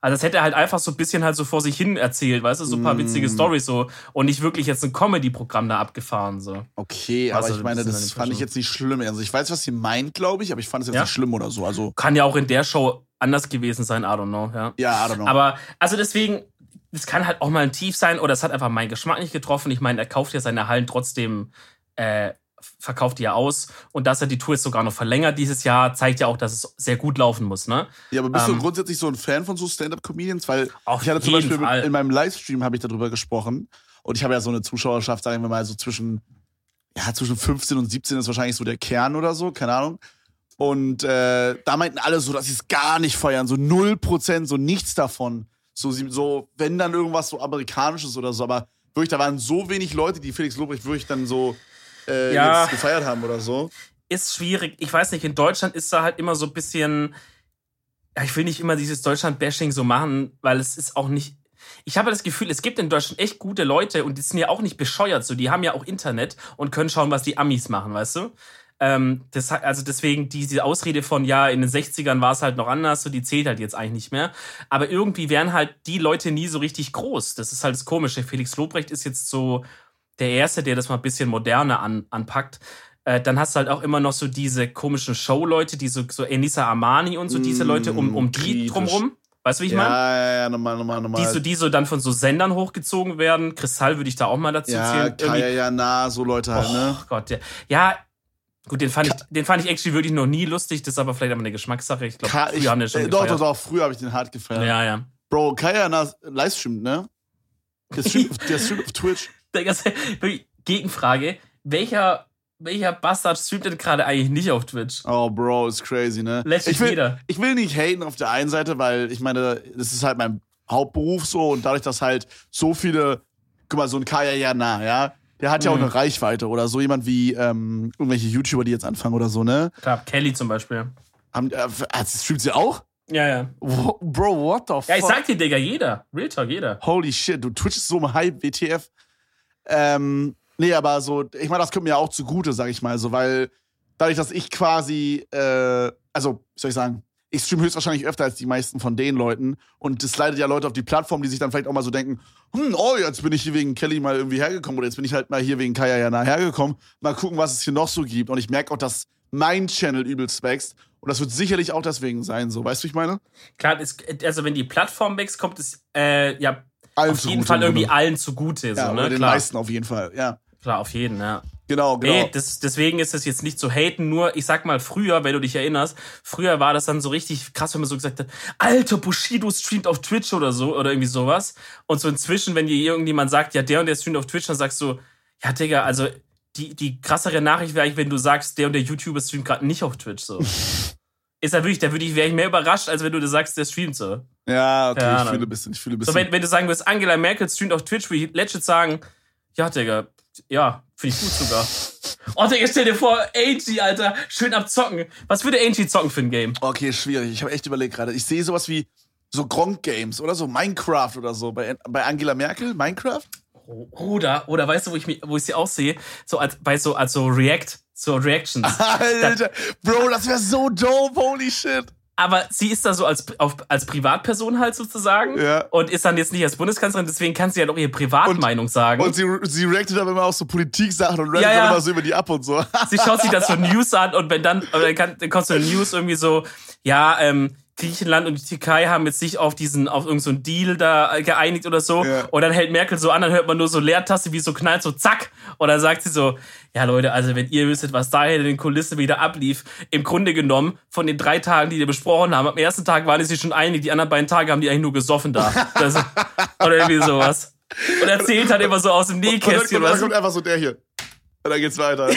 Speaker 2: Also das hätte er halt einfach so ein bisschen halt so vor sich hin erzählt, weißt du, so ein paar
Speaker 1: Mm.
Speaker 2: witzige Storys so und nicht wirklich jetzt ein Comedy-Programm da abgefahren, so.
Speaker 1: Okay,
Speaker 2: Also,
Speaker 1: aber ich meine,
Speaker 2: das
Speaker 1: fand ich jetzt nicht schlimm. Also ich weiß, was sie meint, glaube ich, aber ich fand es jetzt
Speaker 2: Ja?
Speaker 1: nicht schlimm oder so. Also,
Speaker 2: Kann ja auch in der Show anders gewesen sein, I don't know, ja.
Speaker 1: ja, I don't know.
Speaker 2: Aber, also deswegen, es kann halt auch mal ein Tief sein oder es hat einfach meinen Geschmack nicht getroffen. Ich meine, er kauft ja seine Hallen trotzdem, äh, verkauft die ja aus. Und dass er die Tour jetzt sogar noch verlängert dieses Jahr, zeigt ja auch, dass es sehr gut laufen muss, ne?
Speaker 1: Ja, aber bist
Speaker 2: Ähm,
Speaker 1: du grundsätzlich so ein Fan von so Stand-Up-Comedians? Weil
Speaker 2: Auf
Speaker 1: ich hatte zum Beispiel
Speaker 2: Fall.
Speaker 1: in meinem Livestream habe ich darüber gesprochen und ich habe ja so eine Zuschauerschaft, sagen wir mal, so zwischen, ja, zwischen 15 und 17 ist wahrscheinlich so der Kern oder so, keine Ahnung. Und äh, da meinten alle so, dass sie es gar nicht feiern, so 0%, so nichts davon. So, so, wenn dann irgendwas so Amerikanisches oder so, aber wirklich, da waren so wenig Leute, die Felix Lobrecht wirklich dann so äh,
Speaker 2: Ja.
Speaker 1: jetzt gefeiert haben oder so.
Speaker 2: Ist schwierig. Ich weiß nicht, in Deutschland ist da halt immer so ein bisschen, ich will nicht immer dieses Deutschland-Bashing so machen, weil es ist auch nicht. Ich habe das Gefühl, es gibt in Deutschland echt gute Leute und die sind ja auch nicht bescheuert. So, die haben ja auch Internet und können schauen, was die Amis machen, weißt du? Ähm, das, also deswegen diese Ausrede von, ja, in den 60ern war es halt noch anders, so die zählt halt jetzt eigentlich nicht mehr. Aber irgendwie wären halt die Leute nie so richtig groß. Das ist halt das Komische. Felix Lobrecht ist jetzt so der Erste, der das mal ein bisschen moderner an, anpackt. Äh, dann hast du halt auch immer noch so diese komischen Show-Leute, die so, so Enisa Armani und so diese
Speaker 1: Mm,
Speaker 2: Leute um, um die
Speaker 1: kritisch.
Speaker 2: drumrum. Weißt du, wie ich
Speaker 1: ja,
Speaker 2: meine?
Speaker 1: ja, ja, normal, normal, normal.
Speaker 2: Die so, die so dann von so Sendern hochgezogen werden. Kristall würde ich da auch mal dazu
Speaker 1: ja,
Speaker 2: zählen.
Speaker 1: Kaya,
Speaker 2: Irgendwie-
Speaker 1: ja, na, so Leute halt, ne?
Speaker 2: Oh Gott, der, ja, gut, den fand, ich, den fand ich actually wirklich noch nie lustig. Das ist aber vielleicht aber eine Geschmackssache. Ich glaube,
Speaker 1: Ka ich,
Speaker 2: früher haben den schon
Speaker 1: äh, doch, doch,
Speaker 2: gefeiert.
Speaker 1: doch, früher habe ich den hart gefeiert.
Speaker 2: Ja, ja.
Speaker 1: Bro, Kaya na, Livestream, ne? Der streamt, der streamt auf Twitch.
Speaker 2: Gegenfrage. Welcher, welcher Bastard streamt denn gerade eigentlich nicht auf Twitch?
Speaker 1: Oh, Bro, ist crazy, ne?
Speaker 2: Lässt sich
Speaker 1: ich will,
Speaker 2: jeder.
Speaker 1: ich will nicht haten auf der einen Seite, weil ich meine, das ist halt mein Hauptberuf so und dadurch, dass halt so viele, guck mal, so ein Kaya Jana, ja, der hat ja auch
Speaker 2: Mhm.
Speaker 1: eine Reichweite oder so jemand wie ähm, irgendwelche YouTuber, die jetzt anfangen oder so, ne?
Speaker 2: Klar, Kelly zum Beispiel.
Speaker 1: Haben, äh, streamt sie auch?
Speaker 2: Ja, ja.
Speaker 1: Bro, what the fuck?
Speaker 2: Ja, ich sag dir, Digga, jeder. Real Talk, jeder.
Speaker 1: Holy shit, du Twitch ist so im Hype, WTF. Ähm, nee, aber so, ich meine, das kommt mir auch zugute, sag ich mal, so, weil dadurch, dass ich quasi, äh, also, wie soll ich sagen, ich stream höchstwahrscheinlich öfter als die meisten von den Leuten und es leitet ja Leute auf die Plattform, die sich dann vielleicht auch mal so denken, hm, oh, jetzt bin ich hier wegen Kelly mal irgendwie hergekommen oder jetzt bin ich halt mal hier wegen Kaya Jana hergekommen, mal gucken, was es hier noch so gibt und ich merke auch, dass mein Channel übelst wächst und das wird sicherlich auch deswegen sein, so, weißt du, ich meine?
Speaker 2: Klar, es, also wenn die Plattform wächst, kommt es äh, ja
Speaker 1: Allen
Speaker 2: auf jeden Fall irgendwie
Speaker 1: Grunde.
Speaker 2: allen zugute. So,
Speaker 1: ja,
Speaker 2: ne?
Speaker 1: den
Speaker 2: Klar,
Speaker 1: meisten auf jeden Fall, ja.
Speaker 2: klar, auf jeden, ja.
Speaker 1: Genau, genau.
Speaker 2: Nee, das, deswegen ist es jetzt nicht zu haten, nur ich sag mal, früher, wenn du dich erinnerst, früher war das dann so richtig krass, wenn man so gesagt hat, alter Bushido streamt auf Twitch oder so, oder irgendwie sowas. Und so inzwischen, wenn dir irgendjemand sagt, ja, der und der streamt auf Twitch, dann sagst du, ja, Digga, also die, die krassere Nachricht wäre eigentlich, wenn du sagst, der und der YouTuber streamt gerade nicht auf Twitch, so. ist ja wirklich, da würde ich, wäre ich mehr überrascht, als wenn du sagst, der streamt so.
Speaker 1: Ja, okay,
Speaker 2: Keine
Speaker 1: ich fühle ein bisschen, ich fühle ein
Speaker 2: So,
Speaker 1: bisschen.
Speaker 2: wenn, wenn du sagen würdest, Angela Merkel streamt auf Twitch, würde ich legit sagen, ja, Digga, ja, finde ich gut sogar. Oh, Digga, stell dir vor, Angie, Alter, schön am Zocken. Was würde Angie zocken für ein Game?
Speaker 1: okay, schwierig. Ich habe echt überlegt gerade. Ich sehe sowas wie so Gronk-Games oder so Minecraft oder so. Bei, bei Angela Merkel, Minecraft?
Speaker 2: Oder, oder weißt du, wo ich, mich, wo ich sie aussehe? So als, bei so, als so React, so Reactions.
Speaker 1: Alter, Bro, das wäre so dope, holy shit.
Speaker 2: aber sie ist da so als, auf, als Privatperson halt sozusagen
Speaker 1: Ja.
Speaker 2: und ist dann jetzt nicht als Bundeskanzlerin, deswegen kann sie halt auch ihre Privatmeinung sagen.
Speaker 1: Und sie, sie reactet aber immer auf so Politik-Sachen und rantet
Speaker 2: Ja, ja.
Speaker 1: dann immer so über die ab und so.
Speaker 2: sie schaut sich das so News an und wenn dann, oder dann, kann, dann kommt so News irgendwie so, ja, ähm, Griechenland und die Türkei haben jetzt sich auf diesen, auf irgendeinen so Deal da geeinigt oder so.
Speaker 1: Ja.
Speaker 2: Und dann hält Merkel so an, dann hört man nur so Leertaste, wie es so knallt, so zack. Und dann sagt sie so, ja Leute, also wenn ihr wüsstet, was da hinter den Kulissen wieder ablief, im Grunde genommen, von den drei Tagen, die wir besprochen haben, am ersten Tag waren die sich schon einig, die anderen beiden Tage haben die eigentlich nur gesoffen da. Das, oder irgendwie sowas. Und erzählt halt immer so aus dem
Speaker 1: Und dann,
Speaker 2: Nähkästchen,
Speaker 1: kommt, dann
Speaker 2: was.
Speaker 1: kommt einfach so der hier. Und dann geht's weiter.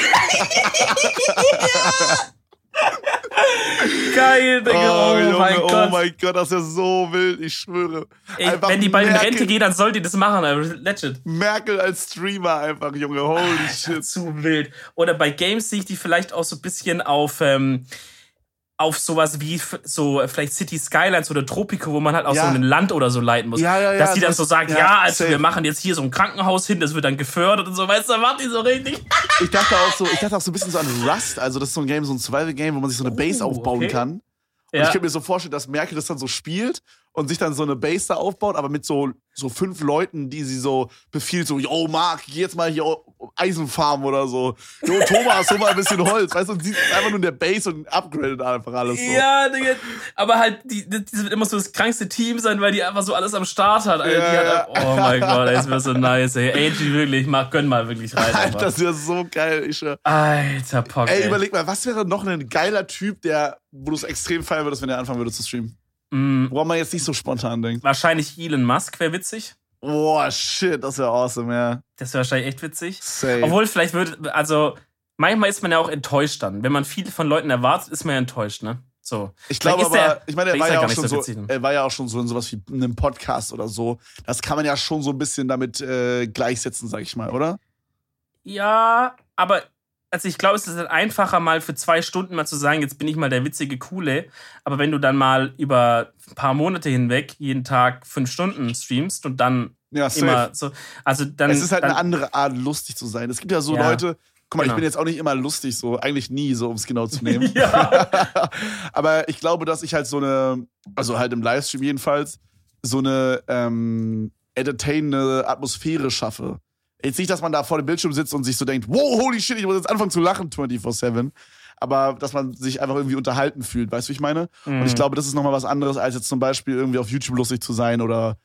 Speaker 2: Geil, Digga. Oh,
Speaker 1: Junge,
Speaker 2: mein
Speaker 1: oh
Speaker 2: Gott.
Speaker 1: mein Gott, das ist ja so wild, ich schwöre.
Speaker 2: Ey, wenn die bald in
Speaker 1: Merkel,
Speaker 2: Rente geht, dann soll die das machen, legit.
Speaker 1: Merkel als Streamer einfach, Junge, holy shit.
Speaker 2: Zu wild. Oder bei Games sehe ich die vielleicht auch so ein bisschen auf, ähm, auf sowas wie so vielleicht City Skylines oder Tropico, wo man halt auch
Speaker 1: Ja.
Speaker 2: so ein Land oder so leiten muss.
Speaker 1: Ja, ja, ja,
Speaker 2: Dass die dann
Speaker 1: das-
Speaker 2: so sagt,
Speaker 1: ja,
Speaker 2: also
Speaker 1: safe.
Speaker 2: wir machen jetzt hier so ein Krankenhaus hin, das wird dann gefördert und so, weißt du, da macht die so richtig.
Speaker 1: Ich dachte auch so, ich dachte auch so ein bisschen so an Rust, also das ist so ein Game, so ein Survival-Game, wo man sich so eine Base
Speaker 2: Oh,
Speaker 1: aufbauen
Speaker 2: okay.
Speaker 1: kann. Und ich könnte mir so vorstellen, dass Merkel das dann so spielt und sich dann so eine Base da aufbaut, aber mit so, so fünf Leuten, die sie so befiehlt, so, yo, Marc, geh jetzt mal hier Eisenfarm oder so. Jo, Thomas, hol mal ein bisschen Holz, weißt du, und sie ist einfach nur in der Base und upgradet einfach alles so.
Speaker 2: Ja, Digga. Aber halt, die, die die wird immer so das krankste Team sein, weil die einfach so alles am Start hat. Alter. Die
Speaker 1: Ja,
Speaker 2: hat oh mein Gott, ey, das wäre so nice, ey. Angie, wirklich, mach, gönn mal wirklich rein.
Speaker 1: Alter, das wäre so geil. Ich, schwör.
Speaker 2: Alter, Pock,
Speaker 1: ey,
Speaker 2: ey.
Speaker 1: überleg mal, was wäre noch ein geiler Typ, der, wo du es extrem feiern würdest, wenn er anfangen würde zu streamen?
Speaker 2: Mm,
Speaker 1: Woran man jetzt nicht so spontan denkt.
Speaker 2: wahrscheinlich Elon Musk wäre witzig.
Speaker 1: Boah, shit, das wäre awesome, ja.
Speaker 2: Das wäre wahrscheinlich echt witzig.
Speaker 1: Safe.
Speaker 2: Obwohl, vielleicht würde, also, manchmal ist man ja auch enttäuscht dann. Wenn man viel von Leuten erwartet, ist man ja enttäuscht, ne? So.
Speaker 1: Ich glaube aber,
Speaker 2: der-
Speaker 1: ich meine, er war ja auch schon
Speaker 2: so
Speaker 1: so, er war ja auch schon so in sowas wie einem Podcast oder so. Das kann man ja schon so ein bisschen damit äh, gleichsetzen, sag ich mal, oder?
Speaker 2: Ja, aber also ich glaube, es ist halt einfacher, mal für zwei Stunden mal zu sagen, jetzt bin ich mal der witzige Coole. Aber wenn du dann mal über ein paar Monate hinweg jeden Tag fünf Stunden streamst und dann
Speaker 1: Ja, safe.
Speaker 2: immer so, also dann.
Speaker 1: es ist halt
Speaker 2: dann,
Speaker 1: eine andere Art, lustig zu sein. Es gibt ja so
Speaker 2: Ja.
Speaker 1: Leute, guck mal,
Speaker 2: Genau.
Speaker 1: ich bin jetzt auch nicht immer lustig, so eigentlich nie, so um es genau zu nehmen.
Speaker 2: Ja.
Speaker 1: Aber ich glaube, dass ich halt so eine, also halt im Livestream jedenfalls, so eine ähm, entertainende Atmosphäre schaffe. Jetzt nicht, dass man da vor dem Bildschirm sitzt und sich so denkt, wow, holy shit, ich muss jetzt anfangen zu lachen 24-7. Aber dass man sich einfach irgendwie unterhalten fühlt, weißt du, wie ich meine? Und
Speaker 2: Mhm.
Speaker 1: ich glaube, das ist nochmal was anderes, als jetzt zum Beispiel irgendwie auf YouTube lustig zu sein oder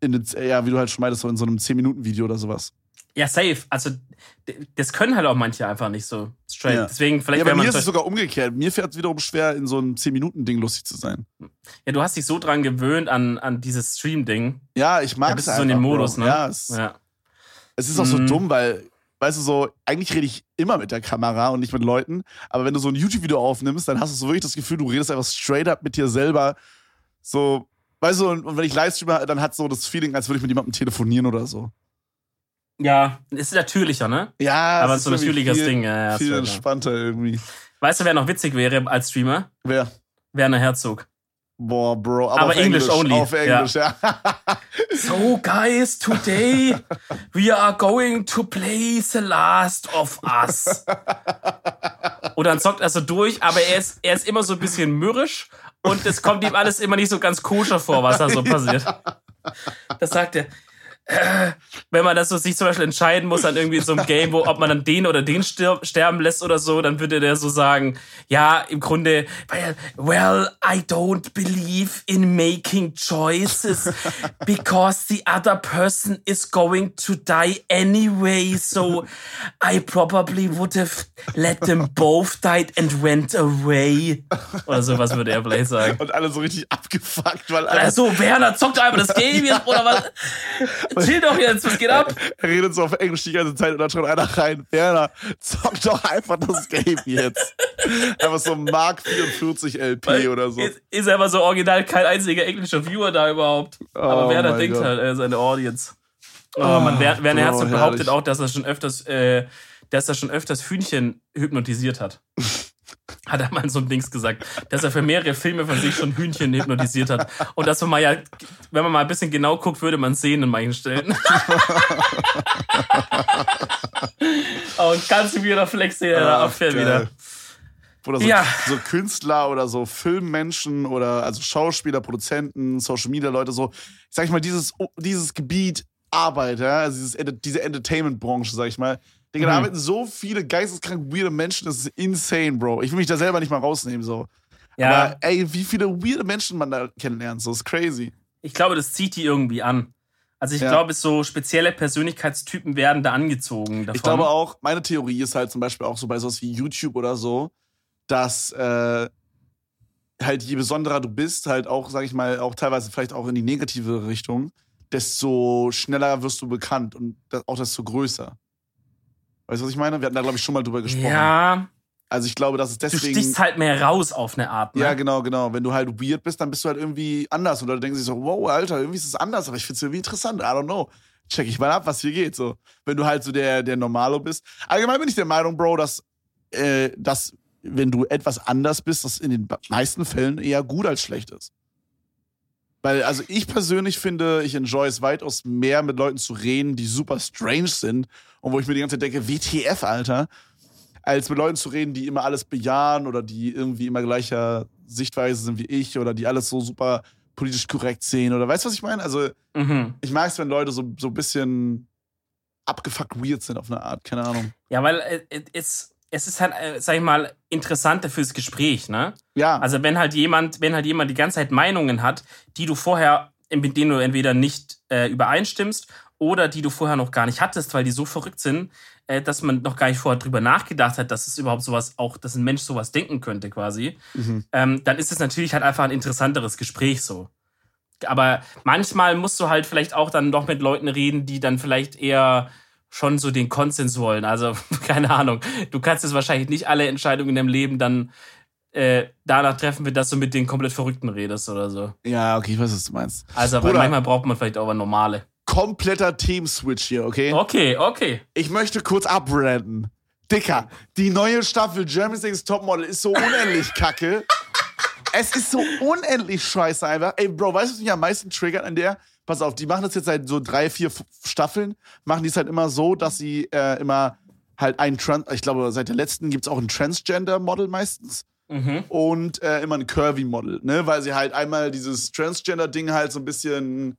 Speaker 1: in ja, wie du halt schon meintest, so in so einem 10-Minuten-Video oder sowas.
Speaker 2: Ja, safe. Also, das können halt auch manche einfach nicht so straight.
Speaker 1: Ja.
Speaker 2: Deswegen, vielleicht
Speaker 1: Ja, bei
Speaker 2: man.
Speaker 1: mir ist es sogar umgekehrt. Mir fällt es wiederum schwer, in so einem 10-Minuten-Ding lustig zu sein.
Speaker 2: ja, du hast dich so dran gewöhnt an, an dieses Stream-Ding.
Speaker 1: Ja, ich mag
Speaker 2: Da
Speaker 1: es
Speaker 2: bist du so in dem Modus,
Speaker 1: Bro.
Speaker 2: ne?
Speaker 1: Ja, es,
Speaker 2: Ja.
Speaker 1: Es ist auch so
Speaker 2: Mhm.
Speaker 1: dumm, weil, weißt du, so, eigentlich rede ich immer mit der Kamera und nicht mit Leuten, aber wenn du so ein YouTube-Video aufnimmst, dann hast du so wirklich das Gefühl, du redest einfach straight up mit dir selber. So, weißt du, und, und wenn ich Livestreamer, dann hat so das Feeling, als würde ich mit jemandem telefonieren oder so.
Speaker 2: Ja, ist natürlicher, ne?
Speaker 1: Ja,
Speaker 2: Aber
Speaker 1: es
Speaker 2: so ein
Speaker 1: ist
Speaker 2: natürliches
Speaker 1: viel,
Speaker 2: Ding. Ja, ja,
Speaker 1: Viel
Speaker 2: ist
Speaker 1: entspannter irgendwie.
Speaker 2: Weißt du, wer noch witzig wäre als Streamer?
Speaker 1: Wer?
Speaker 2: Werner Herzog.
Speaker 1: Boah, Bro. Aber,
Speaker 2: Aber
Speaker 1: auf
Speaker 2: English
Speaker 1: Englisch
Speaker 2: only,
Speaker 1: Auf Englisch, ja.
Speaker 2: So, guys, today we are going to play The Last of Us. Und dann zockt er so durch, aber er ist, er ist immer so ein bisschen mürrisch und es kommt ihm alles immer nicht so ganz koscher vor, was da so passiert. Das sagt er. Äh, wenn man das so sich zum Beispiel entscheiden muss an irgendwie so einem Game, wo ob man dann den oder den stirb, sterben lässt oder so, dann würde der so sagen, ja, im Grunde, well, I don't believe in making choices because the other person is going to die anyway, so I probably would have let them both die and went away. Oder sowas würde er vielleicht sagen.
Speaker 1: Und alle so richtig abgefuckt, weil alle,
Speaker 2: Also, Werner, zockt einfach das Game jetzt, Bruder, was? Chill doch jetzt, was geht ab?
Speaker 1: er redet so auf Englisch die ganze Zeit und dann schreibt einer rein, Werner, zock doch einfach das Game jetzt. Einfach so Mark 44 LP oder so.
Speaker 2: Ist, ist aber so original kein einziger englischer Viewer da überhaupt. Aber
Speaker 1: Oh
Speaker 2: Werner denkt
Speaker 1: Gott.
Speaker 2: halt, er ist eine Audience. Oh, man, Wer- Werner Herzog behauptet
Speaker 1: herrlich.
Speaker 2: auch, dass er schon öfters, äh, dass er schon öfters Hühnchen hypnotisiert hat. Hat er mal so einem Dings gesagt, dass er für mehrere Filme von sich schon Hühnchen hypnotisiert hat. Und dass man mal ja, wenn man mal ein bisschen genau guckt, würde man sehen in manchen Stellen. oh, ein ganz weirder Flex,
Speaker 1: Ach,
Speaker 2: abfährt
Speaker 1: geil.
Speaker 2: wieder.
Speaker 1: Oder so,
Speaker 2: Ja.
Speaker 1: so Künstler oder so Filmmenschen oder also Schauspieler, Produzenten, Social Media Leute, so, ich sag ich mal, dieses, dieses Gebiet Arbeit, ja, also dieses, diese Entertainment-Branche, sag ich mal. Digga, da
Speaker 2: Mhm.
Speaker 1: arbeiten so viele geisteskrank weirde Menschen, das ist insane, Bro. Ich will mich da selber nicht mal rausnehmen, so.
Speaker 2: Ja,
Speaker 1: Aber ey, wie viele weirde Menschen man da kennenlernt, so ist crazy.
Speaker 2: ich glaube, das zieht die irgendwie an. Also ich
Speaker 1: Ja.
Speaker 2: glaube, so spezielle Persönlichkeitstypen werden da angezogen davon.
Speaker 1: Ich glaube auch, meine Theorie ist halt zum Beispiel auch so bei sowas wie YouTube oder so, dass äh, halt je besonderer du bist, halt auch, sag ich mal, auch teilweise vielleicht auch in die negative Richtung, desto schneller wirst du bekannt und auch desto größer. Weißt du, was ich meine? Wir hatten da, glaube ich, schon mal drüber gesprochen.
Speaker 2: Ja,
Speaker 1: Also ich glaube, dass es
Speaker 2: du
Speaker 1: deswegen.
Speaker 2: stichst halt mehr raus auf eine Art. Ne?
Speaker 1: Ja, genau, genau. Wenn du halt weird bist, dann bist du halt irgendwie anders. Und Leute denken sich so, wow, Alter, irgendwie ist es anders, aber ich finde es irgendwie interessant. I don't know. Check ich mal ab, was hier geht. So. Wenn du halt so der, der Normalo bist. Allgemein bin ich der Meinung, Bro, dass, äh, dass wenn du etwas anders bist, das in den meisten Fällen eher gut als schlecht ist. Weil, also ich persönlich finde, ich enjoy es weitaus mehr, mit Leuten zu reden, die super strange sind und wo ich mir die ganze Zeit denke, WTF, Alter, als mit Leuten zu reden, die immer alles bejahen oder die irgendwie immer gleicher Sichtweise sind wie ich oder die alles so super politisch korrekt sehen oder weißt du, was ich meine? Also
Speaker 2: Mhm.
Speaker 1: ich mag es, wenn Leute so, so ein bisschen abgefuckt weird sind auf eine Art, keine Ahnung.
Speaker 2: Ja, weil äh, es, es ist halt, äh, sag ich mal, interessanter fürs Gespräch, ne?
Speaker 1: Ja,
Speaker 2: Also wenn halt jemand, wenn halt jemand die ganze Zeit Meinungen hat, die du vorher, mit denen du entweder nicht äh, übereinstimmst oder die du vorher noch gar nicht hattest, weil die so verrückt sind, äh, dass man noch gar nicht vorher drüber nachgedacht hat, dass es überhaupt sowas auch, dass ein Mensch sowas denken könnte quasi,
Speaker 1: Mhm.
Speaker 2: ähm, dann ist es natürlich halt einfach ein interessanteres Gespräch so. Aber manchmal musst du halt vielleicht auch dann doch mit Leuten reden, die dann vielleicht eher schon so den Konsens wollen. Also, keine Ahnung. Du kannst jetzt wahrscheinlich nicht alle Entscheidungen in deinem Leben dann äh, danach treffen, dass du mit den komplett Verrückten redest oder so.
Speaker 1: ja, okay, ich weiß, was du meinst.
Speaker 2: Also, weil manchmal braucht man vielleicht auch eine normale.
Speaker 1: Kompletter Team-Switch hier, okay?
Speaker 2: Okay, okay.
Speaker 1: Ich möchte kurz abbranden. Dicker, die neue Staffel Germany's Next Topmodel ist so unendlich kacke. Es ist so unendlich scheiße einfach. Ey, Bro, weißt du, was mich am meisten triggert an der? Pass auf, die machen das jetzt seit so drei, vier Staffeln, machen die es halt immer so, dass sie äh, immer halt einen Trans, ich glaube, seit der letzten gibt's auch ein Transgender-Model meistens
Speaker 2: Mhm.
Speaker 1: und äh, immer ein Curvy-Model, ne? Weil sie halt einmal dieses Transgender-Ding halt so ein bisschen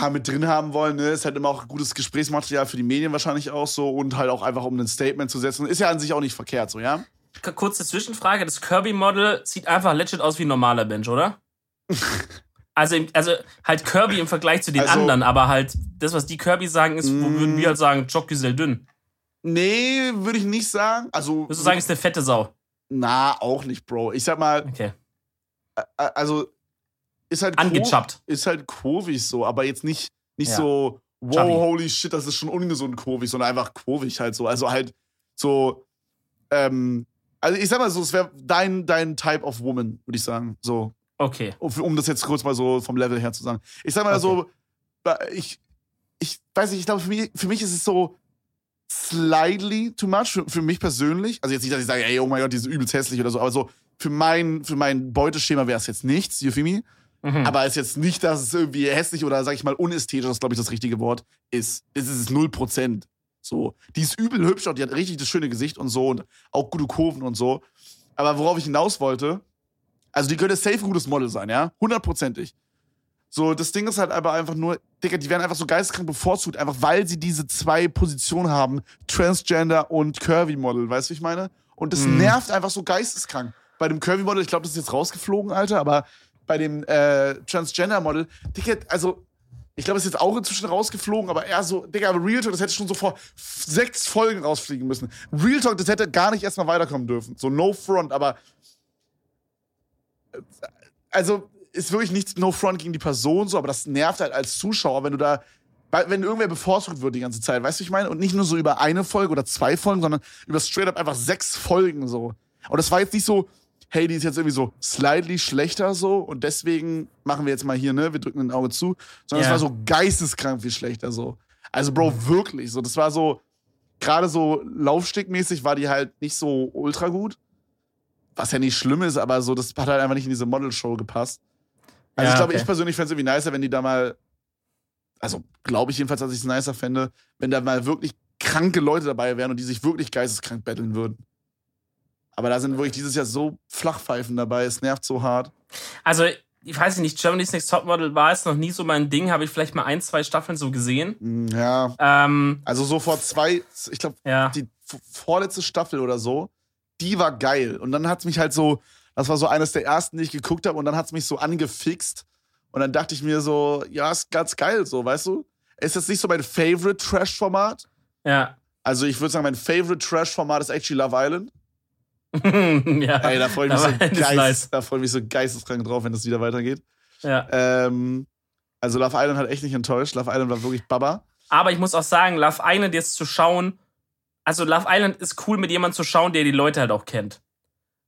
Speaker 1: ja, mit drin haben wollen, ne? Ist halt immer auch gutes Gesprächsmaterial für die Medien wahrscheinlich auch so und halt auch einfach, um ein Statement zu setzen. Ist ja an sich auch nicht verkehrt, so, ja?
Speaker 2: Kurze Zwischenfrage: Das Kirby-Model sieht einfach legit aus wie ein normaler Mensch, oder? Also, also halt Kirby im Vergleich zu den
Speaker 1: Also-
Speaker 2: anderen, aber halt das, was die Kirby sagen, ist, wo
Speaker 1: Mm.
Speaker 2: würden wir halt sagen, Jocgisel dünn.
Speaker 1: Nee, würde ich nicht sagen. Also,
Speaker 2: Würdest du sagen, ist eine fette Sau?
Speaker 1: na, auch nicht, Bro. Ich sag mal,
Speaker 2: Okay.
Speaker 1: also, ist halt
Speaker 2: Angechappt.
Speaker 1: ist halt kurvig so, aber jetzt nicht, nicht
Speaker 2: Ja.
Speaker 1: so, wow,
Speaker 2: Chubby.
Speaker 1: holy shit, das ist schon ungesund kurvig, sondern einfach kurvig halt so. Also halt so, ähm, also ich sag mal so, es wäre dein, dein Type of Woman, würde ich sagen. So,
Speaker 2: Okay.
Speaker 1: um, um das jetzt kurz mal so vom Level her zu sagen. Ich sag mal so, ich, ich weiß nicht, ich glaube, für mich, für mich ist es so slightly too much, für, für mich persönlich. Also jetzt nicht, dass ich sage, ey, oh mein Gott, die ist übelst hässlich oder so, aber so für mein, für mein Beuteschema wäre es jetzt nichts, you feel me?
Speaker 2: Mhm.
Speaker 1: Aber es ist jetzt nicht, dass es irgendwie hässlich oder, sag ich mal, unästhetisch, das ist, glaube ich, das richtige Wort, ist. Es ist 0%. So. Die ist übel hübsch und die hat richtig das schöne Gesicht und so und auch gute Kurven und so. Aber worauf ich hinaus wollte, also die könnte safe ein gutes Model sein, ja? Hundertprozentig. So, das Ding ist halt aber einfach nur, Digga, die werden einfach so geisteskrank bevorzugt, einfach weil sie diese zwei Positionen haben, Transgender und Curvy-Model, weißt du, wie ich meine? Und das
Speaker 2: Mhm.
Speaker 1: nervt einfach so geisteskrank. Bei dem Curvy-Model, ich glaube, das ist jetzt rausgeflogen, Alter, aber bei dem äh, Transgender-Model, Digga, also, ich glaube, es ist jetzt auch inzwischen rausgeflogen, aber eher so, Digga, aber Real Talk, das hätte schon so vor sechs Folgen rausfliegen müssen. Real Talk, das hätte gar nicht erstmal weiterkommen dürfen. So, no front, aber. äh, Also, ist wirklich nichts no front gegen die Person, so, aber das nervt halt als Zuschauer, wenn du da. Wenn irgendwer bevorzugt wird die ganze Zeit, weißt du, ich meine? Und nicht nur so über eine Folge oder zwei Folgen, sondern über straight up einfach sechs Folgen so. Und das war jetzt nicht so, hey, die ist jetzt irgendwie so slightly schlechter so und deswegen machen wir jetzt mal hier, ne, wir drücken ein Auge zu, sondern es
Speaker 2: Ja.
Speaker 1: war so geisteskrank viel schlechter so. Also, Bro, wirklich so. Das war so, gerade so laufstickmäßig war die halt nicht so ultra gut. Was ja nicht schlimm ist, aber so, das hat halt einfach nicht in diese Model-Show gepasst. Also,
Speaker 2: Ja,
Speaker 1: ich glaube,
Speaker 2: okay.
Speaker 1: ich persönlich fände es irgendwie nicer, wenn die da mal, also glaube ich jedenfalls, dass ich es nicer fände, wenn da mal wirklich kranke Leute dabei wären und die sich wirklich geisteskrank betteln würden. Aber da sind wirklich dieses Jahr so Flachpfeifen dabei, es nervt so hart.
Speaker 2: Also, ich weiß nicht, Germany's Next Topmodel war es noch nie so mein Ding, habe ich vielleicht mal ein, zwei Staffeln so gesehen.
Speaker 1: Mm, Ja.
Speaker 2: Ähm,
Speaker 1: Also so vor zwei, ich glaube,
Speaker 2: ja.
Speaker 1: die vorletzte Staffel oder so, die war geil. Und dann hat es mich halt so, das war so eines der ersten, die ich geguckt habe, und dann hat es mich so angefixt. Und dann dachte ich mir so, ja, ist ganz geil, so, weißt du? Ist jetzt nicht so mein Favorite Trash-Format.
Speaker 2: Ja.
Speaker 1: Also ich würde sagen, mein Favorite Trash-Format ist actually Love Island.
Speaker 2: ja.
Speaker 1: Ey, da freue ich so
Speaker 2: nice.
Speaker 1: freu ich mich so geisteskrank drauf, wenn das wieder weitergeht.
Speaker 2: ja.
Speaker 1: Ähm, also Love Island hat echt nicht enttäuscht. Love Island war wirklich Baba.
Speaker 2: Aber ich muss auch sagen, Love Island jetzt zu schauen, also Love Island ist cool mit jemandem zu schauen, der die Leute halt auch kennt.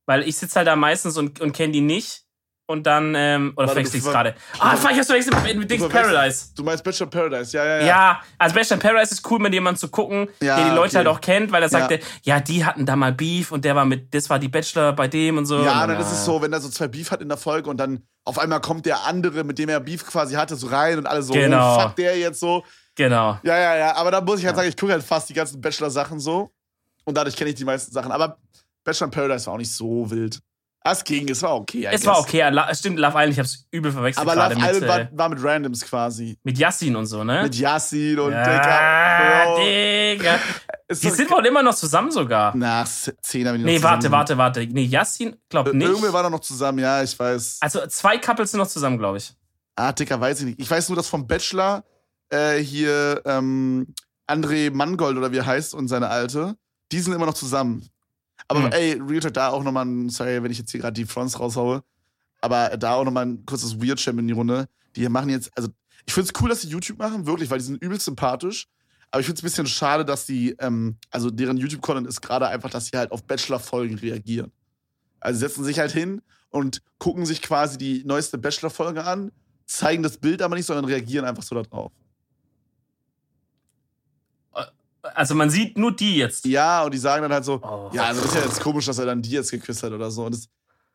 Speaker 2: Weil ich sitze halt da meistens und, und kenne die nicht. Und dann, ähm, oder
Speaker 1: Warte,
Speaker 2: verwechsel ich es gerade. Ah, fuck, ich hab's verwechselt mit, mit Dings Paradise.
Speaker 1: Du meinst Bachelor Paradise, ja, ja, ja.
Speaker 2: Ja, also Bachelor Paradise ist cool, mit jemandem zu gucken,
Speaker 1: Ja,
Speaker 2: der die Leute
Speaker 1: okay.
Speaker 2: halt auch kennt, weil er
Speaker 1: Ja.
Speaker 2: sagte, ja, die hatten da mal Beef und der war mit, das war die Bachelor bei dem und so.
Speaker 1: Ja,
Speaker 2: und
Speaker 1: dann ist es so, wenn er so zwei Beef hat in der Folge und dann auf einmal kommt der andere, mit dem er Beef quasi hatte, so rein und alle so,
Speaker 2: Genau.
Speaker 1: oh, fuck der jetzt so.
Speaker 2: Genau.
Speaker 1: Ja, ja, ja. Aber da muss ich halt sagen, ich gucke halt fast die ganzen Bachelor-Sachen so. Und dadurch kenne ich die meisten Sachen. Aber Bachelor Paradise war auch nicht so wild. Es ging, es war okay. I
Speaker 2: Es war
Speaker 1: guess.
Speaker 2: okay, La- stimmt, Love Island, ich hab's übel verwechselt
Speaker 1: Aber Love Island
Speaker 2: äh,
Speaker 1: war, war mit Randoms quasi.
Speaker 2: mit Yassin und so, ne?
Speaker 1: Mit Yassin und
Speaker 2: ja,
Speaker 1: Digga. Bro.
Speaker 2: Digga. Die sind wohl immer noch zusammen sogar.
Speaker 1: Nach zehn haben die noch
Speaker 2: Nee, warte,
Speaker 1: zusammen.
Speaker 2: warte, warte. Nee, Yassin, glaub nicht.
Speaker 1: Irgendwer war doch noch zusammen, ja, ich weiß.
Speaker 2: Also zwei Couples sind noch zusammen, glaube ich.
Speaker 1: Ah, Dicker, weiß ich nicht. Ich weiß nur, dass vom Bachelor äh, hier ähm, André Mangold oder wie er heißt und seine Alte, die sind immer noch zusammen. Aber
Speaker 2: Hm.
Speaker 1: ey, Real Talk, da auch nochmal ein, sorry, wenn ich jetzt hier gerade die Fronts raushaue, aber da auch nochmal ein kurzes Weird Champ in die Runde. Die machen jetzt, also ich finde es cool, dass die YouTube machen, wirklich, weil die sind übelst sympathisch. Aber ich finde es ein bisschen schade, dass die, ähm, also deren YouTube-Content ist gerade einfach, dass sie halt auf Bachelor-Folgen reagieren. Also setzen sich halt hin und gucken sich quasi die neueste Bachelor-Folge an, zeigen das Bild aber nicht, sondern reagieren einfach so darauf.
Speaker 2: Also man sieht nur die jetzt.
Speaker 1: Ja, und die sagen dann halt so,
Speaker 2: Oh.
Speaker 1: ja, also das ist ja jetzt komisch, dass er dann die jetzt geküsst hat oder so. Und das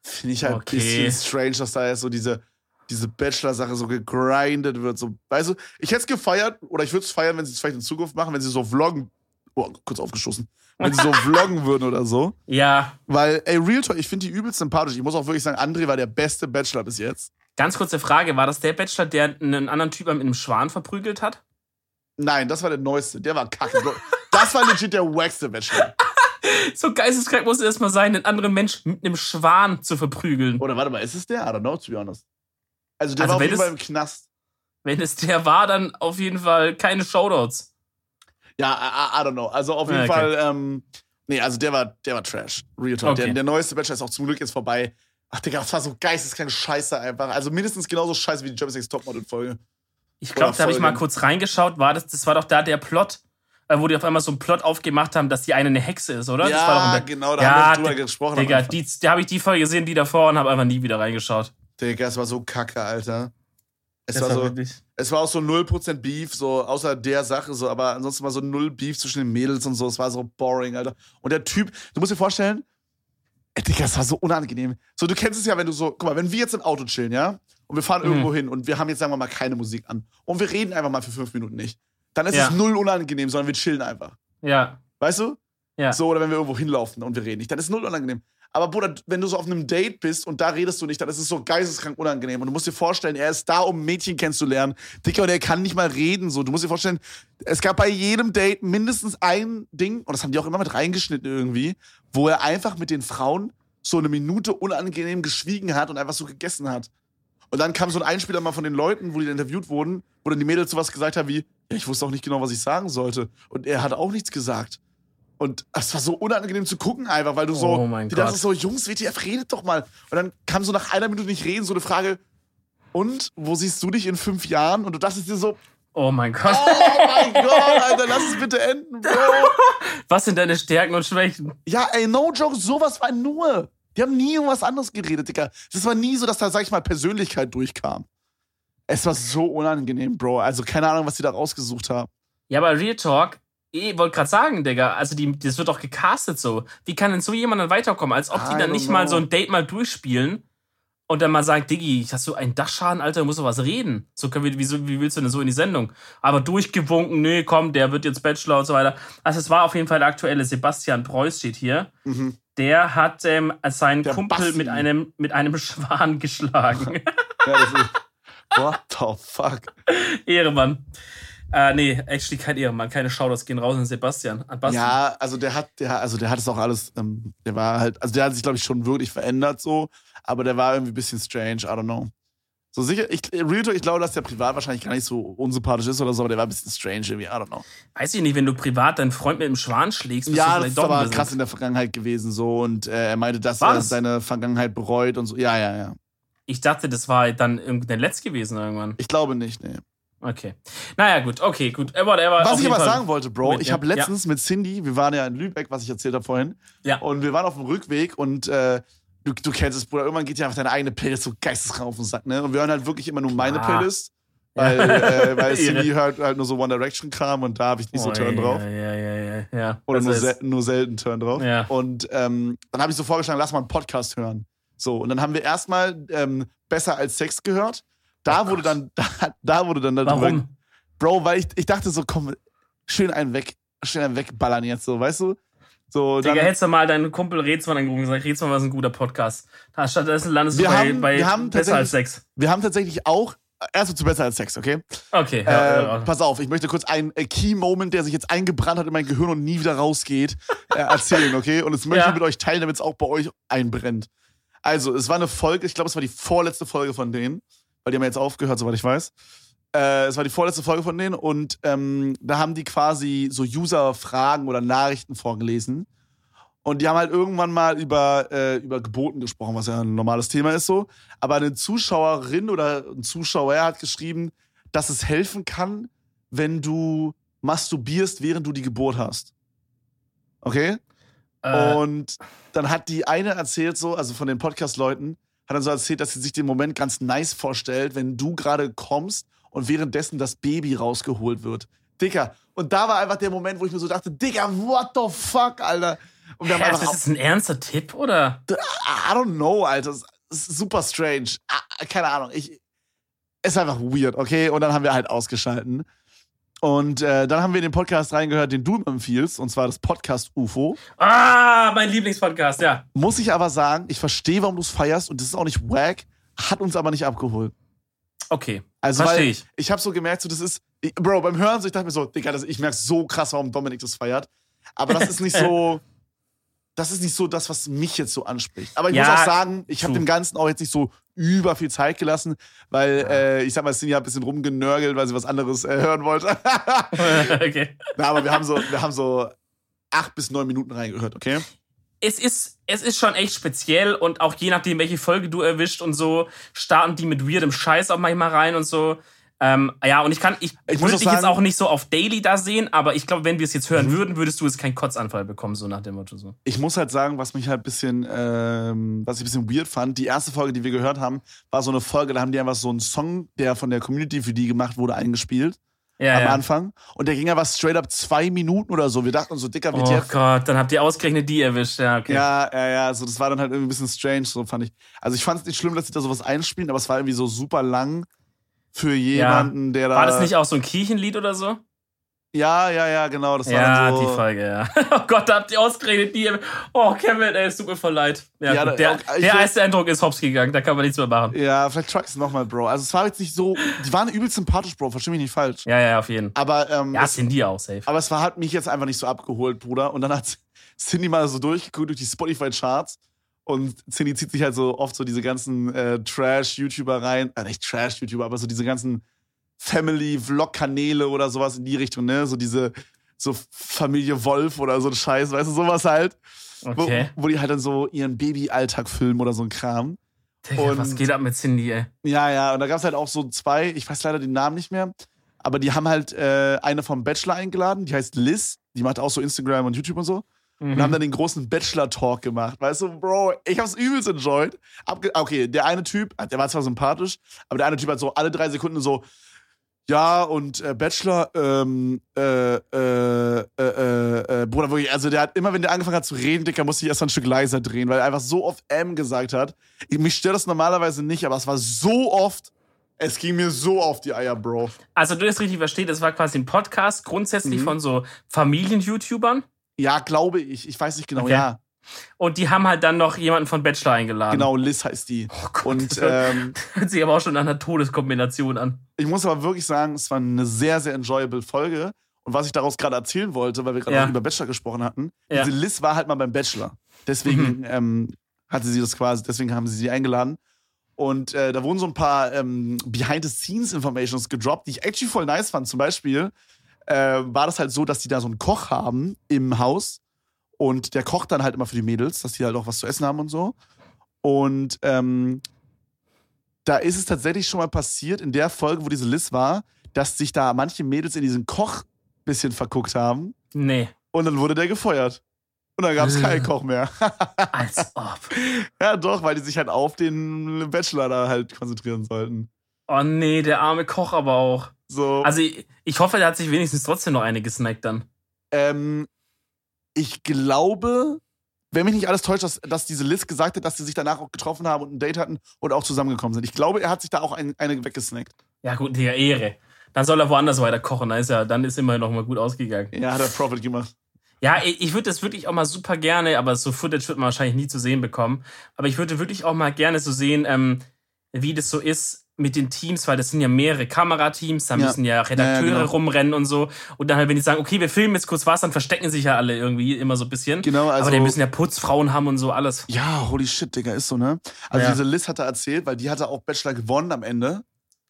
Speaker 1: finde ich halt
Speaker 2: Okay.
Speaker 1: ein bisschen strange, dass da jetzt so diese, diese Bachelor-Sache so gegrindet wird. So, weißt du, ich hätte es gefeiert, oder ich würde es feiern, wenn sie es vielleicht in Zukunft machen, wenn sie so vloggen, oh, kurz aufgestoßen, wenn sie so vloggen würden oder so.
Speaker 2: Ja,
Speaker 1: Weil, ey, Real Talk, ich finde die übelst sympathisch. Ich muss auch wirklich sagen, André war der beste Bachelor bis jetzt.
Speaker 2: ganz kurze Frage. War das der Bachelor, der einen anderen Typen mit einem Schwan verprügelt hat?
Speaker 1: Nein, das war der neueste. Der war kacke. Das war legit der wackste Bachelor.
Speaker 2: So geisteskrank muss es erstmal sein, einen anderen Mensch mit einem Schwan zu verprügeln.
Speaker 1: Oder warte mal, ist es der? I don't know, to be honest. Also der
Speaker 2: Also
Speaker 1: war auf
Speaker 2: wenn
Speaker 1: jeden Fall
Speaker 2: es-
Speaker 1: im Knast.
Speaker 2: Wenn es der war, dann auf jeden Fall keine Shoutouts.
Speaker 1: Ja, I, I don't know. Also auf jeden
Speaker 2: okay.
Speaker 1: Fall, ähm, nee, also der war, der war Trash. Real Talk.
Speaker 2: Okay.
Speaker 1: Der, der neueste Bachelor ist auch zum Glück jetzt vorbei. Ach, Digga, das war so geisteskrank scheiße einfach. Also mindestens genauso scheiße wie die Germany's Next Topmodel-Folge.
Speaker 2: Ich glaube, da habe ich mal kurz reingeschaut. War das, das war doch da der Plot, äh, wo die auf einmal so einen Plot aufgemacht haben, dass die eine eine Hexe ist, oder? das war doch
Speaker 1: Ja, genau, da
Speaker 2: Ja,
Speaker 1: haben wir drüber gesprochen.
Speaker 2: Digga, die, da habe ich die Folge gesehen, die davor und habe einfach nie wieder reingeschaut.
Speaker 1: Digga, es war so kacke, Alter. Es
Speaker 2: Das
Speaker 1: war, so,
Speaker 2: wirklich.
Speaker 1: es war auch so 0% Beef, so außer der Sache, so, aber ansonsten war so null Beef zwischen den Mädels und so. Es war so boring, Alter. Und der Typ, du musst dir vorstellen, ey, Digga, es war so unangenehm. So, du kennst es ja, wenn du so, guck mal, wenn wir jetzt im Auto chillen, ja, und wir fahren
Speaker 2: Mhm.
Speaker 1: irgendwo hin und wir haben jetzt, sagen wir mal, keine Musik an und wir reden einfach mal für fünf Minuten nicht, dann ist
Speaker 2: Ja.
Speaker 1: es null unangenehm, sondern wir chillen einfach.
Speaker 2: Ja,
Speaker 1: Weißt du?
Speaker 2: ja.
Speaker 1: So, oder wenn wir irgendwo hinlaufen und wir reden nicht, dann ist es null unangenehm. Aber Bruder, wenn du so auf einem Date bist und da redest du nicht, dann ist es so geisteskrank unangenehm. Und du musst dir vorstellen, er ist da, um Mädchen kennenzulernen. Dicker, und er kann nicht mal reden. So, du musst dir vorstellen, es gab bei jedem Date mindestens ein Ding, und das haben die auch immer mit reingeschnitten irgendwie, wo er einfach mit den Frauen so eine Minute unangenehm geschwiegen hat und einfach so gegessen hat. Und dann kam so ein Einspieler mal von den Leuten, wo die interviewt wurden, wo dann die Mädels sowas gesagt haben wie, ja, ich wusste auch nicht genau, was ich sagen sollte. Und er hat auch nichts gesagt. Und es war so unangenehm zu gucken einfach, weil du so,
Speaker 2: Oh mein
Speaker 1: die
Speaker 2: Gott.
Speaker 1: dachten so, Jungs, WTF, redet doch mal. Und dann kam so nach einer Minute nicht reden, so eine Frage, und, wo siehst du dich in fünf Jahren? Und du dachtest dir so,
Speaker 2: Oh mein Gott.
Speaker 1: oh mein Gott, Alter, lass es bitte enden, Bro.
Speaker 2: Was sind deine Stärken und Schwächen?
Speaker 1: Ja, ey, no joke, sowas war nur. Die haben nie irgendwas anderes geredet, Digga. Das war nie so, dass da, sag ich mal, Persönlichkeit durchkam. Es war so unangenehm, Bro. Also keine Ahnung, was die da rausgesucht haben.
Speaker 2: Ja, aber Real Talk, ich wollte gerade sagen, Digga, also die, das wird doch gecastet so. Wie kann denn so jemand dann weiterkommen? Als ob die dann nicht mal
Speaker 1: know.
Speaker 2: so ein Date mal durchspielen und dann mal sagen, Diggi, hast du einen Dachschaden, Alter, du musst doch was reden. So können wir, wieso, wie willst du denn so in die Sendung? Aber durchgewunken, nee, komm, der wird jetzt Bachelor und so weiter. Also es war auf jeden Fall der aktuelle Sebastian Preuß steht hier.
Speaker 1: Mhm.
Speaker 2: Der hat ähm, seinen der Kumpel mit einem, mit einem Schwan geschlagen. ja, das
Speaker 1: ist. What the fuck?
Speaker 2: Ehremann. Äh, nee, actually kein Ehrenmann, keine Shoutouts gehen raus an Sebastian. An
Speaker 1: Bastian. Ja, also der hat, der, also der hat es auch alles, ähm, der war halt, also der hat sich, glaube ich, schon wirklich verändert so, aber der war irgendwie ein bisschen strange, I don't know. So sicher, ich, Real ich glaube, dass der privat wahrscheinlich gar nicht so unsympathisch ist oder so, aber der war ein bisschen strange irgendwie, I don't know.
Speaker 2: Weiß ich nicht, wenn du privat deinen Freund mit dem Schwan schlägst,
Speaker 1: bist ja, du vielleicht das ist aber krass in der Vergangenheit gewesen so und äh, er meinte, dass war er das? seine Vergangenheit bereut und so. Ja, ja, ja.
Speaker 2: Ich dachte, das war dann irgendein Letzt gewesen irgendwann.
Speaker 1: Ich glaube nicht, nee.
Speaker 2: Okay. Naja, gut, okay, gut. Äh, whatever.
Speaker 1: Was ich aber Fall sagen wollte, Bro, mit, ich habe letztens ja. mit Cindy, wir waren ja in Lübeck, was ich erzählt habe vorhin. Ja. Und wir waren auf dem Rückweg und äh, du, du kennst es, Bruder, irgendwann geht ja einfach deine eigene Playlist so geisteskrank auf den Sack, ne? Und wir hören halt wirklich immer nur meine ah. Playlist. Weil, äh, weil Cindy hört halt nur so One Direction Kram und da habe ich nicht so oh, Turn drauf.
Speaker 2: Ja, ja, ja, ja.
Speaker 1: Oder nur, sel nur selten Turn drauf. Ja. Und ähm, dann habe ich so vorgeschlagen, lass mal einen Podcast hören. So, und dann haben wir erstmal ähm, Besser als Sex gehört. Da oh wurde dann, da, da wurde dann darüber,
Speaker 2: Warum?
Speaker 1: Bro, weil ich, ich dachte so, komm, schön einen weg, schön einen wegballern jetzt so, weißt du? So,
Speaker 2: Digga, dann, hättest du mal deinen Kumpel Rätsmann angerufen und gesagt, Rätsmann, was ein guter Podcast. Stattdessen landest
Speaker 1: wir
Speaker 2: du
Speaker 1: haben,
Speaker 2: bei,
Speaker 1: wir haben
Speaker 2: besser als Sex.
Speaker 1: Wir haben tatsächlich auch, erst zu besser als Sex, okay?
Speaker 2: Okay.
Speaker 1: Äh, ja, ja. Pass auf, ich möchte kurz einen Key-Moment, der sich jetzt eingebrannt hat in mein Gehirn und nie wieder rausgeht, äh, erzählen, okay? Und das möchte ja. ich mit euch teilen, damit es auch bei euch einbrennt. Also, es war eine Folge, ich glaube, es war die vorletzte Folge von denen, weil die haben ja jetzt aufgehört, soweit ich weiß. Äh, es war die vorletzte Folge von denen und ähm, da haben die quasi so User-Fragen oder Nachrichten vorgelesen. Und die haben halt irgendwann mal über, äh, über Geburten gesprochen, was ja ein normales Thema ist so. Aber eine Zuschauerin oder ein Zuschauer hat geschrieben, dass es helfen kann, wenn du masturbierst, während du die Geburt hast. Okay? Äh. Und dann hat die eine erzählt so, also von den Podcast-Leuten, hat dann so erzählt, dass sie sich den Moment ganz nice vorstellt, wenn du gerade kommst und währenddessen das Baby rausgeholt wird. Dicker. Und da war einfach der Moment, wo ich mir so dachte, Dicker, what the fuck, Alter.
Speaker 2: Und wir Hä, haben einfach, ist das ein ernster Tipp, oder?
Speaker 1: I don't know, Alter. Super strange. Ah, keine Ahnung. Ich, ist einfach weird, okay? Und dann haben wir halt ausgeschalten. Und äh, dann haben wir in den Podcast reingehört, den du empfiehlst, und zwar das Podcast UFO.
Speaker 2: Ah, mein Lieblingspodcast, ja.
Speaker 1: Muss ich aber sagen, ich verstehe, warum du es feierst und das ist auch nicht wack, hat uns aber nicht abgeholt.
Speaker 2: Okay.
Speaker 1: Also, Verstehe ich. Ich habe so gemerkt, so, das ist, ich, Bro, beim Hören, so, ich dachte mir so, Digga, das, ich merke so krass, warum Dominik das feiert. Aber das ist nicht so, das ist nicht so das, was mich jetzt so anspricht. Aber ich ja, muss auch sagen, ich habe dem Ganzen auch jetzt nicht so über viel Zeit gelassen, weil äh, ich sag mal, Cindy hat ein bisschen rumgenörgelt, weil sie was anderes äh, hören wollte. okay. Na, aber wir haben so, wir haben so acht bis neun Minuten reingehört, okay?
Speaker 2: es ist, es ist schon echt speziell und auch je nachdem, welche Folge du erwischt und so, starten die mit weirdem Scheiß auch manchmal rein und so. Ähm, ja, und ich kann, ich, ich würde dich sagen, jetzt auch nicht so auf Daily da sehen, aber ich glaube, wenn wir es jetzt hören mhm. würden, würdest du jetzt keinen Kotzanfall bekommen, so nach dem Motto so.
Speaker 1: Ich muss halt sagen, was mich halt ein bisschen, ähm, was ich ein bisschen weird fand, die erste Folge, die wir gehört haben, war so eine Folge, da haben die einfach so einen Song, der von der Community für die gemacht wurde, eingespielt ja, am ja. Anfang. Und der ging ja was straight up zwei Minuten oder so. Wir dachten so, dicker
Speaker 2: WTF. Oh Gott, dann habt ihr ausgerechnet die erwischt. Ja, okay.
Speaker 1: Ja, ja, ja. Also das war dann halt irgendwie ein bisschen strange, so fand ich. Also ich fand es nicht schlimm, dass sie da sowas einspielen, aber es war irgendwie so super lang für jemanden, ja. der da.
Speaker 2: War das nicht auch so ein Kirchenlied oder so?
Speaker 1: Ja, ja, ja, genau. Das war
Speaker 2: ja,
Speaker 1: dann
Speaker 2: so die Folge, ja. Oh Gott, da habt ihr ausgeredet, die. Oh, Kevin, ey, es tut mir voll leid. Ja, ja der, auch, der erste Eindruck ist hops gegangen, da kann man nichts mehr machen.
Speaker 1: Ja, vielleicht try es nochmal, Bro. Also, es war jetzt nicht so. Die waren übelst sympathisch, Bro, versteh mich nicht falsch.
Speaker 2: Ja, ja, auf jeden
Speaker 1: Fall. Aber, ähm.
Speaker 2: Ja, sind die auch safe.
Speaker 1: Aber es war, hat mich jetzt einfach nicht so abgeholt, Bruder. Und dann hat Cindy mal so durchgeguckt durch die Spotify-Charts. Und Cindy zieht sich halt so oft so diese ganzen äh, Trash-YouTuber rein. Äh, nicht Trash-YouTuber, aber so diese ganzen Family-Vlog-Kanäle oder sowas in die Richtung, ne? So diese so Familie Wolf oder so ein Scheiß, weißt du, sowas halt. Okay. Wo, wo die halt dann so ihren Baby-Alltag filmen oder so ein Kram.
Speaker 2: Digga, und, was geht ab mit Cindy, ey?
Speaker 1: Ja, ja, und da gab es halt auch so zwei, ich weiß leider den Namen nicht mehr, aber die haben halt äh, eine vom Bachelor eingeladen, die heißt Liz, die macht auch so Instagram und YouTube und so. Mhm. Und haben dann den großen Bachelor-Talk gemacht. Weißt du, Bro, ich hab's übelst enjoyed. Abge okay, der eine Typ, der war zwar sympathisch, aber der eine Typ hat so alle drei Sekunden so, ja, und äh, Bachelor, ähm, äh, äh, äh, äh, Bruder, wirklich, also der hat immer, wenn der angefangen hat zu reden, Dicker, musste ich erst mal ein Stück leiser drehen, weil er einfach so oft M gesagt hat. Ich, mich stört das normalerweise nicht, aber es war so oft, es ging mir so auf die Eier, Bro.
Speaker 2: Also, du das richtig verstehst, es war quasi ein Podcast grundsätzlich mhm. von so Familien-YouTubern?
Speaker 1: Ja, glaube ich. Ich weiß nicht genau, okay. ja.
Speaker 2: Und die haben halt dann noch jemanden von Bachelor eingeladen.
Speaker 1: Genau, Liz heißt die.
Speaker 2: Oh Gott,
Speaker 1: Und ähm,
Speaker 2: hört sich aber auch schon an einer Todeskombination an.
Speaker 1: ich muss aber wirklich sagen, es war eine sehr, sehr enjoyable Folge. Und was ich daraus gerade erzählen wollte, weil wir gerade
Speaker 2: Ja.
Speaker 1: über Bachelor gesprochen hatten,
Speaker 2: Ja.
Speaker 1: diese Liz war halt mal beim Bachelor. Deswegen ähm, hatte sie das quasi, deswegen haben sie sie eingeladen. Und äh, da wurden so ein paar ähm, Behind-the-Scenes-Informations gedroppt, die ich actually voll nice fand. Zum Beispiel äh, war das halt so, dass die da so einen Koch haben im Haus und der kocht dann halt immer für die Mädels, dass die halt auch was zu essen haben und so. Und ähm, da ist es tatsächlich schon mal passiert, in der Folge, wo diese Liz war, dass sich da manche Mädels in diesen Koch bisschen verguckt haben
Speaker 2: Nee.
Speaker 1: und dann wurde der gefeuert. Und dann gab es keinen Koch mehr.
Speaker 2: Als ob.
Speaker 1: ja, doch, weil die sich halt auf den Bachelor da halt konzentrieren sollten.
Speaker 2: Oh nee, der arme Koch aber auch.
Speaker 1: So,
Speaker 2: Also ich, ich hoffe, der hat sich wenigstens trotzdem noch eine gesnackt dann.
Speaker 1: ähm, ich glaube, wenn mich nicht alles täuscht, dass, dass diese Liz gesagt hat, dass sie sich danach auch getroffen haben und ein Date hatten und auch zusammengekommen sind. Ich glaube, er hat sich da auch ein, eine weggesnackt.
Speaker 2: Ja gut, der Ehre. Dann soll er woanders weiter kochen. Dann ist, ja, dann ist immer noch mal gut ausgegangen.
Speaker 1: Ja, hat er Profit gemacht.
Speaker 2: Ja, ich, ich würde das wirklich auch mal super gerne, aber so Footage wird man wahrscheinlich nie zu sehen bekommen. Aber ich würde wirklich auch mal gerne so sehen, ähm, wie das so ist mit den Teams, weil das sind ja mehrere Kamerateams, da
Speaker 1: Ja.
Speaker 2: müssen ja Redakteure
Speaker 1: Ja, ja, genau.
Speaker 2: rumrennen und so. Und dann halt, wenn die sagen, okay, wir filmen jetzt kurz was, dann verstecken sich ja alle irgendwie immer so ein bisschen.
Speaker 1: Genau, also.
Speaker 2: aber die müssen ja Putzfrauen haben und so alles.
Speaker 1: ja, holy shit, Digga, ist so, ne? Also diese Liz hatte erzählt, weil die hatte auch Bachelor gewonnen am Ende.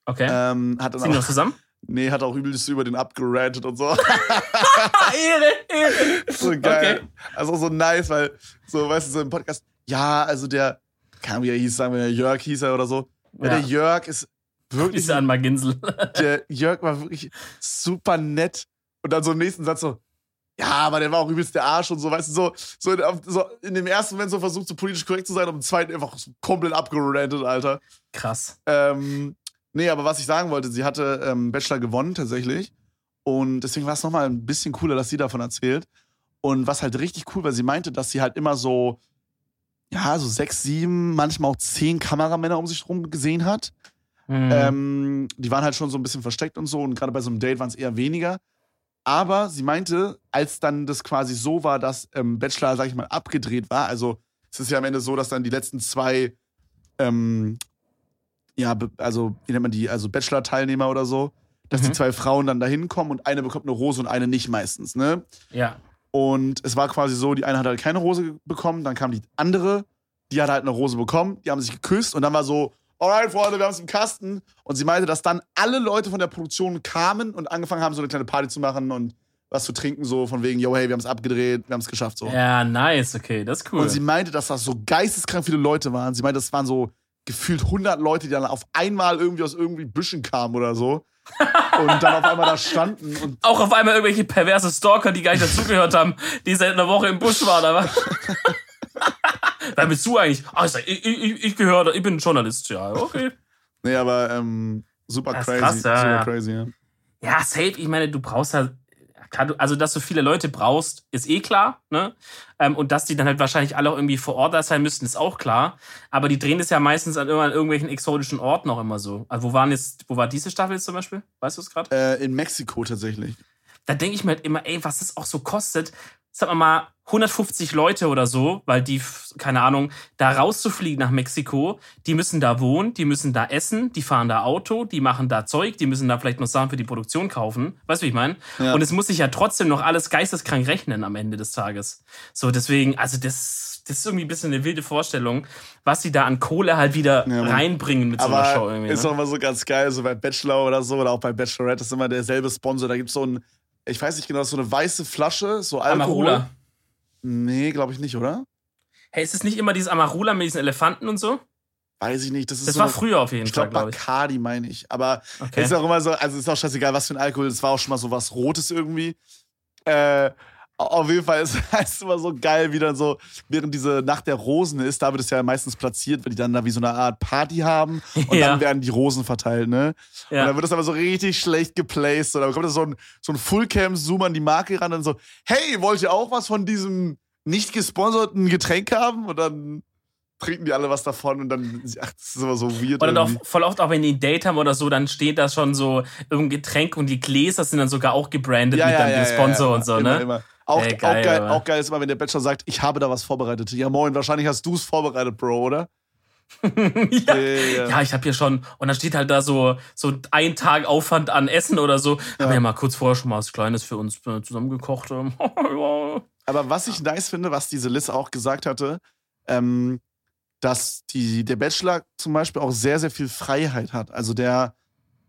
Speaker 2: Okay.
Speaker 1: Ähm, hat dann
Speaker 2: Sind die
Speaker 1: auch,
Speaker 2: noch zusammen?
Speaker 1: nee, hat auch übelst über den abgerantet und so.
Speaker 2: Ehre, Ehre.
Speaker 1: so geil.
Speaker 2: Okay.
Speaker 1: Also so nice, weil, so, weißt du, so im Podcast, ja, also der, Ahnung, wie er hieß, sagen wir, Jörg hieß er oder so. Ja. Der Jörg ist wirklich,
Speaker 2: Grüße an Maginsel.
Speaker 1: der Jörg war wirklich super nett. Und dann so im nächsten Satz so, ja, aber der war auch übelst der Arsch und so, weißt du, so, so, in, so in dem ersten Moment so versucht, so politisch korrekt zu sein, und im zweiten einfach so komplett abgerantet, Alter.
Speaker 2: Krass.
Speaker 1: Ähm, nee, aber was ich sagen wollte, sie hatte ähm, Bachelor gewonnen tatsächlich. Und deswegen war es nochmal ein bisschen cooler, dass sie davon erzählt. Und was halt richtig cool war, sie meinte, dass sie halt immer so, ja, so sechs, sieben, manchmal auch zehn Kameramänner um sich rum gesehen hat.
Speaker 2: Mhm.
Speaker 1: Ähm, die waren halt schon so ein bisschen versteckt und so. Und gerade bei so einem Date waren es eher weniger. Aber sie meinte, als dann das quasi so war, dass ähm, Bachelor, sag ich mal, abgedreht war, also es ist ja am Ende so, dass dann die letzten zwei, ähm, ja, also, wie nennt man die, also Bachelor-Teilnehmer oder so, dass die
Speaker 2: Mhm.
Speaker 1: zwei Frauen dann da hinkommen und eine bekommt eine Rose und eine nicht meistens, ne?
Speaker 2: ja.
Speaker 1: Und es war quasi so, die eine hat halt keine Rose bekommen, dann kam die andere, die hat halt eine Rose bekommen, die haben sich geküsst und dann war so, alright, Freunde, wir haben es im Kasten. Und sie meinte, dass dann alle Leute von der Produktion kamen und angefangen haben, so eine kleine Party zu machen und was zu trinken, so von wegen, yo, hey, wir haben es abgedreht, wir haben es geschafft, so.
Speaker 2: Ja, nice, okay, das ist cool.
Speaker 1: Und sie meinte, dass das so geisteskrank viele Leute waren. Sie meinte, das waren so gefühlt 100 Leute, die dann auf einmal irgendwie aus irgendwie Büschen kamen oder so. und dann auf einmal da standen und
Speaker 2: auch auf einmal irgendwelche perverse Stalker, die gar nicht dazugehört haben, die seit einer Woche im Busch waren, aber. Wer bist du eigentlich? Ah, ich, ich, ich, ich gehöre, da- ich bin Journalist, ja, okay.
Speaker 1: Nee, aber ähm, super crazy.
Speaker 2: krass, ja,
Speaker 1: super
Speaker 2: ja.
Speaker 1: crazy, ja.
Speaker 2: Ja, safe, ich meine, du brauchst halt. Du- Also, dass du viele Leute brauchst, ist eh klar, ne? Ähm, und dass die dann halt wahrscheinlich alle auch irgendwie vor Ort da sein müssten, ist auch klar. Aber die drehen das ja meistens an, irgendwann- irgendwelchen exotischen Orten auch immer so. Also, wo waren jetzt, wo war diese Staffel jetzt zum Beispiel? Weißt du es gerade?
Speaker 1: Äh, in Mexiko tatsächlich.
Speaker 2: da denke ich mir halt immer, ey, was das auch so kostet. Sagen wir mal 150 Leute oder so, weil die, keine Ahnung, da rauszufliegen nach Mexiko, die müssen da wohnen, die müssen da essen, die fahren da Auto, die machen da Zeug, die müssen da vielleicht noch Sachen für die Produktion kaufen. Weißt du, wie ich meine?
Speaker 1: Ja.
Speaker 2: Und es muss sich ja trotzdem noch alles geisteskrank rechnen am Ende des Tages. So, deswegen, also das, das ist irgendwie ein bisschen eine wilde Vorstellung, was sie da an Kohle halt wieder
Speaker 1: Ja,
Speaker 2: reinbringen mit so einer Show irgendwie.
Speaker 1: ist
Speaker 2: Ne?
Speaker 1: auch immer so ganz geil, so bei Bachelor oder so oder auch bei Bachelorette ist immer derselbe Sponsor. Da gibt es so ein, ich weiß nicht genau, so eine weiße Flasche, so Alkohol.
Speaker 2: Amarula.
Speaker 1: Nee, glaube ich nicht, oder?
Speaker 2: Hey, ist es nicht immer dieses Amarula mit diesen Elefanten und so?
Speaker 1: Weiß ich nicht. Das ist
Speaker 2: Das
Speaker 1: so
Speaker 2: war
Speaker 1: eine-
Speaker 2: früher auf jeden
Speaker 1: Ich
Speaker 2: Fall,
Speaker 1: glaube,
Speaker 2: glaube ich.
Speaker 1: Bacardi meine ich. Aber
Speaker 2: Okay.
Speaker 1: ist auch immer so, also ist auch scheißegal, was für ein Alkohol. Das war auch schon mal so was Rotes irgendwie. Äh, auf jeden Fall ist es immer so geil, wie dann so, während diese Nacht der Rosen ist, da wird es ja meistens platziert, weil die dann da wie so eine Art Party haben und
Speaker 2: Ja.
Speaker 1: dann werden die Rosen verteilt, ne? Und
Speaker 2: Ja.
Speaker 1: dann wird das aber so richtig schlecht geplaced. Und dann kommt da so ein, so ein Fullcam-Zoom an die Marke ran und so, hey, wollt ihr auch was von diesem nicht gesponserten Getränk haben? Und dann trinken die alle was davon und dann, ach, das ist immer so weird.
Speaker 2: Oder doch voll oft auch, wenn die ein Date haben oder so, dann steht da schon so irgendein Getränk und die Gläser sind dann sogar auch gebrandet mit dann dem Sponsor
Speaker 1: immer,
Speaker 2: und so,
Speaker 1: immer,
Speaker 2: ne?
Speaker 1: Immer. Auch, Ey, geil, auch, geil, auch geil ist immer, wenn der Bachelor sagt, ich habe da was vorbereitet. Ja, moin, wahrscheinlich hast du es vorbereitet, Bro, oder?
Speaker 2: ja. ja. ja, ich habe hier schon, und da steht halt da so, so ein Tag Aufwand an Essen oder so. Ja. Haben ja mal kurz vorher schon mal was Kleines für uns äh, zusammengekocht.
Speaker 1: Aber was ich nice finde, was diese Liz auch gesagt hatte, ähm, dass die, der Bachelor zum Beispiel auch sehr, sehr viel Freiheit hat. Also der,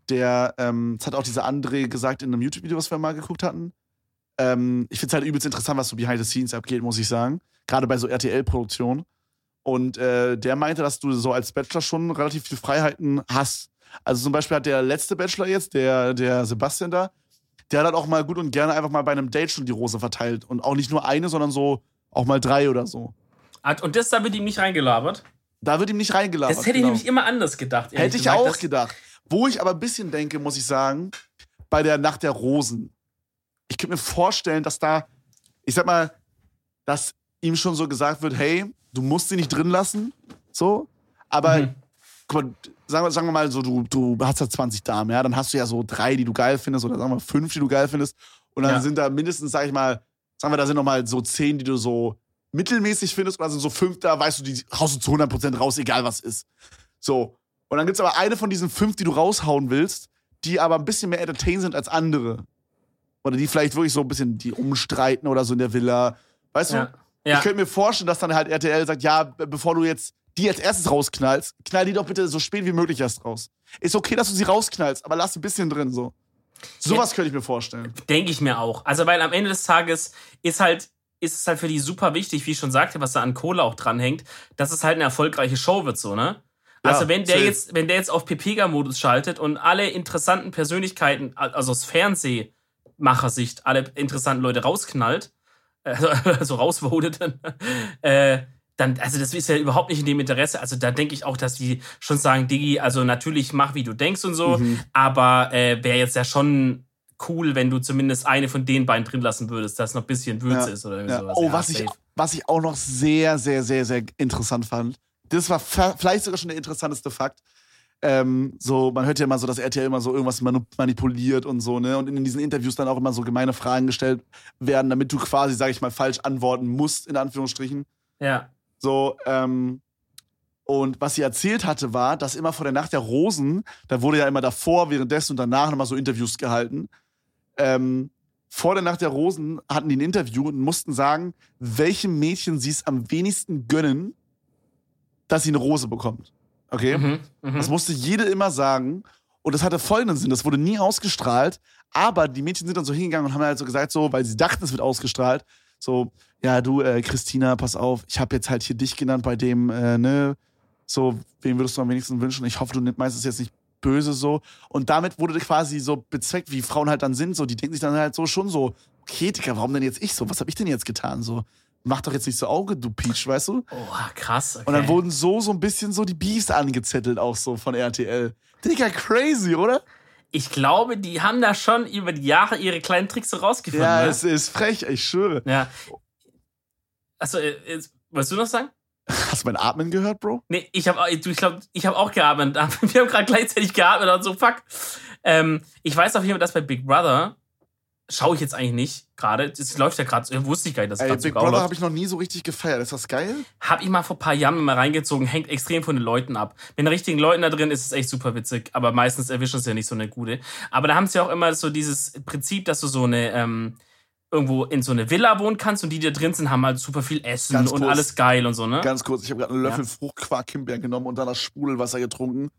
Speaker 1: der, ähm, das hat auch dieser André gesagt in einem YouTube-Video, was wir mal geguckt hatten. Ähm, ich finde es halt übelst interessant, was so behind the scenes abgeht, muss ich sagen. Gerade bei so RTL-Produktionen. Und äh, der meinte, dass du so als Bachelor schon relativ viel Freiheiten hast. Also zum Beispiel hat der letzte Bachelor jetzt, der, der Sebastian da, der hat halt auch mal gut und gerne einfach mal bei einem Date schon die Rose verteilt. Und auch nicht nur eine, sondern so auch mal drei oder so.
Speaker 2: Und das, da wird ihm nicht reingelabert?
Speaker 1: Da wird ihm nicht reingelabert.
Speaker 2: Das hätte genau. ich nämlich immer anders gedacht.
Speaker 1: Hätte ich gesagt, auch gedacht. Wo ich aber ein bisschen denke, muss ich sagen, bei der Nacht der Rosen. Ich könnte mir vorstellen, dass da, ich sag mal, dass ihm schon so gesagt wird, hey, du musst sie nicht drin lassen, so, aber mhm. guck mal, sagen wir, sagen wir mal so, du, du hast ja 20 Damen, ja, dann hast du ja so drei, die du geil findest oder sagen wir mal fünf, die du geil findest und dann ja. sind da mindestens, sag ich mal, sagen wir, da sind noch mal so zehn, die du so mittelmäßig findest oder sind so fünf, da weißt du, die haust du zu 100% raus, egal was ist. So. Und dann gibt es aber eine von diesen fünf, die du raushauen willst, die aber ein bisschen mehr entertain sind als andere. Oder die vielleicht wirklich so ein bisschen die umstreiten oder so in der Villa. Weißt ja. du? Ja. Ich könnte mir vorstellen, dass dann halt RTL sagt, ja, bevor du jetzt die als erstes rausknallst, knall die doch bitte so spät wie möglich erst raus. Ist okay, dass du sie rausknallst, aber lass ein bisschen drin so. Sowas könnte ich mir vorstellen.
Speaker 2: Denke ich mir auch. Also, weil am Ende des Tages ist halt, ist es halt für die super wichtig, wie ich schon sagte, was da an Kohle auch dranhängt, dass es halt eine erfolgreiche Show wird, so, ne? Also ja, wenn der safe. jetzt, wenn der jetzt auf Pepega-Modus schaltet und alle interessanten Persönlichkeiten, also aus Fernsehmachersicht, alle interessanten Leute rausknallt, also rausvotet, dann, äh, dann, also das ist ja überhaupt nicht in dem Interesse. Also da denke ich auch, dass die schon sagen, Digi, also natürlich mach, wie du denkst und so, mhm. aber äh, wäre jetzt ja schon cool, wenn du zumindest eine von den beiden drin lassen würdest, dass noch ein bisschen Würze ja. ist oder ja. sowas.
Speaker 1: Oh, ja, was, ich, was ich auch noch sehr, sehr, sehr, sehr interessant fand, das war vielleicht sogar schon der interessanteste Fakt. Ähm, so, man hört ja immer so, dass RTL immer so irgendwas manipuliert und so, ne? Und in diesen Interviews dann auch immer so gemeine Fragen gestellt werden, damit du quasi, sag ich mal, falsch antworten musst, in Anführungsstrichen.
Speaker 2: Ja.
Speaker 1: So, ähm, und was sie erzählt hatte, war, dass immer vor der Nacht der Rosen, da wurde ja immer davor, währenddessen und danach nochmal so Interviews gehalten. Ähm, vor der Nacht der Rosen hatten die ein Interview und mussten sagen, welchem Mädchen sie es am wenigsten gönnen, dass sie eine Rose bekommt. Okay? Mhm, mh. Das musste jede immer sagen. Und das hatte folgenden Sinn: Das wurde nie ausgestrahlt, aber die Mädchen sind dann so hingegangen und haben halt so gesagt, so, weil sie dachten, es wird ausgestrahlt, so, ja, du, äh, Christina, pass auf, ich habe jetzt halt hier dich genannt bei dem, äh, ne, so, wen würdest du am wenigsten wünschen? Ich hoffe, du meinst es jetzt nicht böse so. Und damit wurde quasi so bezweckt, wie Frauen halt dann sind, so, die denken sich dann halt so schon so, okay, Digga, warum denn jetzt ich so? Was habe ich denn jetzt getan? So, mach doch jetzt nicht so Auge, du Peach, weißt du?
Speaker 2: Oh, krass. Okay.
Speaker 1: Und dann wurden so, so ein bisschen so die Beefs angezettelt, auch so von RTL. Digga, crazy, oder?
Speaker 2: Ich glaube, die haben da schon über die Jahre ihre kleinen Tricks so rausgefunden.
Speaker 1: Ja,
Speaker 2: ne?
Speaker 1: es ist frech, ich schwöre.
Speaker 2: Ja. Achso, äh, wolltest du noch sagen?
Speaker 1: Hast du mein Atmen gehört, Bro?
Speaker 2: Nee, ich habe ich glaube, ich habe auch geatmet. Wir haben gerade gleichzeitig geatmet und so, fuck. Ähm, ich weiß auf jeden Fall, dass bei Big Brother schaue ich jetzt eigentlich nicht gerade. Es läuft ja gerade, wusste ich gar nicht, dass
Speaker 1: es Big Brother habe ich noch nie so richtig gefeiert. Ist das geil?
Speaker 2: Habe ich mal vor ein paar Jahren mal reingezogen, hängt extrem von den Leuten ab. Mit den richtigen Leuten da drin ist es echt super witzig, aber meistens erwischen es ja nicht so eine gute. Aber da haben sie ja auch immer so dieses Prinzip, dass du so eine ähm, irgendwo in so eine Villa wohnen kannst und die, die da drin sind, haben halt super viel Essen Ganz und kurz, alles geil und so, ne?
Speaker 1: Ganz kurz, ich habe gerade einen Löffel ja. Fruchtquark Himbeeren genommen und dann das Sprudelwasser getrunken.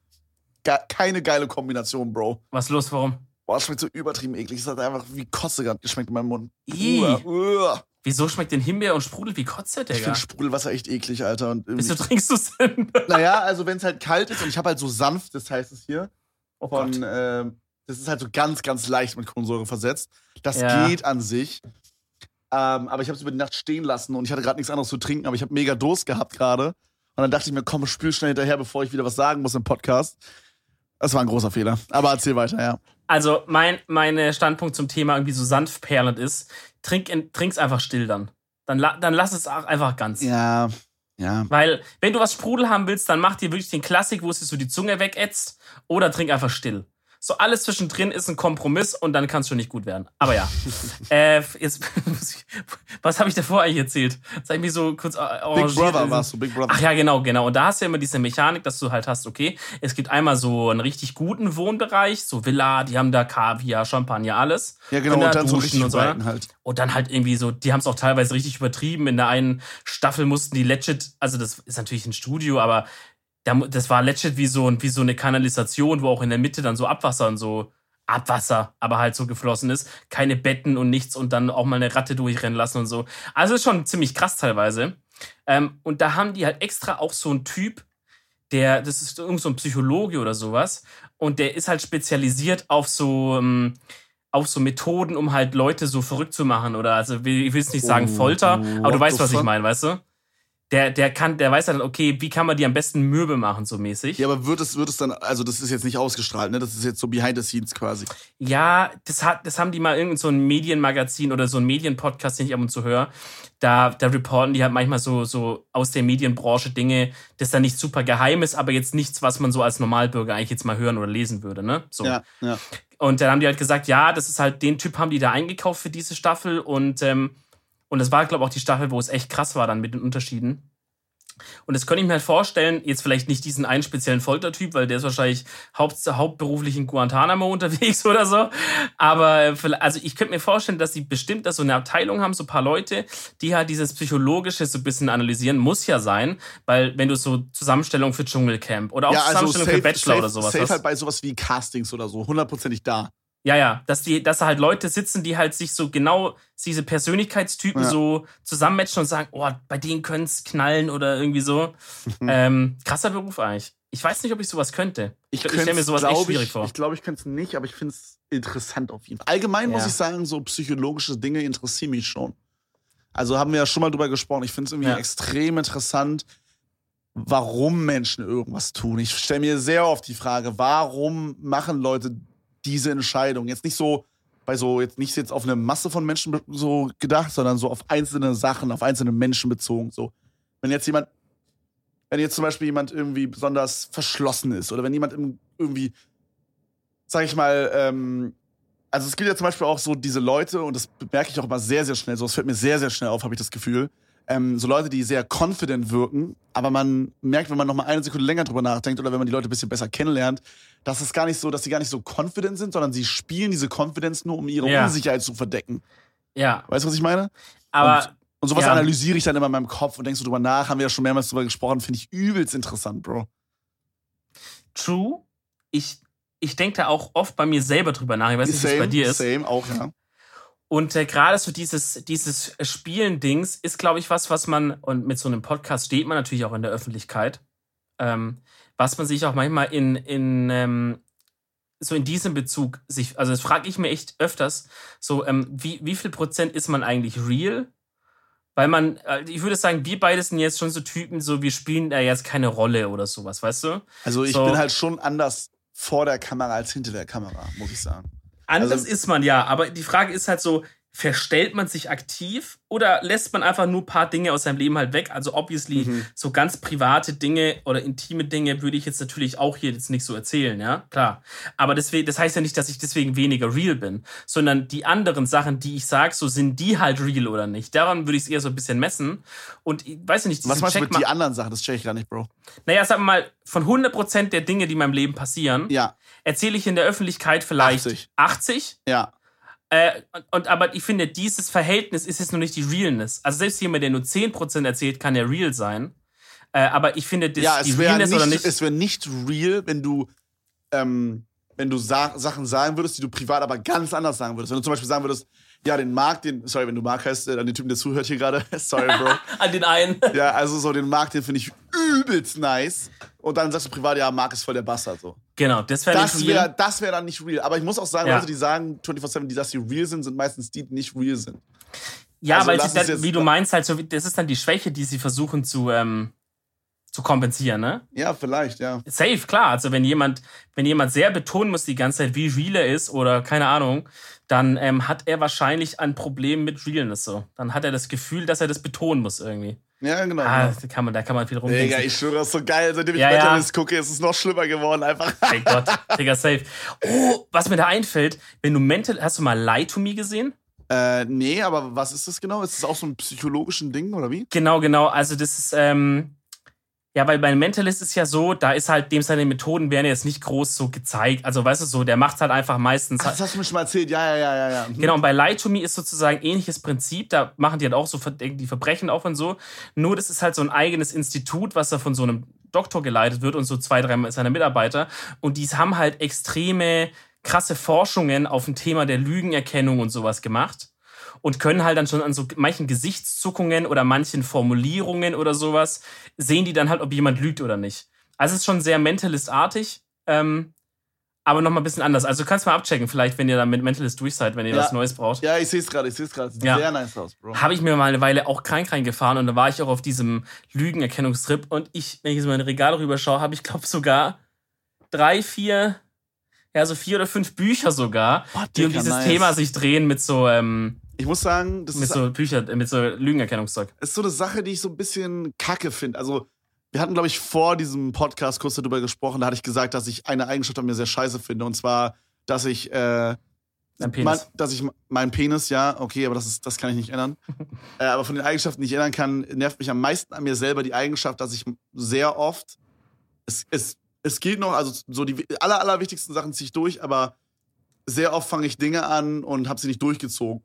Speaker 1: Ge keine geile Kombination, Bro.
Speaker 2: Was ist los, warum?
Speaker 1: Boah, das schmeckt so übertrieben eklig. Es hat einfach wie Kotze gerade geschmeckt in meinem Mund.
Speaker 2: Uah, Wieso schmeckt denn Himbeer und Sprudel wie Kotze, Digga?
Speaker 1: Ich finde Sprudelwasser echt eklig, Alter. Und
Speaker 2: Wieso trinkst du es denn?
Speaker 1: naja, also wenn es halt kalt ist und ich habe halt so sanft, das heißt es hier, oh von, äh, das ist halt so ganz, ganz leicht mit Kohlensäure versetzt. Das ja. geht an sich. Ähm, aber ich habe es über die Nacht stehen lassen und ich hatte gerade nichts anderes zu trinken, aber ich habe mega Durst gehabt gerade. Und dann dachte ich mir, komm, spül schnell hinterher, bevor ich wieder was sagen muss im Podcast. Das war ein großer Fehler. Aber erzähl weiter, ja.
Speaker 2: Also, mein meine Standpunkt zum Thema irgendwie so sanft perlend ist, trink, trink's einfach still dann. Dann, dann lass es auch einfach ganz.
Speaker 1: Ja, ja.
Speaker 2: Weil, wenn du was Sprudel haben willst, dann mach dir wirklich den Klassik, wo es dir so die Zunge wegätzt, oder trink einfach still. So alles zwischendrin ist ein Kompromiss und dann kann es schon nicht gut werden. Aber ja. äh, jetzt, was habe ich davor eigentlich erzählt? Das habe ich mich so kurz
Speaker 1: Big Brother warst du, Big Brother.
Speaker 2: Ach ja, genau, genau. Und da hast du ja immer diese Mechanik, dass du halt hast, okay, es gibt einmal so einen richtig guten Wohnbereich, so Villa, die haben da Kaviar, Champagner, alles.
Speaker 1: Ja, genau, und dann so richtig und so. halt.
Speaker 2: Und dann halt irgendwie so, die haben es auch teilweise richtig übertrieben. In der einen Staffel mussten die legit, also das ist natürlich ein Studio, aber das war legit wie so, wie so eine Kanalisation, wo auch in der Mitte dann so Abwasser und so Abwasser, aber halt so geflossen ist. Keine Betten und nichts und dann auch mal eine Ratte durchrennen lassen und so. Also ist schon ziemlich krass teilweise. Ähm, und da haben die halt extra auch so einen Typ, der, das ist irgend so ein Psychologe oder sowas, und der ist halt spezialisiert auf so, ähm, auf so Methoden, um halt Leute so verrückt zu machen. Oder also ich will es nicht sagen Folter, aber du weißt, was ich meine, weißt du? Der, der kann, der weiß dann, okay, wie kann man die am besten mürbe machen, so mäßig.
Speaker 1: Ja, aber wird es, wird es dann, also das ist jetzt nicht ausgestrahlt, ne? Das ist jetzt so behind the scenes quasi.
Speaker 2: Ja, das hat, das haben die mal irgend so ein Medienmagazin oder so ein Medienpodcast, den ich ab und zu höre. Da, da reporten die halt manchmal so, so aus der Medienbranche Dinge, das dann nicht super geheim ist, aber jetzt nichts, was man so als Normalbürger eigentlich jetzt mal hören oder lesen würde, ne? So.
Speaker 1: Ja, ja.
Speaker 2: Und dann haben die halt gesagt, ja, das ist halt, den Typ haben die da eingekauft für diese Staffel und, ähm, und das war, glaube ich, auch die Staffel, wo es echt krass war dann mit den Unterschieden. Und das könnte ich mir halt vorstellen, jetzt vielleicht nicht diesen einen speziellen Foltertyp, weil der ist wahrscheinlich haupt, hauptberuflich in Guantanamo unterwegs oder so. Aber also ich könnte mir vorstellen, dass sie bestimmt da so eine Abteilung haben, so ein paar Leute, die halt dieses Psychologische so ein bisschen analysieren. Muss ja sein, weil wenn du so Zusammenstellung für Dschungelcamp oder auch ja, also Zusammenstellung safe, für Bachelor
Speaker 1: safe,
Speaker 2: oder sowas
Speaker 1: safe hast. halt bei sowas wie Castings oder so, hundertprozentig da.
Speaker 2: Ja, ja, dass die, dass da halt Leute sitzen, die halt sich so genau diese Persönlichkeitstypen ja. so zusammenmatchen und sagen, oh, bei denen könnte es knallen oder irgendwie so. ähm, krasser Beruf eigentlich. Ich weiß nicht, ob ich sowas könnte.
Speaker 1: Ich, ich stelle mir sowas echt schwierig ich, vor. Ich glaube, ich könnte es nicht, aber ich finde es interessant auf jeden Fall. Allgemein ja. muss ich sagen, so psychologische Dinge interessieren mich schon. Also haben wir ja schon mal drüber gesprochen. Ich finde es irgendwie ja. extrem interessant, warum Menschen irgendwas tun. Ich stelle mir sehr oft die Frage, warum machen Leute diese Entscheidung. Jetzt nicht so bei so, jetzt nicht jetzt auf eine Masse von Menschen so gedacht, sondern so auf einzelne Sachen, auf einzelne Menschen bezogen. So, wenn jetzt jemand, wenn jetzt zum Beispiel jemand irgendwie besonders verschlossen ist oder wenn jemand irgendwie, sag ich mal, ähm, also es gibt ja zum Beispiel auch so diese Leute, und das merke ich auch immer sehr, sehr schnell, so, es fällt mir sehr, sehr schnell auf, habe ich das Gefühl, ähm, so Leute, die sehr confident wirken, aber man merkt, wenn man noch mal eine Sekunde länger drüber nachdenkt oder wenn man die Leute ein bisschen besser kennenlernt, dass es gar nicht so, dass sie gar nicht so confident sind, sondern sie spielen diese Confidence nur, um ihre ja. Unsicherheit zu verdecken.
Speaker 2: Ja.
Speaker 1: Weißt du, was ich meine?
Speaker 2: Aber
Speaker 1: und, und sowas ja. analysiere ich dann immer in meinem Kopf und denkst so drüber nach, haben wir ja schon mehrmals drüber gesprochen, finde ich übelst interessant, Bro.
Speaker 2: True. Ich, ich denke da auch oft bei mir selber drüber nach. Ich weiß nicht, wie es bei dir ist.
Speaker 1: Same, auch, ja.
Speaker 2: Und äh, gerade so dieses, dieses Spielen-Dings ist, glaube ich, was, was man, und mit so einem Podcast steht man natürlich auch in der Öffentlichkeit, ähm, was man sich auch manchmal in, in ähm, so in diesem Bezug sich, also das frage ich mir echt öfters, so, ähm, wie, wie viel Prozent ist man eigentlich real? Weil man, äh, ich würde sagen, wir beide sind jetzt schon so Typen, so wir spielen da jetzt keine Rolle oder sowas, weißt du?
Speaker 1: Also ich
Speaker 2: so.
Speaker 1: bin halt schon anders vor der Kamera als hinter der Kamera, muss ich sagen.
Speaker 2: Anders also, ist man ja, aber die Frage ist halt so, verstellt man sich aktiv oder lässt man einfach nur ein paar Dinge aus seinem Leben halt weg? Also obviously mhm. so ganz private Dinge oder intime Dinge würde ich jetzt natürlich auch hier jetzt nicht so erzählen, ja, klar. Aber deswegen, das heißt ja nicht, dass ich deswegen weniger real bin, sondern die anderen Sachen, die ich sage, so sind die halt real oder nicht. Daran würde ich es eher so ein bisschen messen. Und ich weiß ja nicht,
Speaker 1: was meinst du mit die anderen Sachen? Das check ich gar nicht, Bro.
Speaker 2: Naja, sag mal, von 100% der Dinge, die in meinem Leben passieren,
Speaker 1: ja.
Speaker 2: erzähle ich in der Öffentlichkeit vielleicht 80. 80
Speaker 1: ja.
Speaker 2: Äh, und, aber ich finde, dieses Verhältnis ist jetzt noch nicht die Realness. Also selbst jemand, der nur 10% erzählt, kann ja real sein. Äh, aber ich finde, das,
Speaker 1: ja,
Speaker 2: die
Speaker 1: Realness nicht, oder nicht. Es wäre nicht real, wenn du, ähm, wenn du Sa Sachen sagen würdest, die du privat aber ganz anders sagen würdest. Wenn du zum Beispiel sagen würdest, ja, den Marc, den, sorry, wenn du Marc heißt, äh, an den Typen, der zuhört hier gerade, sorry, Bro.
Speaker 2: an den einen.
Speaker 1: Ja, also so den Marc, den finde ich übelst nice. Und dann sagst du privat, ja, Marc ist voll der Bastard, so.
Speaker 2: Genau, das wäre
Speaker 1: nicht real. das wäre dann nicht real. Aber ich muss auch sagen, ja. Leute, die sagen 24-7, die, dass sie real sind, sind meistens die, die nicht real sind.
Speaker 2: Ja, also, weil sie dann, wie du meinst, halt so, das ist dann die Schwäche, die sie versuchen zu, ähm, zu kompensieren, ne?
Speaker 1: Ja, vielleicht, ja.
Speaker 2: Safe, klar. Also wenn jemand, wenn jemand sehr betonen muss die ganze Zeit, wie real er ist oder keine Ahnung, dann ähm, hat er wahrscheinlich ein Problem mit Realness so. Dann hat er das Gefühl, dass er das betonen muss irgendwie.
Speaker 1: Ja, genau.
Speaker 2: Ah,
Speaker 1: genau.
Speaker 2: da kann man, da kann man viel
Speaker 1: Digga,
Speaker 2: rumdenken.
Speaker 1: ich schwöre, das ist so geil. Seitdem ich
Speaker 2: Ja, ja.
Speaker 1: Mentalist gucke, ist es noch schlimmer geworden einfach.
Speaker 2: Mein Gott, Digga, safe. Oh, was mir da einfällt, wenn du Mental, hast du mal Lie to Me gesehen?
Speaker 1: äh, nee, aber was ist das genau? Ist das auch so ein psychologischen Ding oder wie?
Speaker 2: Genau, genau. Also das ist, ähm, ja, weil bei Mentalist ist ja so, da ist halt, dem seine Methoden werden jetzt nicht groß so gezeigt. Also weißt du so, der macht halt einfach meistens.
Speaker 1: Ach, das hast du mir schon mal erzählt. Ja, ja, ja, ja. ja. Mhm.
Speaker 2: Genau, und bei Lie to Me ist sozusagen ähnliches Prinzip. Da machen die halt auch so die Verbrechen auf und so. Nur das ist halt so ein eigenes Institut, was da von so einem Doktor geleitet wird und so zwei, drei seiner Mitarbeiter. Und die haben halt extreme, krasse Forschungen auf ein Thema der Lügenerkennung und sowas gemacht. Und können halt dann schon an so manchen Gesichtszuckungen oder manchen Formulierungen oder sowas, sehen die dann halt, ob jemand lügt oder nicht. Also es ist schon sehr Mentalist-artig. Ähm, aber nochmal ein bisschen anders. Also du kannst mal abchecken, vielleicht, wenn ihr da mit Mentalist durch seid, wenn ihr
Speaker 1: Ja.
Speaker 2: was Neues braucht.
Speaker 1: Ja, ich sehe es gerade, ich sehe es gerade. Sieht
Speaker 2: Ja.
Speaker 1: sehr nice aus, Bro.
Speaker 2: Habe ich mir mal eine Weile auch krank reingefahren und da war ich auch auf diesem Lügenerkennungstrip und ich, wenn ich jetzt mal in mein Regal rüberschaue, habe ich glaube sogar drei, vier, ja so vier oder fünf Bücher sogar,
Speaker 1: Oh,
Speaker 2: die um dieses
Speaker 1: nice.
Speaker 2: Thema sich drehen mit so, ähm,
Speaker 1: Ich muss sagen, das
Speaker 2: mit
Speaker 1: ist,
Speaker 2: so Bücher, äh, mit so Lügenerkennungszeug.
Speaker 1: ist so eine Sache, die ich so ein bisschen kacke finde. Also, wir hatten, glaube ich, vor diesem Podcast kurz darüber gesprochen. Da hatte ich gesagt, dass ich eine Eigenschaft an mir sehr scheiße finde. Und zwar, dass ich, äh,
Speaker 2: Penis.
Speaker 1: Mein, dass ich meinen Penis, ja, okay, aber das, ist, das kann ich nicht ändern. äh, aber von den Eigenschaften, die ich ändern kann, nervt mich am meisten an mir selber die Eigenschaft, dass ich sehr oft, es, es, es geht noch, also so die aller, allerwichtigsten Sachen ziehe ich durch, aber sehr oft fange ich Dinge an und habe sie nicht durchgezogen.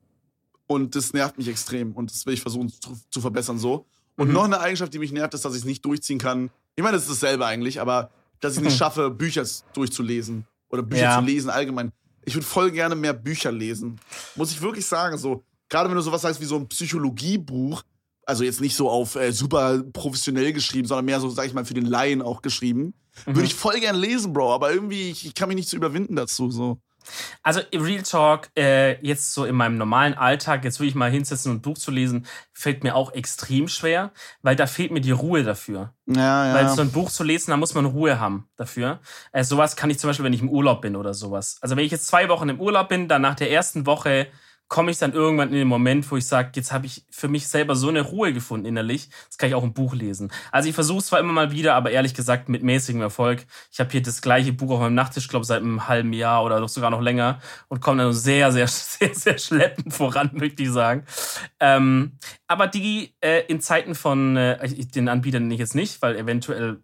Speaker 1: Und das nervt mich extrem und das will ich versuchen zu, zu verbessern so. Und
Speaker 2: Mhm.
Speaker 1: noch eine Eigenschaft, die mich nervt, ist, dass ich es nicht durchziehen kann. Ich meine, das ist dasselbe eigentlich, aber dass ich es nicht
Speaker 2: Mhm.
Speaker 1: schaffe, Bücher durchzulesen oder Bücher
Speaker 2: Ja.
Speaker 1: zu lesen allgemein. Ich würde voll gerne mehr Bücher lesen. Muss ich wirklich sagen, so, gerade wenn du sowas sagst wie so ein Psychologiebuch, also jetzt nicht so auf äh, super professionell geschrieben, sondern mehr so, sag ich mal, für den Laien auch geschrieben,
Speaker 2: Mhm.
Speaker 1: würde ich voll gerne lesen, Bro, aber irgendwie, ich, ich kann mich nicht so überwinden dazu, so.
Speaker 2: Also Real Talk, äh, jetzt so in meinem normalen Alltag, jetzt will ich mal hinsetzen und ein Buch zu lesen, fällt mir auch extrem schwer, weil da fehlt mir die Ruhe dafür.
Speaker 1: Ja, ja.
Speaker 2: Weil so ein Buch zu lesen, da muss man Ruhe haben dafür. Äh, sowas kann ich zum Beispiel, wenn ich im Urlaub bin oder sowas. Also wenn ich jetzt zwei Wochen im Urlaub bin, dann nach der ersten Woche komme ich dann irgendwann in den Moment, wo ich sage, jetzt habe ich für mich selber so eine Ruhe gefunden innerlich, das kann ich auch im Buch lesen. Also ich versuche es zwar immer mal wieder, aber ehrlich gesagt mit mäßigem Erfolg. Ich habe hier das gleiche Buch auf meinem Nachttisch, glaube seit einem halben Jahr oder sogar noch länger und komme dann sehr, sehr, sehr, sehr schleppend voran, möchte ich sagen. Ähm, aber die äh, in Zeiten von, äh, den Anbietern nenne ich jetzt nicht, weil eventuell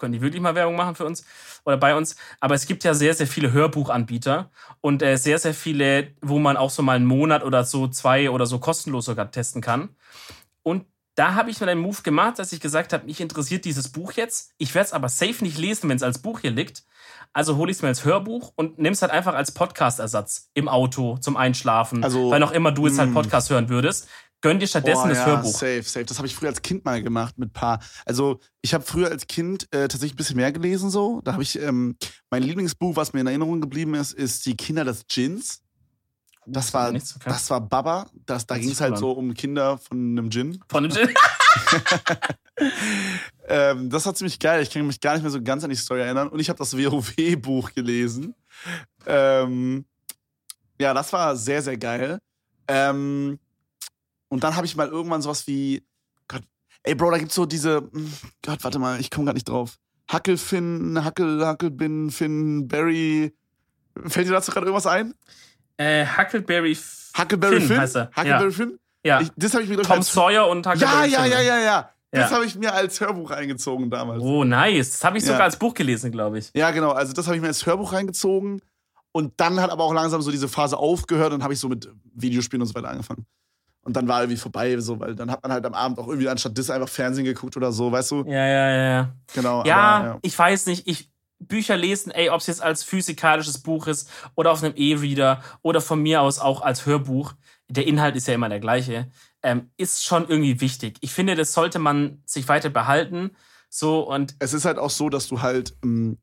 Speaker 2: können die wirklich mal Werbung machen für uns oder bei uns. Aber es gibt ja sehr, sehr viele Hörbuchanbieter und äh, sehr, sehr viele, wo man auch so mal einen Monat oder so zwei oder so kostenlos sogar testen kann. Und da habe ich mir einen Move gemacht, dass ich gesagt habe, mich interessiert dieses Buch jetzt. Ich werde es aber safe nicht lesen, wenn es als Buch hier liegt. Also hole ich es mir als Hörbuch und nimm es halt einfach als Podcast-Ersatz im Auto zum Einschlafen.
Speaker 1: Also,
Speaker 2: weil noch immer du jetzt halt
Speaker 1: mm.
Speaker 2: Podcast hören würdest. Gönn dir stattdessen
Speaker 1: Boah,
Speaker 2: das
Speaker 1: ja,
Speaker 2: Hörbuch.
Speaker 1: Safe, safe. Das habe ich früher als Kind mal gemacht mit paar. Also ich habe früher als Kind äh, tatsächlich ein bisschen mehr gelesen so. Da habe ich ähm, mein Lieblingsbuch, was mir in Erinnerung geblieben ist, ist die Kinder des Djinns. Das war, das war Baba. Das, da ging es halt so um Kinder von einem Djinn.
Speaker 2: Von dem Gin.
Speaker 1: Ähm, das war ziemlich geil. Ich kann mich gar nicht mehr so ganz an die Story erinnern. Und ich habe das WoW-Buch gelesen. Ähm, ja, das war sehr, sehr geil. Ähm, und dann habe ich mal irgendwann sowas wie, Gott, ey Bro, da gibt's so diese, hm, Gott, warte mal, ich komme gar nicht drauf. Hackelfinn, Hackel, Hackelbin, Finn, Barry. Fällt dir dazu gerade irgendwas ein?
Speaker 2: Äh, Huckleberry
Speaker 1: Huckleberry
Speaker 2: Finn
Speaker 1: Finn?
Speaker 2: heißt er.
Speaker 1: Huckleberry Finn?
Speaker 2: Ja.
Speaker 1: Ich, das habe ich mir
Speaker 2: Tom
Speaker 1: als,
Speaker 2: Sawyer und
Speaker 1: Ja,
Speaker 2: Huckleberry
Speaker 1: ja,
Speaker 2: Finn.
Speaker 1: ja, ja, ja. Das
Speaker 2: Ja.
Speaker 1: habe ich mir als Hörbuch eingezogen damals.
Speaker 2: Oh, nice. Das habe ich
Speaker 1: Ja.
Speaker 2: sogar als Buch gelesen, glaube ich.
Speaker 1: Ja, genau. Also das habe ich mir als Hörbuch reingezogen. Und dann hat aber auch langsam so diese Phase aufgehört und habe ich so mit Videospielen und so weiter angefangen. Und dann war irgendwie vorbei, so, weil dann hat man halt am Abend auch irgendwie anstatt das einfach Fernsehen geguckt oder so, weißt du?
Speaker 2: Ja, ja, ja, ja.
Speaker 1: Genau.
Speaker 2: Ja,
Speaker 1: aber,
Speaker 2: ich weiß nicht. Ich Bücher lesen, ey, ob es jetzt als physikalisches Buch ist oder auf einem E-Reader oder von mir aus auch als Hörbuch. Der Inhalt ist ja immer der gleiche. Ähm, ist schon irgendwie wichtig. Ich finde, das sollte man sich weiter behalten. So und
Speaker 1: Es ist halt auch so, dass du halt, ähm,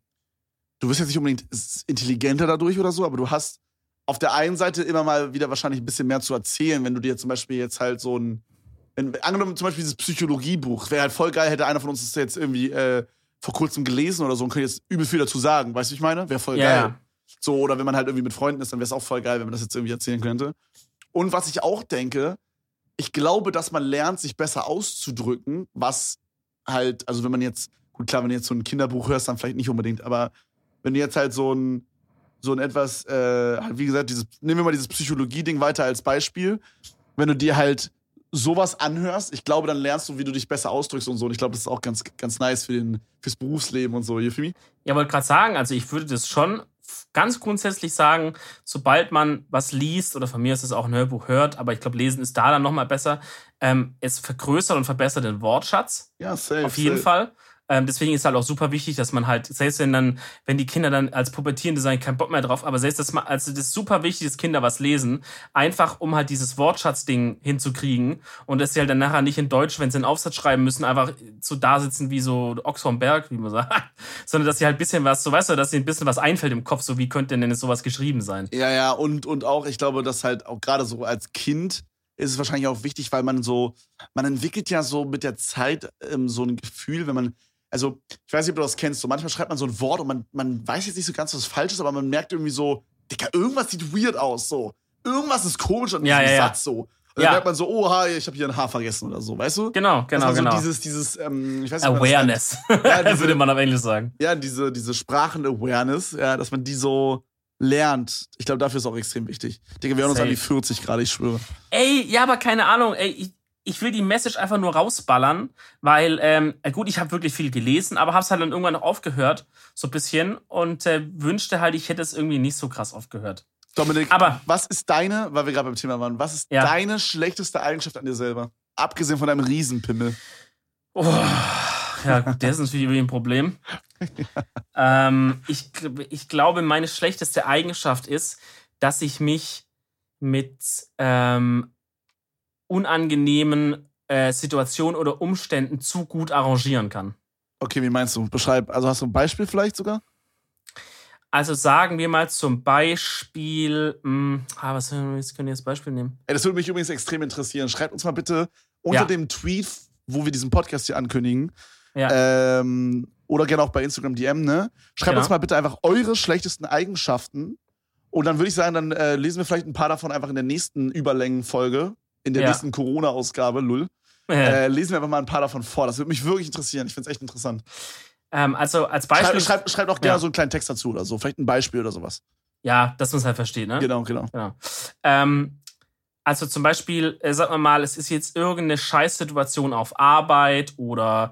Speaker 1: du wirst jetzt nicht unbedingt intelligenter dadurch oder so, aber du hast auf der einen Seite immer mal wieder wahrscheinlich ein bisschen mehr zu erzählen, wenn du dir zum Beispiel jetzt halt so ein, wenn, angenommen zum Beispiel dieses Psychologiebuch, wäre halt voll geil, hätte einer von uns das jetzt irgendwie äh, vor kurzem gelesen oder so und könnte jetzt übel viel dazu sagen, weißt du, ich meine? Wäre voll
Speaker 2: Ja,
Speaker 1: geil. So, oder wenn man halt irgendwie mit Freunden ist, dann wäre es auch voll geil, wenn man das jetzt irgendwie erzählen könnte. Und was ich auch denke, ich glaube, dass man lernt, sich besser auszudrücken, was halt, also wenn man jetzt, gut klar, wenn du jetzt so ein Kinderbuch hörst, dann vielleicht nicht unbedingt, aber wenn du jetzt halt so ein, so ein etwas, äh, halt wie gesagt, dieses, nehmen wir mal dieses Psychologie-Ding weiter als Beispiel. Wenn du dir halt sowas anhörst, ich glaube, dann lernst du, wie du dich besser ausdrückst und so. Und ich glaube, das ist auch ganz, ganz nice für den, fürs Berufsleben und so. Hier für mich.
Speaker 2: Ja, wollte gerade sagen, also ich würde das schon ganz grundsätzlich sagen, sobald man was liest oder von mir ist es auch ein Hörbuch hört, aber ich glaube, lesen ist da dann nochmal besser, ähm, es vergrößert und verbessert den Wortschatz.
Speaker 1: Ja, safe.
Speaker 2: Auf jeden
Speaker 1: safe.
Speaker 2: Fall. Ähm, deswegen ist halt auch super wichtig, dass man halt, selbst wenn dann, wenn die Kinder dann als Pubertierende sagen, kein Bock mehr drauf, aber selbst das mal, also das ist super wichtig, dass Kinder was lesen, einfach um halt dieses Wortschatzding hinzukriegen und dass sie halt dann nachher nicht in Deutsch, wenn sie einen Aufsatz schreiben müssen, einfach so da sitzen wie so Ochs vom Berg, wie man sagt, sondern dass sie halt ein bisschen was, so weißt du, dass sie ein bisschen was einfällt im Kopf, so wie könnte denn jetzt sowas geschrieben sein.
Speaker 1: Ja, ja, und, und auch, ich glaube, dass halt auch gerade so als Kind ist es wahrscheinlich auch wichtig, weil man so, man entwickelt ja so mit der Zeit ähm, so ein Gefühl, wenn man, also ich weiß nicht, ob du das kennst, so manchmal schreibt man so ein Wort und man, man weiß jetzt nicht so ganz, was falsch ist, aber man merkt irgendwie so, Digga, irgendwas sieht weird aus, so. Irgendwas ist komisch an diesem
Speaker 2: ja, ja.
Speaker 1: Satz, so. Und dann
Speaker 2: Ja.
Speaker 1: merkt man so, oha, ich habe hier ein Haar vergessen oder so, weißt du?
Speaker 2: Genau, genau,
Speaker 1: man
Speaker 2: genau.
Speaker 1: Dieses, dieses, ähm, ich weiß nicht, man das
Speaker 2: Awareness,
Speaker 1: Ja, diese-
Speaker 2: würde man auf Englisch sagen.
Speaker 1: ja, diese, diese Sprachen-Awareness, ja, dass man die so lernt. Ich glaube, dafür ist auch extrem wichtig. Digga, wir haben uns an die
Speaker 2: Safe.
Speaker 1: 40 gerade, ich schwöre.
Speaker 2: Ey, ja, aber keine Ahnung, ey, ich, ich will die Message einfach nur rausballern, weil, ähm, äh, gut, ich habe wirklich viel gelesen, aber hab's halt dann irgendwann noch aufgehört, so ein bisschen, und äh, wünschte halt, ich hätte es irgendwie nicht so krass aufgehört.
Speaker 1: Dominik,
Speaker 2: Aber-
Speaker 1: was ist deine, weil wir gerade beim Thema waren, was ist
Speaker 2: Ja.
Speaker 1: deine schlechteste Eigenschaft an dir selber? Abgesehen von deinem Riesenpimmel.
Speaker 2: Oh, ja, gut, der ist natürlich irgendwie ein Problem. ähm, ich, ich glaube, meine schlechteste Eigenschaft ist, dass ich mich mit ähm, unangenehmen äh, Situationen oder Umständen zu gut arrangieren kann.
Speaker 1: Okay, wie meinst du? Beschreib, also hast du ein Beispiel vielleicht sogar?
Speaker 2: Also sagen wir mal zum Beispiel, mh, ah, was was können wir jetzt Beispiel nehmen?
Speaker 1: Ey, das würde mich übrigens extrem interessieren. Schreibt uns mal bitte unter
Speaker 2: Ja.
Speaker 1: dem Tweet, wo wir diesen Podcast hier ankündigen,
Speaker 2: Ja.
Speaker 1: ähm, oder gerne auch bei Instagram DM, ne? Schreibt
Speaker 2: Genau.
Speaker 1: uns mal bitte einfach eure schlechtesten Eigenschaften. Und dann würde ich sagen, dann äh, lesen wir vielleicht ein paar davon einfach in der nächsten Überlängenfolge, in der
Speaker 2: Ja.
Speaker 1: nächsten Corona-Ausgabe, Lull. Äh, lesen wir einfach mal ein paar davon vor. Das würde mich wirklich interessieren. Ich finde es echt interessant.
Speaker 2: ähm, also als Beispiel,
Speaker 1: Schreibt schreib, schreib auch gerne
Speaker 2: Ja.
Speaker 1: so einen kleinen Text dazu oder so. Vielleicht ein Beispiel oder sowas.
Speaker 2: ja, dass man es halt versteht, ne?
Speaker 1: Genau, genau.
Speaker 2: Genau. Ähm, also zum Beispiel, äh, sagen wir mal, es ist jetzt irgendeine Scheißsituation auf Arbeit oder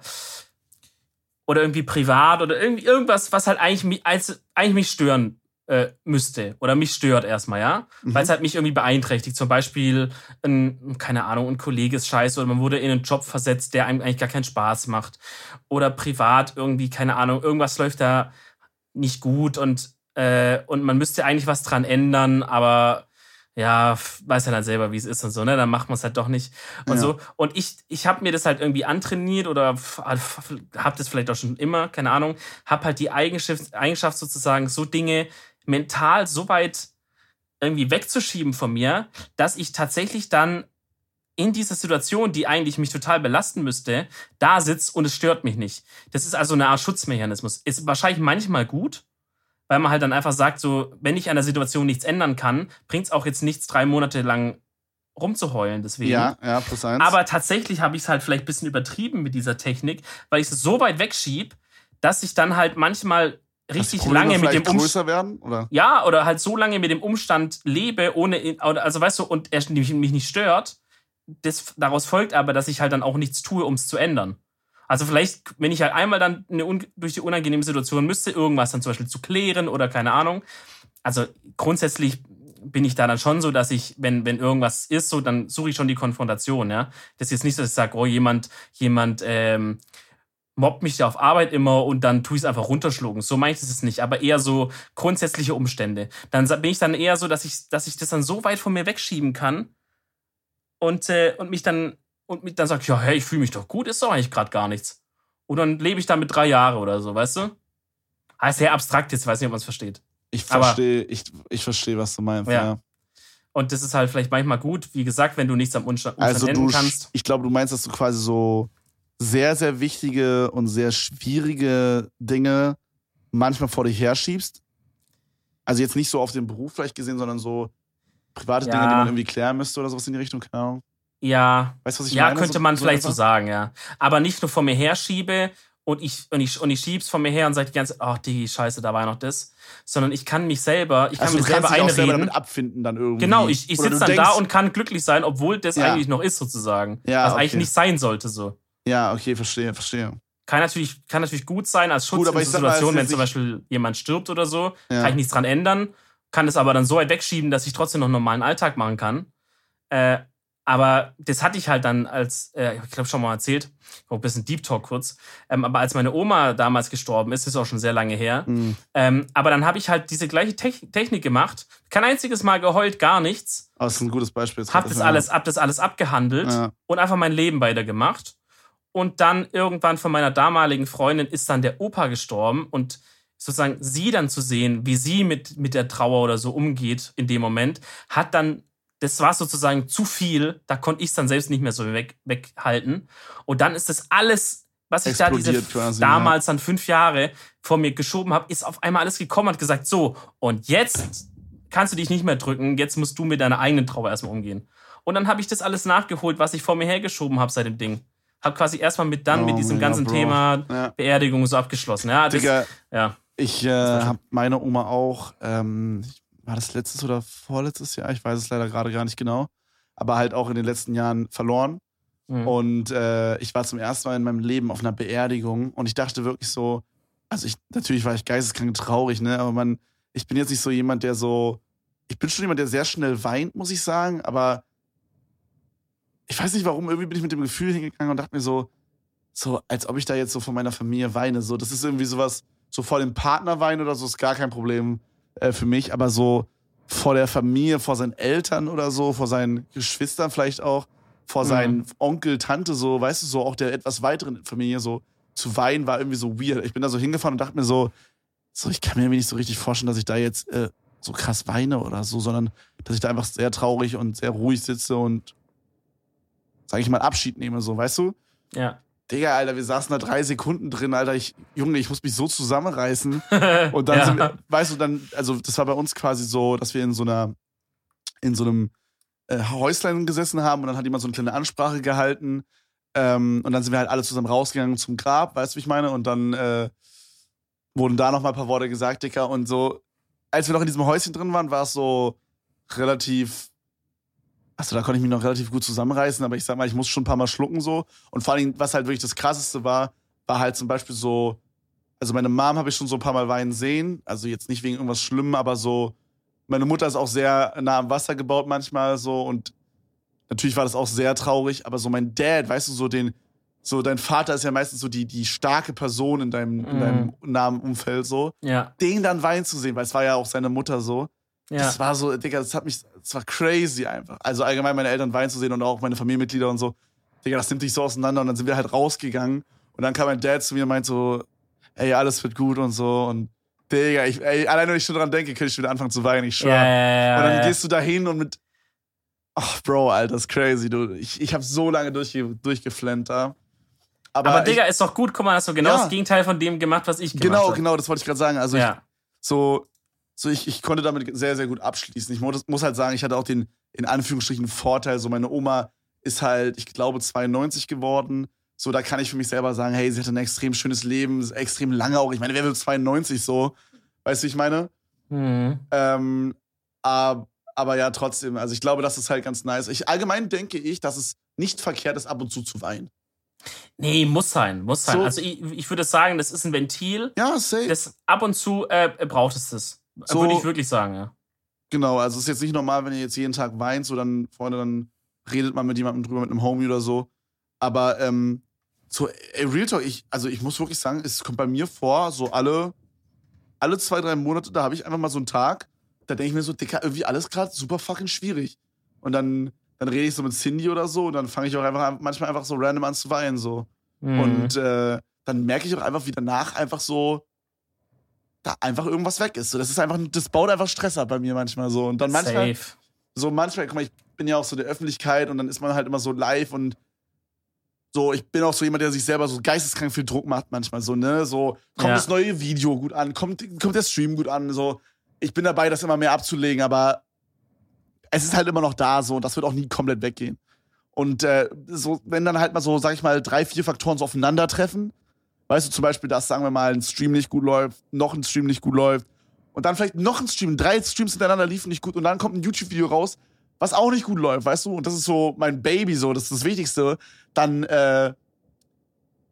Speaker 2: oder irgendwie privat oder irgendwie irgendwas, was halt eigentlich mich, als, eigentlich mich stören äh, müsste oder mich stört erstmal, ja,
Speaker 1: Mhm.
Speaker 2: weil es halt mich irgendwie beeinträchtigt. Zum Beispiel, ein, keine Ahnung, ein Kollege ist scheiße oder man wurde in einen Job versetzt, der einem eigentlich gar keinen Spaß macht oder privat irgendwie, keine Ahnung, irgendwas läuft da nicht gut und äh, und man müsste eigentlich was dran ändern, aber ja, weiß ja dann selber, wie es ist und so, ne? Dann macht man es halt doch nicht und
Speaker 1: Ja.
Speaker 2: so. Und ich, ich habe mir das halt irgendwie antrainiert oder habe das vielleicht auch schon immer, keine Ahnung, habe halt die Eigenschaft, Eigenschaft sozusagen, so Dinge mental so weit irgendwie wegzuschieben von mir, dass ich tatsächlich dann in dieser Situation, die eigentlich mich total belasten müsste, da sitze und es stört mich nicht. Das ist also eine Art Schutzmechanismus. Ist wahrscheinlich manchmal gut, weil man halt dann einfach sagt, so, wenn ich an der Situation nichts ändern kann, bringt es auch jetzt nichts, drei Monate lang rumzuheulen. Deswegen.
Speaker 1: Ja, ja, plus eins.
Speaker 2: Aber tatsächlich habe ich es halt vielleicht ein bisschen übertrieben mit dieser Technik, weil ich es so weit wegschieb, dass ich dann halt manchmal richtig lange mit dem Umstand.
Speaker 1: werden? Oder?
Speaker 2: Ja, oder halt so lange mit dem Umstand lebe, ohne, also weißt du, und er mich nicht stört. Das, daraus folgt aber, dass ich halt dann auch nichts tue, um es zu ändern. Also vielleicht, wenn ich halt einmal dann eine, durch die unangenehme Situation müsste, irgendwas dann zum Beispiel zu klären oder keine Ahnung. Also grundsätzlich bin ich da dann schon so, dass ich, wenn, wenn irgendwas ist, so, dann suche ich schon die Konfrontation, ja. Das ist jetzt nicht, dass ich sage, oh, jemand, jemand, ähm, mobbt mich ja auf Arbeit immer und dann tue ich es einfach runterschlucken. So meine ich das nicht, aber eher so grundsätzliche Umstände. Dann bin ich dann eher so, dass ich, dass ich das dann so weit von mir wegschieben kann und, äh, und mich dann und mich dann sagt, ja, hey, ich fühle mich doch gut, ist doch eigentlich gerade gar nichts. Und dann lebe ich damit drei Jahre oder so, weißt du? Ah, ist sehr abstrakt jetzt, weiß nicht, ob man es versteht.
Speaker 1: Ich verstehe, ich, ich verstehe, was du meinst.
Speaker 2: Ja.
Speaker 1: Ja.
Speaker 2: Und das ist halt vielleicht manchmal gut, wie gesagt, wenn du nichts am Umstand, Umstand
Speaker 1: Also
Speaker 2: ändern kannst.
Speaker 1: ich glaube, du meinst, dass du quasi so sehr, sehr wichtige und sehr schwierige Dinge manchmal vor dir herschiebst. Also jetzt nicht so auf den Beruf vielleicht gesehen, sondern so private
Speaker 2: Ja.
Speaker 1: Dinge, die man irgendwie klären müsste oder sowas in die Richtung, keine Ahnung.
Speaker 2: Ja.
Speaker 1: Weißt du, was ich
Speaker 2: ja,
Speaker 1: meine?
Speaker 2: könnte
Speaker 1: So-
Speaker 2: man
Speaker 1: so
Speaker 2: vielleicht so
Speaker 1: einfach?
Speaker 2: sagen, ja. Aber nicht nur vor mir herschiebe und ich, und ich, und ich schieb's vor mir her und sage die ganze Zeit, ach, die Scheiße, da war ja noch das. Sondern ich kann mich selber, ich kann
Speaker 1: Also kannst
Speaker 2: selber
Speaker 1: dich auch selber
Speaker 2: einreden.
Speaker 1: damit abfinden dann irgendwie.
Speaker 2: Genau, ich, ich sitze dann da
Speaker 1: denkst-
Speaker 2: und kann glücklich sein, obwohl das
Speaker 1: Ja.
Speaker 2: eigentlich noch ist, sozusagen.
Speaker 1: Ja,
Speaker 2: was eigentlich
Speaker 1: okay.
Speaker 2: nicht sein sollte, so.
Speaker 1: Ja, okay, verstehe, verstehe.
Speaker 2: Kann natürlich, kann natürlich gut sein als Schutz
Speaker 1: Gut,
Speaker 2: in
Speaker 1: sag mal,
Speaker 2: wenn zum Beispiel jemand stirbt oder so,
Speaker 1: Ja.
Speaker 2: kann ich nichts dran ändern. Kann es aber dann so weit wegschieben, dass ich trotzdem noch einen normalen Alltag machen kann. Äh, aber das hatte ich halt dann als, äh, ich glaube schon mal erzählt, oh, ein bisschen Deep Talk kurz, ähm, aber als meine Oma damals gestorben ist, ist auch schon sehr lange her,
Speaker 1: Mhm.
Speaker 2: ähm, aber dann habe ich halt diese gleiche Techn- Technik gemacht, kein einziges Mal geheult, gar nichts,
Speaker 1: Aber das ist ein gutes Beispiel.
Speaker 2: hab das alles, hab das alles abgehandelt
Speaker 1: Ja.
Speaker 2: und einfach mein Leben weitergemacht. Und dann irgendwann von meiner damaligen Freundin ist dann der Opa gestorben und sozusagen sie dann zu sehen, wie sie mit, mit der Trauer oder so umgeht in dem Moment, hat dann, das war sozusagen zu viel, da konnte ich es dann selbst nicht mehr so weg, weghalten. Und dann ist das alles, was ich da diese
Speaker 1: quasi,
Speaker 2: damals dann fünf Jahre vor mir geschoben habe, ist auf einmal alles gekommen und hat gesagt, so, und jetzt kannst du dich nicht mehr drücken, jetzt musst du mit deiner eigenen Trauer erstmal umgehen. Und dann habe ich das alles nachgeholt, was ich vor mir hergeschoben habe seit dem Ding. Hab quasi erstmal mit dann
Speaker 1: Oh
Speaker 2: mit diesem ganzen
Speaker 1: Bro.
Speaker 2: Thema
Speaker 1: Ja.
Speaker 2: Beerdigung so abgeschlossen. Ja, das,
Speaker 1: Digga,
Speaker 2: ja.
Speaker 1: ich äh, habe meine Oma auch, ähm, war das letztes oder vorletztes Jahr? Ich weiß es leider gerade gar nicht genau. Aber halt auch in den letzten Jahren verloren.
Speaker 2: Mhm.
Speaker 1: Und äh, ich war zum ersten Mal in meinem Leben auf einer Beerdigung und ich dachte wirklich so, also ich, natürlich war ich geisteskrank traurig, ne? Aber man, ich bin jetzt nicht so jemand, der so, ich bin schon jemand, der sehr schnell weint, muss ich sagen, aber ich weiß nicht warum, irgendwie bin ich mit dem Gefühl hingegangen und dachte mir so, so, als ob ich da jetzt so von meiner Familie weine. So, das ist irgendwie sowas, so vor dem Partner weinen oder so, ist gar kein Problem äh, für mich, aber so vor der Familie, vor seinen Eltern oder so, vor seinen Geschwistern vielleicht auch, vor
Speaker 2: Mhm.
Speaker 1: seinen Onkel, Tante, so, weißt du, so auch der etwas weiteren Familie, so zu weinen, war irgendwie so weird. Ich bin da so hingefahren und dachte mir so, so, ich kann mir irgendwie nicht so richtig vorstellen, dass ich da jetzt äh, so krass weine oder so, sondern dass ich da einfach sehr traurig und sehr ruhig sitze und, sag ich mal, Abschied nehme, so, weißt du?
Speaker 2: ja.
Speaker 1: Digga, Alter, wir saßen da drei Sekunden drin, Alter. Ich, Junge, ich muss mich so zusammenreißen. Und dann
Speaker 2: ja.
Speaker 1: sind wir, weißt du, dann, also das war bei uns quasi so, dass wir in so einer, in so einem äh, Häuslein gesessen haben und dann hat jemand so eine kleine Ansprache gehalten. Ähm, und dann sind wir halt alle zusammen rausgegangen zum Grab, weißt du, wie ich meine? Und dann äh, wurden da noch mal ein paar Worte gesagt, Dicker. Und so, als wir noch in diesem Häuschen drin waren, war es so relativ. Achso, da konnte ich mich noch relativ gut zusammenreißen, aber ich sag mal, ich muss schon ein paar Mal schlucken so. Und vor allem, was halt wirklich das krasseste war, war halt zum Beispiel so, also meine Mom habe ich schon so ein paar Mal weinen sehen. Also jetzt nicht wegen irgendwas Schlimmem, aber so, meine Mutter ist auch sehr nah am Wasser gebaut manchmal so und natürlich war das auch sehr traurig, aber so mein Dad, weißt du, so den, so dein Vater ist ja meistens so die, die starke Person in deinem, in
Speaker 2: Mhm.
Speaker 1: deinem nahen Umfeld so.
Speaker 2: ja.
Speaker 1: Den dann weinen zu sehen, weil es war ja auch seine Mutter so.
Speaker 2: Ja.
Speaker 1: Das war so, Digga, das hat mich, das war crazy einfach. Also allgemein meine Eltern weinen zu sehen und auch meine Familienmitglieder und so. Digga, das nimmt dich so auseinander und dann sind wir halt rausgegangen und dann kam mein Dad zu mir und meint so, ey, alles wird gut und so und Digga, ich, ey, allein wenn ich schon dran denke, könnte ich schon wieder anfangen zu weinen, ich schwör.
Speaker 2: Ja, ja,
Speaker 1: und dann gehst du da hin und mit, ach, Bro, Alter, das ist crazy, du. Ich, ich habe so lange durchge, durchgeflennt da. Aber,
Speaker 2: Aber Digga,
Speaker 1: ich,
Speaker 2: ist doch gut, guck mal, hast du genau
Speaker 1: Ja.
Speaker 2: das Gegenteil von dem gemacht, was ich gemacht
Speaker 1: genau,
Speaker 2: habe.
Speaker 1: genau, das wollte ich gerade sagen. Also ich,
Speaker 2: ja.
Speaker 1: so, so ich, ich konnte damit sehr, sehr gut abschließen. Ich muss, muss halt sagen, ich hatte auch den, in Anführungsstrichen, Vorteil. So, meine Oma ist halt, ich glaube, 92 geworden. So, da kann ich für mich selber sagen, hey, sie hatte ein extrem schönes Leben, extrem lange auch. Ich meine, wer will 92 so? Weißt du, wie ich meine?
Speaker 2: Mhm.
Speaker 1: Ähm, aber, aber ja, trotzdem, also ich glaube, das ist halt ganz nice. Ich, allgemein denke ich, dass es nicht verkehrt ist, ab und zu zu weinen.
Speaker 2: Nee, muss sein, muss sein.
Speaker 1: So-
Speaker 2: Also ich, ich würde sagen, das ist ein Ventil,
Speaker 1: Ja, safe.
Speaker 2: das ab und zu äh, braucht es das.
Speaker 1: So-
Speaker 2: würde ich wirklich sagen, ja.
Speaker 1: Genau, also es ist jetzt nicht normal, wenn ihr jetzt jeden Tag weint, so dann, Freunde, dann redet man mit jemandem drüber, mit einem Homie oder so. Aber ähm, so, ey, Real Talk, ich, also ich muss wirklich sagen, es kommt bei mir vor, so alle, alle zwei, drei Monate, da habe ich einfach mal so einen Tag, da denke ich mir so, Dicker, irgendwie alles gerade super fucking schwierig. Und dann, dann rede ich so mit Cindy oder so und dann fange ich auch einfach an- manchmal einfach so random an zu weinen, so.
Speaker 2: Mhm.
Speaker 1: Und äh, dann merke ich auch einfach, wie danach einfach so da einfach irgendwas weg ist. So, das ist einfach, das baut einfach Stress ab bei mir manchmal so. Und dann manchmal,
Speaker 2: Safe.
Speaker 1: so manchmal, guck mal, ich bin ja auch so der Öffentlichkeit und dann ist man halt immer so live und so, ich bin auch so jemand, der sich selber so geisteskrank viel Druck macht manchmal so, ne? So, kommt
Speaker 2: Ja.
Speaker 1: das neue Video gut an, kommt, kommt der Stream gut an, so. Ich bin dabei, das immer mehr abzulegen, aber es ist halt immer noch da so und das wird auch nie komplett weggehen. Und äh, so, wenn dann halt mal so, sag ich mal, drei, vier Faktoren so aufeinandertreffen, weißt du, zum Beispiel, dass, sagen wir mal, ein Stream nicht gut läuft, noch ein Stream nicht gut läuft und dann vielleicht noch ein Stream, drei Streams hintereinander liefen nicht gut und dann kommt ein YouTube-Video raus, was auch nicht gut läuft, weißt du? Und das ist so mein Baby, so, das ist das Wichtigste. Dann, äh,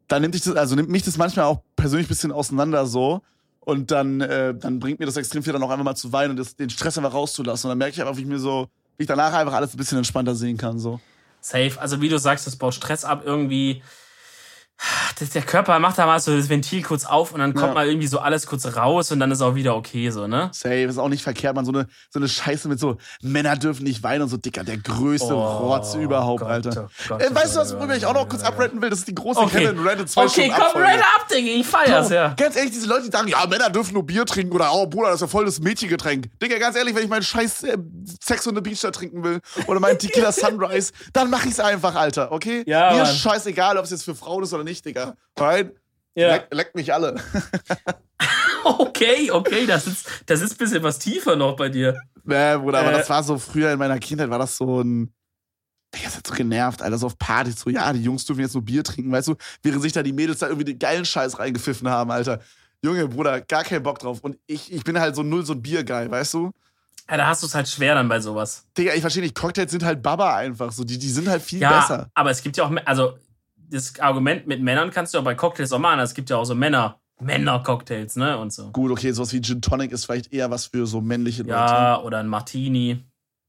Speaker 1: dann nimmt, ich das, also nimmt mich das manchmal auch persönlich ein bisschen auseinander so. Und dann, äh, dann bringt mir das extrem viel, dann auch einfach mal zu weinen und das, den Stress einfach rauszulassen. Und dann merke ich einfach, wie ich mir so, wie ich danach einfach alles ein bisschen entspannter sehen kann. So.
Speaker 2: Safe. Also wie du sagst, das baut Stress ab irgendwie der Körper macht da mal so das Ventil kurz auf und dann kommt ja. mal irgendwie so alles kurz raus und dann ist auch wieder okay, so, ne?
Speaker 1: Safe, ist auch nicht verkehrt, man. So eine, so eine Scheiße mit so, Männer dürfen nicht weinen und so, Dicker, der größte oh, Rotz überhaupt, Gott, Alter. Oh Gott, äh, weißt du, was, worüber ich auch noch kurz abrennen will? Das ist die große
Speaker 2: okay.
Speaker 1: Kevin
Speaker 2: Reddit 2 Okay, komm, Reddit ab, Digga, ich feier's, ja.
Speaker 1: Ganz ehrlich, diese Leute, die sagen, ja, Männer dürfen nur Bier trinken oder, oh, Bruder, das ist ja voll das Mädchengetränk. Digga, ganz ehrlich, wenn ich meinen scheiß äh, Sex on the Beach da trinken will oder meinen Tequila Sunrise, dann mach ich's einfach, Alter, okay?
Speaker 2: Ja,
Speaker 1: Mir ist scheißegal, ob es jetzt für Frauen ist oder nicht, Digga. Alright? Ja. Leck, leckt mich alle.
Speaker 2: okay, okay, das ist, das ist ein bisschen was tiefer noch bei dir.
Speaker 1: Nee, Bruder, äh, aber das war so früher in meiner Kindheit, war das so ein. Digga, das hat so genervt, Alter, so auf Partys, so, ja, die Jungs dürfen jetzt nur Bier trinken, weißt du, während sich da die Mädels da irgendwie den geilen Scheiß reingepfiffen haben, Alter. Junge, Bruder, gar keinen Bock drauf. Und ich, ich bin halt so null so ein Biergeil, weißt du?
Speaker 2: Ja, da hast du es halt schwer dann bei sowas.
Speaker 1: Digga, ich verstehe nicht, Cocktails sind halt Baba einfach so, die, die sind halt viel ja, besser.
Speaker 2: aber es gibt ja auch, also das Argument mit Männern kannst du auch bei Cocktails auch machen. Es gibt ja auch so Männer, Männer-Cocktails, ne? Und so.
Speaker 1: Gut, okay, sowas wie Gin Tonic ist vielleicht eher was für so männliche Leute.
Speaker 2: Ja, oder ein Martini.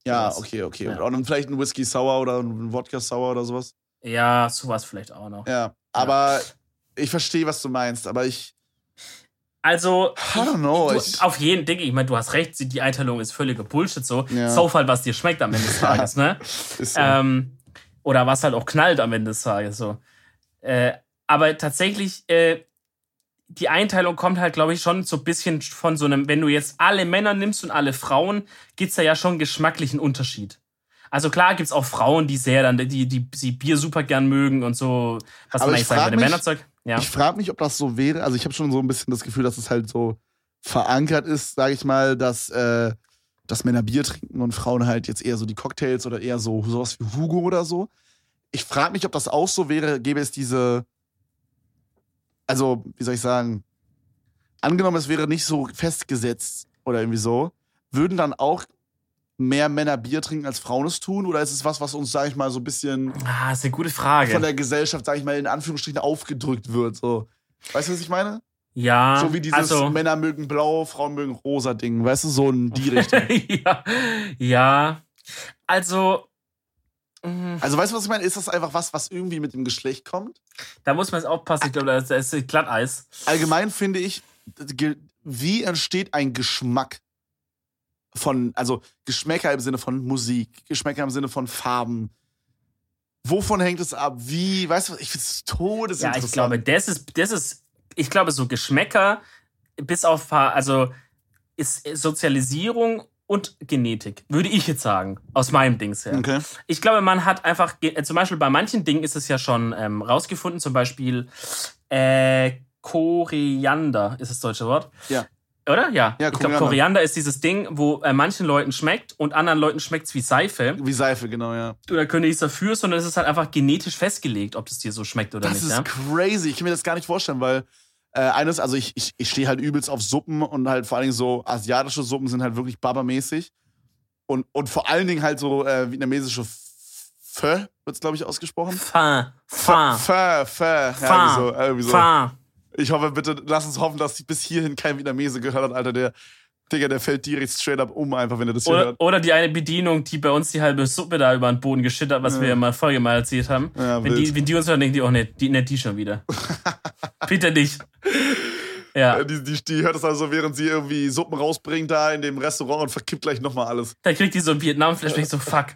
Speaker 1: Ja, okay, okay. Ja. Und dann vielleicht ein Whisky Sour oder ein Wodka Sour oder sowas.
Speaker 2: Ja, sowas vielleicht auch noch.
Speaker 1: Ja, aber ja. ich verstehe, was du meinst, aber ich.
Speaker 2: Also,
Speaker 1: I don't know.
Speaker 2: Du, auf jeden Ding, ich meine, du hast recht, die Einteilung ist völlige Bullshit so. Ja. Sauf halt, was dir schmeckt am Ende des Tages, ne? ist so. Ähm, oder was halt auch knallt am Ende des Tages so. Äh, aber tatsächlich, äh, die Einteilung kommt halt, glaube ich, schon so ein bisschen von so einem, wenn du jetzt alle Männer nimmst und alle Frauen, gibt's da ja schon geschmacklichen Unterschied. Also klar gibt's auch Frauen, die sehr dann, die, die, die Bier super gern mögen und so, was
Speaker 1: Aber
Speaker 2: man eigentlich sagen
Speaker 1: würde, Männerzeug. Ja. Ich frage mich, ob das so wäre. Also ich habe schon so ein bisschen das Gefühl, dass es halt so verankert ist, sage ich mal, dass, äh, dass Männer Bier trinken und Frauen halt jetzt eher so die Cocktails oder eher so sowas wie Hugo oder so ich frage mich, ob das auch so wäre, gäbe es diese, also, wie soll ich sagen, angenommen, es wäre nicht so festgesetzt oder irgendwie so, würden dann auch mehr Männer Bier trinken, als Frauen es tun? Oder ist es was, was uns, sag ich mal, so ein bisschen.
Speaker 2: Ah, ist eine gute Frage.
Speaker 1: Von der Gesellschaft, sag ich mal, in Anführungsstrichen aufgedrückt wird. So. Weißt du, was ich meine?
Speaker 2: Ja.
Speaker 1: So wie dieses also, Männer mögen blau, Frauen mögen rosa Ding. Weißt du, so in die Richtung.
Speaker 2: ja. ja. Also,
Speaker 1: Mhm. Also weißt du, was ich meine? Ist das einfach was, was irgendwie mit dem Geschlecht kommt?
Speaker 2: Da muss man jetzt aufpassen, ich glaube, da ist Glatteis.
Speaker 1: Allgemein finde ich, wie entsteht ein Geschmack von, also Geschmäcker im Sinne von Musik, Geschmäcker im Sinne von Farben. Wovon hängt es ab? Wie, weißt du, ich finde es todesinteressant.
Speaker 2: Ja, ich glaube, das ist, das ist, ich glaube, so Geschmäcker bis auf, also ist Sozialisierung und Genetik, würde ich jetzt sagen, aus meinem Dings her.
Speaker 1: Okay.
Speaker 2: Ich glaube, man hat einfach, äh, zum Beispiel bei manchen Dingen ist es ja schon ähm, rausgefunden, zum Beispiel äh, Koriander ist das deutsche Wort.
Speaker 1: Ja.
Speaker 2: Oder? Ja.
Speaker 1: ja
Speaker 2: ich glaube, Koriander ist dieses Ding, wo äh, manchen Leuten schmeckt und anderen Leuten schmeckt es wie Seife.
Speaker 1: Wie Seife, genau, ja.
Speaker 2: Oder könnte nichts dafür, sondern es ist halt einfach genetisch festgelegt, ob es dir so schmeckt oder
Speaker 1: das
Speaker 2: nicht.
Speaker 1: Das ist ja? crazy. Ich kann mir das gar nicht vorstellen, weil äh, eines, also ich, ich, ich stehe halt übelst auf Suppen und halt vor allen Dingen so asiatische Suppen sind halt wirklich babamäßig. Und, und vor allen Dingen halt so äh, vietnamesische Pho, wird es, glaube ich, ausgesprochen.
Speaker 2: Pho.
Speaker 1: Pho. Pho. Pho. Ja, irgendwie so. Irgendwie so. Ich hoffe, bitte, lass uns hoffen, dass bis hierhin kein Vietnamese gehört hat, Alter, der Digga, der fällt direkt straight up um, einfach, wenn er das hier
Speaker 2: oder,
Speaker 1: hört.
Speaker 2: Oder die eine Bedienung, die bei uns die halbe Suppe da über den Boden geschittert, was ja. wir ja mal Folge mal erzählt haben.
Speaker 1: Ja,
Speaker 2: wenn, die, wenn die uns hören, denken die, oh ne, die, ne, die schon wieder. Bitte nicht. Ja.
Speaker 1: Die, die, die hört das also, während sie irgendwie Suppen rausbringt da in dem Restaurant und verkippt gleich nochmal alles.
Speaker 2: Da kriegt die so ein Vietnam-Flashback, so fuck.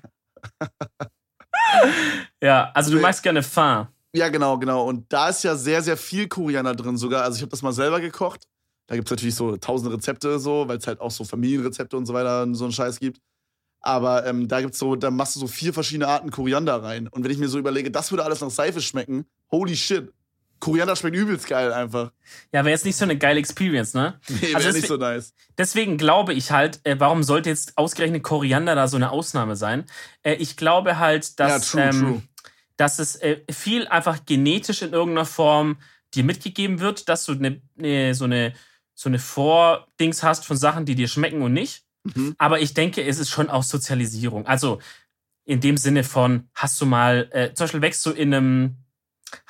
Speaker 2: ja, also du magst gerne Pho.
Speaker 1: Ja, genau, genau. Und da ist ja sehr, sehr viel Koriander drin sogar. Also ich habe das mal selber gekocht. Da gibt es natürlich so tausend Rezepte, so, weil es halt auch so Familienrezepte und so weiter und so einen Scheiß gibt. Aber ähm, da gibt's so, da machst du so vier verschiedene Arten Koriander rein. Und wenn ich mir so überlege, das würde alles nach Seife schmecken, holy shit. Koriander schmeckt übelst geil einfach.
Speaker 2: Ja, wäre jetzt nicht so eine geile Experience, ne?
Speaker 1: Nee, wäre also nicht so nice.
Speaker 2: Deswegen glaube ich halt, äh, warum sollte jetzt ausgerechnet Koriander da so eine Ausnahme sein? Äh, ich glaube halt, dass, ja, true, ähm, true. dass es äh, viel einfach genetisch in irgendeiner Form dir mitgegeben wird, dass du ne, ne, so eine so eine Vordings hast von Sachen, die dir schmecken und nicht. Mhm. Aber ich denke, es ist schon auch Sozialisierung. Also in dem Sinne von, hast du mal, äh, zum Beispiel wächst du in einem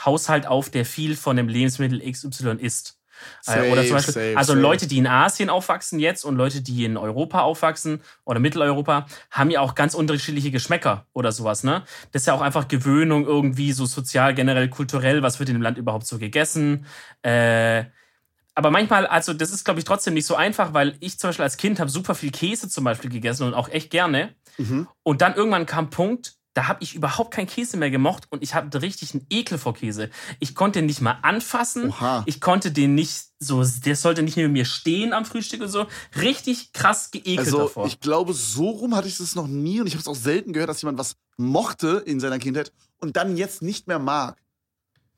Speaker 2: Haushalt auf, der viel von dem Lebensmittel XY isst. Äh, safe, oder zum Beispiel, safe, also safe. Leute, die in Asien aufwachsen jetzt und Leute, die in Europa aufwachsen oder Mitteleuropa, haben ja auch ganz unterschiedliche Geschmäcker oder sowas, ne? Das ist ja auch einfach Gewöhnung irgendwie so sozial, generell kulturell, was wird in dem Land überhaupt so gegessen. Äh, aber manchmal, also das ist, glaube ich, trotzdem nicht so einfach, weil ich zum Beispiel als Kind habe super viel Käse zum Beispiel gegessen und auch echt gerne. Mhm. Und dann irgendwann kam ein Punkt, da habe ich überhaupt keinen Käse mehr gemocht und ich hatte richtig einen Ekel vor Käse. Ich konnte den nicht mal anfassen. Oha. Ich konnte den nicht so, der sollte nicht neben mir stehen am Frühstück und so. Richtig krass geekelt also, davor.
Speaker 1: Ich glaube, so rum hatte ich das noch nie und ich habe es auch selten gehört, dass jemand was mochte in seiner Kindheit und dann jetzt nicht mehr mag.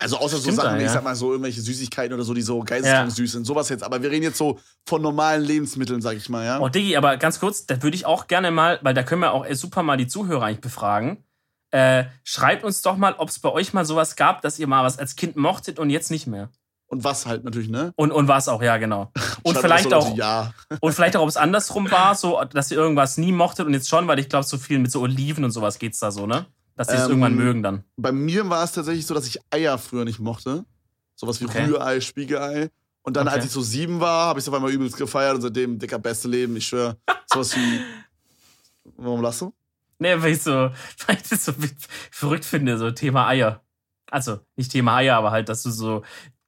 Speaker 1: Also außer so Sachen, da, ja. ich sag mal so irgendwelche Süßigkeiten oder so, die so geisteskrank ja. süß sind, sowas jetzt. Aber wir reden jetzt so von normalen Lebensmitteln, sag ich mal, ja.
Speaker 2: Oh, Diggi, aber ganz kurz, da würde ich auch gerne mal, weil da können wir auch super mal die Zuhörer eigentlich befragen. Äh, schreibt uns doch mal, ob es bei euch mal sowas gab, dass ihr mal was als Kind mochtet und jetzt nicht mehr.
Speaker 1: Und was halt natürlich, ne?
Speaker 2: Und, und was auch, ja, genau. Und vielleicht auch, ja. und vielleicht auch, ob es andersrum war, so, dass ihr irgendwas nie mochtet und jetzt schon, weil ich glaube, so viel mit so Oliven und sowas geht's da so, ne? Dass sie es ähm, irgendwann mögen dann.
Speaker 1: Bei mir war es tatsächlich so, dass ich Eier früher nicht mochte. Sowas wie okay. Rührei, Spiegelei. Und dann, okay. als ich so sieben war, habe ich es auf einmal übelst gefeiert und seitdem, dicker, beste Leben, ich schwöre. Sowas wie. Warum lachst du?
Speaker 2: Nee, weil ich so, weil ich das so verrückt finde, so Thema Eier. Also, nicht Thema Eier, aber halt, dass du so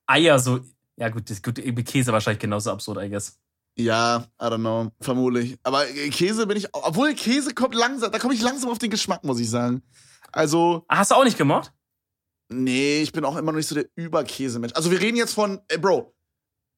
Speaker 2: Eier so. Ja, gut, das, gut Käse wahrscheinlich genauso absurd, I guess.
Speaker 1: Ja, I don't know, vermutlich. Aber Käse bin ich, obwohl Käse kommt langsam, da komme ich langsam auf den Geschmack, muss ich sagen. Also.
Speaker 2: Hast du auch nicht gemocht?
Speaker 1: Nee, ich bin auch immer noch nicht so der Überkäsemensch. Also wir reden jetzt von, ey Bro,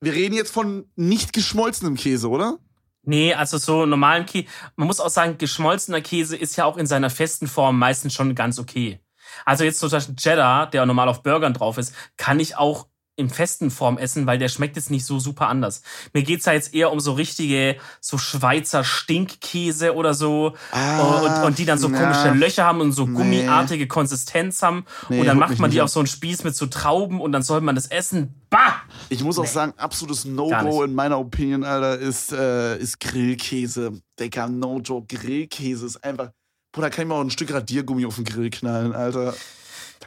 Speaker 1: wir reden jetzt von nicht geschmolzenem Käse, oder?
Speaker 2: Nee, also so normalen Käse. Man muss auch sagen, geschmolzener Käse ist ja auch in seiner festen Form meistens schon ganz okay. Also jetzt zum Beispiel Cheddar, der normal auf Burgern drauf ist, kann ich auch in festen Form essen, weil der schmeckt jetzt nicht so super anders. Mir geht's da jetzt eher um so richtige, so Schweizer Stinkkäse oder so. Ah, und, und, die dann so na, komische Löcher haben und so gummiartige Konsistenz haben. Nee, und dann macht man die auf so einen Spieß mit so Trauben und dann soll man das essen. Bah!
Speaker 1: Ich muss auch sagen, absolutes No-Go in meiner Opinion, Alter, ist, äh, ist Grillkäse. Digga, no joke. Grillkäse ist einfach. Bruder, kann ich mal auch ein Stück Radiergummi auf den Grill knallen, Alter.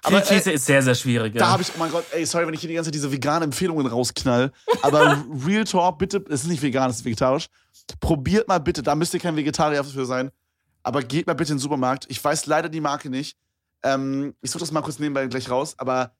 Speaker 2: Aber Käse äh, ist sehr, sehr schwierig.
Speaker 1: Ja. Da habe ich, oh mein Gott, ey, sorry, wenn ich hier die ganze Zeit diese veganen Empfehlungen rausknall. Aber Real Talk, bitte, es ist nicht vegan, es ist vegetarisch. Probiert mal bitte, da müsst ihr kein Vegetarier für sein. Aber geht mal bitte in den Supermarkt. Ich weiß leider die Marke nicht. Ähm, ich suche das mal kurz nebenbei gleich raus. Aber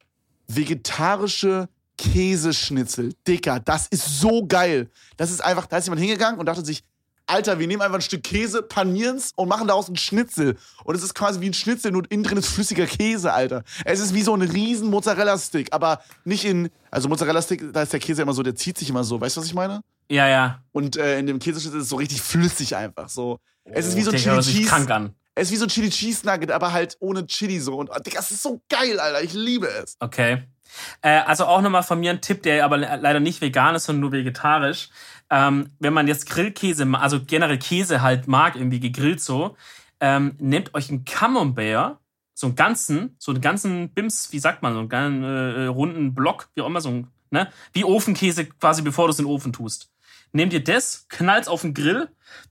Speaker 1: vegetarische Käseschnitzel, Dicker, das ist so geil. Das ist einfach, da ist jemand hingegangen und dachte sich, Alter, wir nehmen einfach ein Stück Käse, panieren es und machen daraus einen Schnitzel. Und es ist quasi wie ein Schnitzel, nur innen drin ist flüssiger Käse, Alter. Es ist wie so ein riesen Mozzarella-Stick, aber nicht in, also Mozzarella-Stick, da ist der Käse immer so, der zieht sich immer so. Weißt du, was ich meine?
Speaker 2: Ja, ja.
Speaker 1: Und äh, in dem Käseschnitzel ist es so richtig flüssig einfach. So. Es ist wie so ein Chili Cheese. Krank an. Es ist wie so ein Chili Cheese Nugget, aber halt ohne Chili so. Und Digga, das ist so geil, Alter. Ich liebe es.
Speaker 2: Okay. Äh, also auch nochmal von mir ein Tipp, der aber leider nicht vegan ist, sondern nur vegetarisch ähm, wenn man jetzt Grillkäse, also generell Käse halt mag, irgendwie gegrillt so, ähm, nehmt euch einen Camembert, so einen ganzen, so einen ganzen Bims, wie sagt man, so einen ganzen, äh, runden Block, wie auch immer, so ein, ne? Wie Ofenkäse quasi, bevor du es in den Ofen tust. Nehmt ihr das, knallt auf den Grill,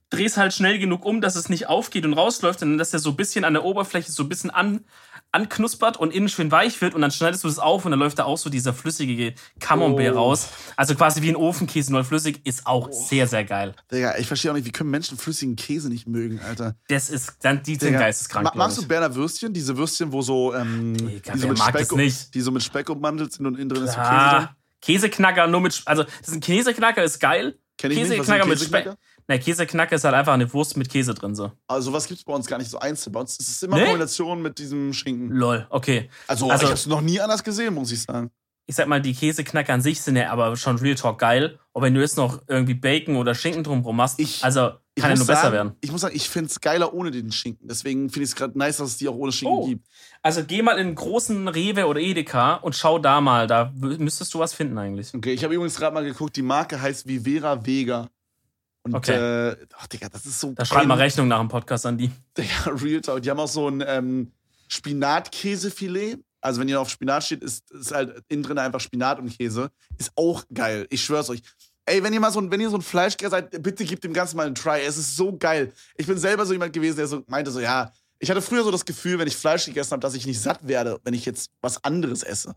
Speaker 2: drehst halt schnell genug um, dass es nicht aufgeht und rausläuft, und dass der so ein bisschen an der Oberfläche so ein bisschen an, anknuspert und innen schön weich wird und dann schneidest du das auf und dann läuft da auch so dieser flüssige Camembert oh. raus. Also quasi wie ein Ofenkäse, nur flüssig, ist auch oh. sehr, sehr geil.
Speaker 1: Digga, ich verstehe auch nicht, wie können Menschen flüssigen Käse nicht mögen, Alter?
Speaker 2: Das ist, dann, die sind geisteskrank.
Speaker 1: Ma magst du Berner Würstchen? Diese Würstchen, wo so, ähm,
Speaker 2: Digga, die, so mit Speck, nicht.
Speaker 1: die so mit Speck ummantelt sind und innen drin ist so Käse drin?
Speaker 2: Käseknacker nur mit, also das ist ein Käseknacker, ist geil.
Speaker 1: Kenn ich Käseknacker nicht, mit Speck.
Speaker 2: Na, Käseknacker ist halt einfach eine Wurst mit Käse drin so.
Speaker 1: Also was gibt's bei uns gar nicht so einzeln. Bei uns ist es immer nee? Kombination mit diesem Schinken.
Speaker 2: Lol, okay.
Speaker 1: Also, also ich hab's noch nie anders gesehen, muss ich sagen.
Speaker 2: Ich sag mal, die Käseknacker an sich sind ja aber schon Real Talk geil. Und wenn du jetzt noch irgendwie Bacon oder Schinken drumherum machst, ich, also kann ja nur
Speaker 1: sagen,
Speaker 2: besser werden.
Speaker 1: Ich muss sagen, ich find's geiler ohne den Schinken. Deswegen finde ich es gerade nice, dass es die auch ohne Schinken oh. gibt.
Speaker 2: Also geh mal in einen großen Rewe oder Edeka und schau da mal. Da müsstest du was finden eigentlich.
Speaker 1: Okay, ich habe übrigens gerade mal geguckt, die Marke heißt Vivera Vega. Und,
Speaker 2: okay.
Speaker 1: Äh, ach, Digga, das ist so.
Speaker 2: Da schreib mal Rechnung nach dem Podcast an die.
Speaker 1: Digga, Real Talk. Die haben auch so ein, ähm, Spinatkäsefilet. Also wenn ihr auf Spinat steht, ist, ist halt innen drin einfach Spinat und Käse. Ist auch geil. Ich schwör's euch. Ey, wenn ihr mal so ein, wenn ihr so ein Fleischkäse seid, bitte gebt dem Ganzen mal einen Try. Es ist so geil. Ich bin selber so jemand gewesen, der so meinte so, ja, ich hatte früher so das Gefühl, wenn ich Fleisch gegessen habe, dass ich nicht satt werde, wenn ich jetzt was anderes esse.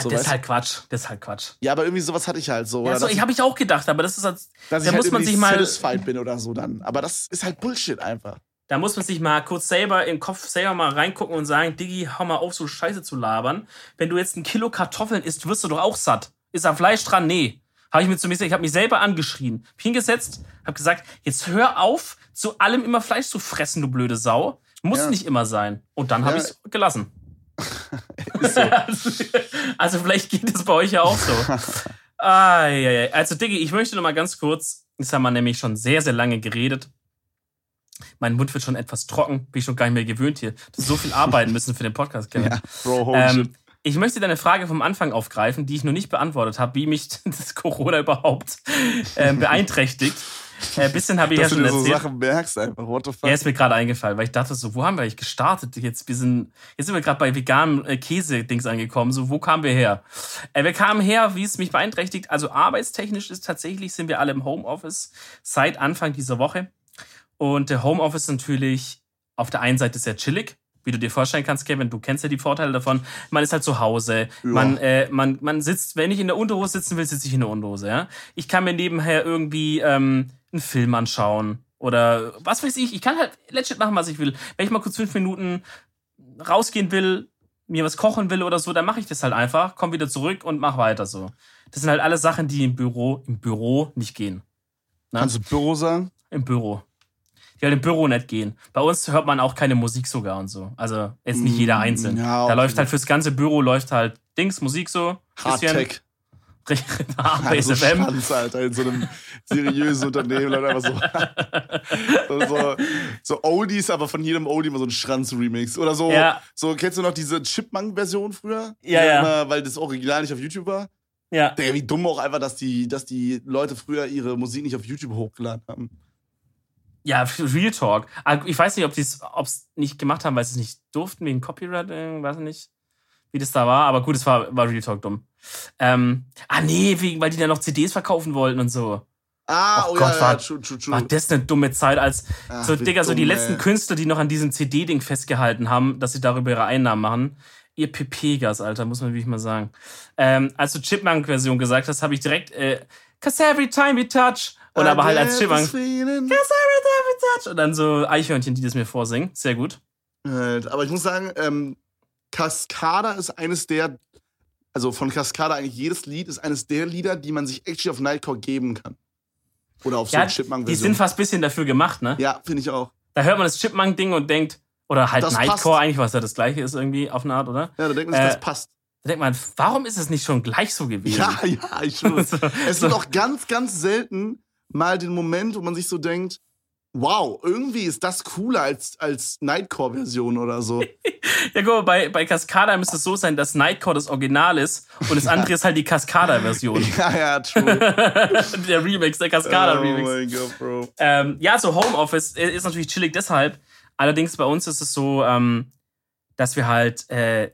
Speaker 2: So, das ist halt Quatsch. Das ist halt Quatsch.
Speaker 1: Ja, aber irgendwie sowas hatte ich halt so.
Speaker 2: Ja, so ich habe ich auch gedacht, aber das ist halt, da
Speaker 1: ich
Speaker 2: muss
Speaker 1: halt
Speaker 2: man sich mal
Speaker 1: satisfied bin oder so dann. Aber das ist halt Bullshit einfach.
Speaker 2: Da muss man sich mal kurz selber im Kopf selber mal reingucken und sagen, Diggi, hau mal auf, so Scheiße zu labern. Wenn du jetzt ein Kilo Kartoffeln isst, wirst du doch auch satt. Ist da Fleisch dran? Nee. Habe ich mir zumindest, ich habe mich selber angeschrien, hingesetzt, habe gesagt, jetzt hör auf, zu allem immer Fleisch zu fressen, du blöde Sau. Muss
Speaker 1: Ja.
Speaker 2: nicht immer sein. Und dann habe
Speaker 1: Ja.
Speaker 2: ich es gelassen.
Speaker 1: So.
Speaker 2: also vielleicht geht es bei euch ja auch so. ah, ja, ja. Also Diggi, ich möchte noch mal ganz kurz, jetzt haben wir nämlich schon sehr, sehr lange geredet. Mein Mund wird schon etwas trocken, bin ich schon gar nicht mehr gewöhnt hier. So viel arbeiten müssen für den Podcast, Kevin.
Speaker 1: ja, Bro.
Speaker 2: Ähm, ich möchte deine Frage vom Anfang aufgreifen, die ich noch nicht beantwortet habe, wie mich das Corona überhaupt ähm, beeinträchtigt. Ein bisschen habe ich ja
Speaker 1: Dass du
Speaker 2: schon
Speaker 1: dir so
Speaker 2: erzählt.
Speaker 1: Sachen merkst einfach. What the fuck?
Speaker 2: Ja, ist mir gerade eingefallen, weil ich dachte so, wo haben wir eigentlich gestartet? Jetzt, wir sind, jetzt sind wir gerade bei veganen äh, Käse-Dings angekommen. So, wo kamen wir her? Äh, wir kamen her, wie es mich beeinträchtigt. Also arbeitstechnisch ist tatsächlich, sind wir alle im Homeoffice seit Anfang dieser Woche. Und der Homeoffice natürlich auf der einen Seite sehr chillig, wie du dir vorstellen kannst, Kevin. Du kennst ja die Vorteile davon. Man ist halt zu Hause.
Speaker 1: Ja.
Speaker 2: Man, äh, man, man sitzt, wenn ich in der Unterhose sitzen will, sitze ich in der Unterhose. Ja? Ich kann mir nebenher irgendwie ähm, einen Film anschauen oder was weiß ich. Ich kann halt legit machen, was ich will. Wenn ich mal kurz fünf Minuten rausgehen will, mir was kochen will oder so, dann mache ich das halt einfach, komm wieder zurück und mach weiter so. Das sind halt alles Sachen, die im Büro, im Büro nicht gehen. Na?
Speaker 1: Kannst du Büro sagen?
Speaker 2: Im Büro. Die halt im Büro nicht gehen. Bei uns hört man auch keine Musik sogar und so. Also jetzt nicht jeder einzeln.
Speaker 1: Mm, Ja,
Speaker 2: da läuft halt fürs ganze Büro läuft halt Dings, Musik so.
Speaker 1: Hardtech. Also
Speaker 2: FM.
Speaker 1: Schranz, Alter, in so einem seriösen Unternehmen. Leute, einfach so, so, so Oldies, aber von jedem Oldie immer so ein Schranz-Remix. Oder so,
Speaker 2: Ja.
Speaker 1: so, kennst du noch diese Chipmunk-Version früher?
Speaker 2: Ja, ja.
Speaker 1: Immer, weil das Original nicht auf YouTube war.
Speaker 2: Ja.
Speaker 1: Der, wie dumm auch einfach, dass die, dass die Leute früher ihre Musik nicht auf YouTube hochgeladen haben.
Speaker 2: Ja, Real Talk. Ah, Ich weiß nicht, ob die es nicht gemacht haben, weil sie es nicht durften, wegen Copyright, äh, weiß ich nicht, wie das da war. Aber gut, es war, war Real Talk dumm. Ähm, ah, nee, wegen, weil die dann noch CDs verkaufen wollten und so.
Speaker 1: Ah,
Speaker 2: Oh
Speaker 1: oh,
Speaker 2: Gott,
Speaker 1: ja,
Speaker 2: war-
Speaker 1: ja, true, true, true.
Speaker 2: War das eine dumme Zeit, als
Speaker 1: Ach,
Speaker 2: so, Digga, so die
Speaker 1: dumm,
Speaker 2: letzten
Speaker 1: ey.
Speaker 2: Künstler, die noch an diesem CD-Ding festgehalten haben, dass sie darüber ihre Einnahmen machen. Ihr PP-Gas, Alter, muss man wirklich mal sagen. Ähm, als du Chipmunk-Version gesagt hast, habe ich direkt, äh, Cause every time we touch. Und aber halt als Chipmunk. Cause every time we touch. Und dann so Eichhörnchen, die das mir vorsingen. Sehr gut.
Speaker 1: Halt, Aber ich muss sagen, ähm, Cascada ist eines der, also von Cascada eigentlich jedes Lied ist eines der Lieder, die man sich actually auf Nightcore geben kann. Oder auf so
Speaker 2: Ja,
Speaker 1: eine
Speaker 2: die
Speaker 1: Chipmunk-Version.
Speaker 2: sind fast ein bisschen dafür gemacht, ne?
Speaker 1: Ja, finde ich auch.
Speaker 2: Da hört man das Chipmunk-Ding und denkt, oder halt
Speaker 1: Das
Speaker 2: Nightcore
Speaker 1: passt.
Speaker 2: eigentlich, was ja das gleiche ist irgendwie auf eine Art, oder?
Speaker 1: Ja, da denkt man sich,
Speaker 2: Äh,
Speaker 1: das passt.
Speaker 2: Da denkt man, warum ist es nicht schon gleich so gewesen?
Speaker 1: Ja, ja, ich schwöre.
Speaker 2: So,
Speaker 1: es
Speaker 2: so.
Speaker 1: gibt auch ganz, ganz selten mal den Moment, wo man sich so denkt, wow, irgendwie ist das cooler als, als Nightcore-Version oder so.
Speaker 2: Ja, guck mal, bei, bei Cascada müsste es so sein, dass Nightcore das Original ist und das andere ist halt die Cascada-Version.
Speaker 1: ja, ja, true.
Speaker 2: der Remix, der
Speaker 1: oh
Speaker 2: Cascada-Remix.
Speaker 1: mein Gott, Bro.
Speaker 2: Ähm, ja, so Homeoffice ist natürlich chillig deshalb. Allerdings bei uns ist es so, ähm, dass wir halt äh,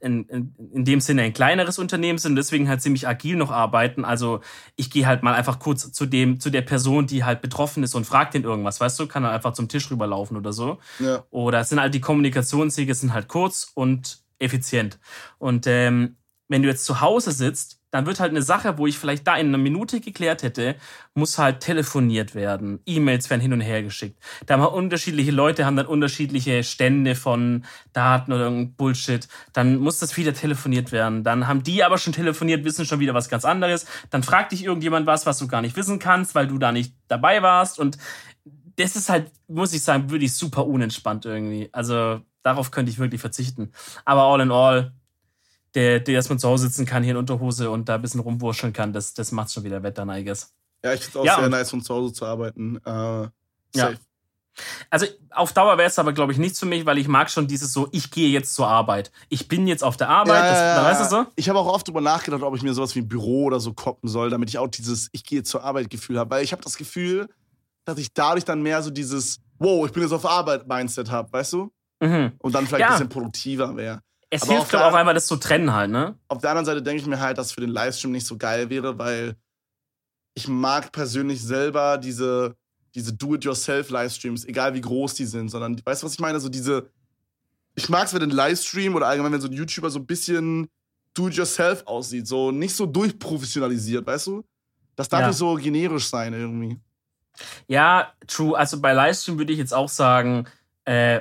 Speaker 2: in, in, in dem Sinne ein kleineres Unternehmen sind deswegen halt ziemlich agil noch arbeiten. Also ich gehe halt mal einfach kurz zu dem, zu der Person, die halt betroffen ist und fragt den irgendwas, weißt du, kann dann einfach zum Tisch rüberlaufen oder so.
Speaker 1: Ja.
Speaker 2: Oder es sind halt die Kommunikationswege sind halt kurz und effizient. Und ähm, wenn du jetzt zu Hause sitzt, dann wird halt eine Sache, wo ich vielleicht da in einer Minute geklärt hätte, muss halt telefoniert werden. E-Mails werden hin und her geschickt. Da haben unterschiedliche Leute, haben dann unterschiedliche Stände von Daten oder irgendein Bullshit. Dann muss das wieder telefoniert werden. Dann haben die aber schon telefoniert, wissen schon wieder was ganz anderes. Dann fragt dich irgendjemand was, was du gar nicht wissen kannst, weil du da nicht dabei warst. Und das ist halt, muss ich sagen, wirklich super unentspannt irgendwie. Also darauf könnte ich wirklich verzichten. Aber all in all, der, der, man zu Hause sitzen kann, hier in Unterhose und da ein bisschen rumwurscheln kann, das, das macht schon wieder Wetter, I guess.
Speaker 1: Ja, ich finde es auch
Speaker 2: Ja,
Speaker 1: sehr nice, von zu Hause zu arbeiten. Äh,
Speaker 2: Ja.
Speaker 1: safe.
Speaker 2: Also auf Dauer wäre es aber, glaube ich, nichts für mich, weil ich mag schon dieses so, ich gehe jetzt zur Arbeit. Ich bin jetzt auf der Arbeit, das, da weißt du so?
Speaker 1: Ich habe auch oft drüber nachgedacht, ob ich mir sowas wie ein Büro oder so koppen soll, damit ich auch dieses Ich gehe zur Arbeit Gefühl habe. Weil ich habe das Gefühl, dass ich dadurch dann mehr so dieses Wow, ich bin jetzt auf Arbeit Mindset habe, weißt du? Mhm. Und dann vielleicht ja. ein bisschen produktiver wäre.
Speaker 2: Es Aber hilft doch auch einmal, das zu trennen halt, ne?
Speaker 1: Auf der anderen Seite denke ich mir halt, dass für den Livestream nicht so geil wäre, weil ich mag persönlich selber diese, diese Do-it-yourself-Livestreams, egal wie groß die sind, sondern, weißt du, was ich meine? So diese, ich mag es, wenn ein Livestream oder allgemein, wenn so ein YouTuber so ein bisschen do-it-yourself aussieht, so nicht so durchprofessionalisiert, weißt du? Das darf ja. nicht so generisch sein irgendwie.
Speaker 2: Ja, true. Also bei Livestream würde ich jetzt auch sagen, äh,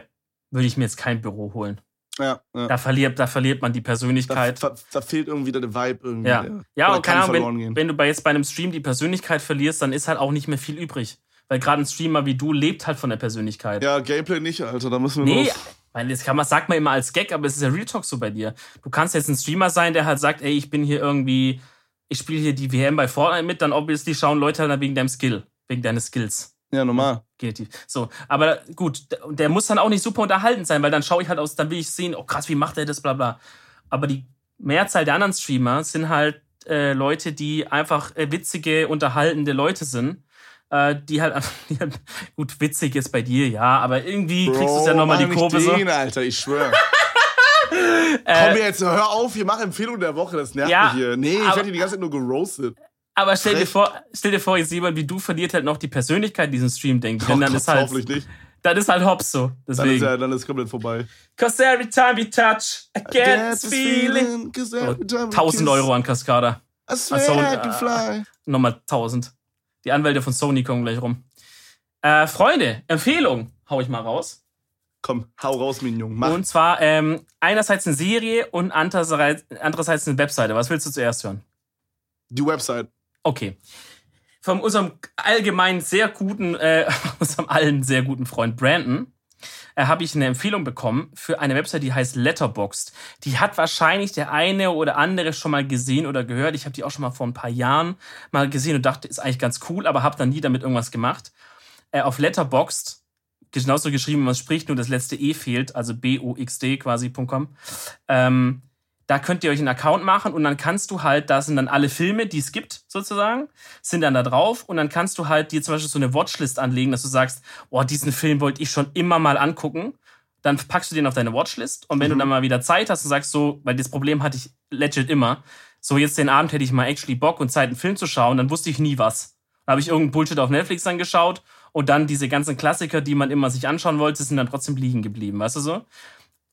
Speaker 2: würde ich mir jetzt kein Büro holen.
Speaker 1: Ja, ja.
Speaker 2: Da, verliert, da verliert man die Persönlichkeit.
Speaker 1: Da, da, da fehlt irgendwie der Vibe irgendwie.
Speaker 2: Ja, ja und keine Ahnung, wenn, wenn, du bei, jetzt bei einem Stream die Persönlichkeit verlierst, dann ist halt auch nicht mehr viel übrig. Weil gerade ein Streamer wie du lebt halt von der Persönlichkeit.
Speaker 1: Ja, Gameplay nicht, Alter, da müssen wir
Speaker 2: Nee, weil das kann man, sagt man immer als Gag, aber es ist ja Real Talk so bei dir. Du kannst jetzt ein Streamer sein, der halt sagt, ey, ich bin hier irgendwie, ich spiele hier die WM bei Fortnite mit, dann obviously schauen Leute halt wegen deinem Skill, wegen deines Skills.
Speaker 1: Ja, normal.
Speaker 2: Kreativ. So, aber gut, der muss dann auch nicht super unterhalten sein, weil dann schaue ich halt aus, dann will ich sehen, oh krass, wie macht er das, bla bla. Aber die Mehrzahl der anderen Streamer sind halt äh, Leute, die einfach äh, witzige, unterhaltende Leute sind. Äh, die halt, die halt, gut, witzig ist bei dir, ja, aber irgendwie Bro, kriegst du ja nochmal die Kurve
Speaker 1: den, so. Alter, ich schwöre. Äh, Komm jetzt, hör auf, hier mach Empfehlung der Woche, das nervt ja, mich hier. Nee, ich werde hier die ganze Zeit nur geroastet.
Speaker 2: Aber stell dir vor, stell dir vor, jetzt jemand wie du verliert halt noch die Persönlichkeit in diesem Stream, denke ich. Oh, dann ist halt, hoffentlich nicht. Dann ist halt Hops so. Deswegen.
Speaker 1: Dann ist ja, dann ist komplett vorbei.
Speaker 2: Cause every time we touch, I get this feeling. feeling 1000 Euro an Cascada.
Speaker 1: I swear also, I can fly.
Speaker 2: Nochmal 1000. Die Anwälte von Sony kommen gleich rum. Äh, Freunde, Empfehlung hau ich mal raus.
Speaker 1: Komm, hau raus, Mignon. Mach.
Speaker 2: Und zwar ähm, einerseits eine Serie und andererseits, andererseits eine Webseite. Was willst du zuerst hören?
Speaker 1: Die Website.
Speaker 2: Okay. Von unserem allgemein sehr guten, äh, unserem allen sehr guten Freund Brandon äh, habe ich eine Empfehlung bekommen für eine Website, die heißt Letterboxd. Die hat wahrscheinlich der eine oder andere schon mal gesehen oder gehört. Ich habe die auch schon mal vor ein paar Jahren mal gesehen und dachte, ist eigentlich ganz cool, aber habe dann nie damit irgendwas gemacht. Äh, auf Letterboxd genauso geschrieben, wie man spricht, nur das letzte E fehlt, also B-O-X-D quasi.com. Ähm, da könnt ihr euch einen Account machen und dann kannst du halt, da sind dann alle Filme, die es gibt, sozusagen, sind dann da drauf und dann kannst du halt dir zum Beispiel so eine Watchlist anlegen, dass du sagst, oh, diesen Film wollte ich schon immer mal angucken. Dann packst du den auf deine Watchlist und wenn mhm. du dann mal wieder Zeit hast und sagst so, weil das Problem hatte ich legit immer, so jetzt den Abend hätte ich mal actually Bock und Zeit, einen Film zu schauen, dann wusste ich nie was. Da habe ich irgendeinen Bullshit auf Netflix dann geschaut und dann diese ganzen Klassiker, die man immer sich anschauen wollte, sind dann trotzdem liegen geblieben, weißt du so?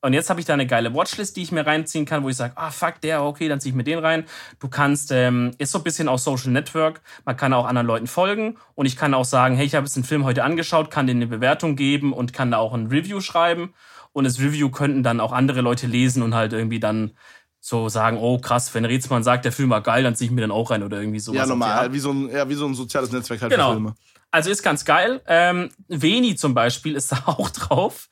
Speaker 2: Und jetzt habe ich da eine geile Watchlist, die ich mir reinziehen kann, wo ich sage, ah, fuck, der, okay, dann ziehe ich mir den rein. Du kannst, ähm, ist so ein bisschen auch Social Network, man kann auch anderen Leuten folgen und ich kann auch sagen, hey, ich habe jetzt den Film heute angeschaut, kann dir eine Bewertung geben und kann da auch ein Review schreiben. Und das Review könnten dann auch andere Leute lesen und halt irgendwie dann so sagen, oh krass, wenn Rätsmann sagt, der Film war geil, dann ziehe ich mir dann auch rein oder irgendwie sowas.
Speaker 1: Ja, normal, wie so, ein, ja, wie so ein soziales Netzwerk halt
Speaker 2: genau. für Filme. Also ist ganz geil. Ähm, Veni zum Beispiel ist da auch drauf.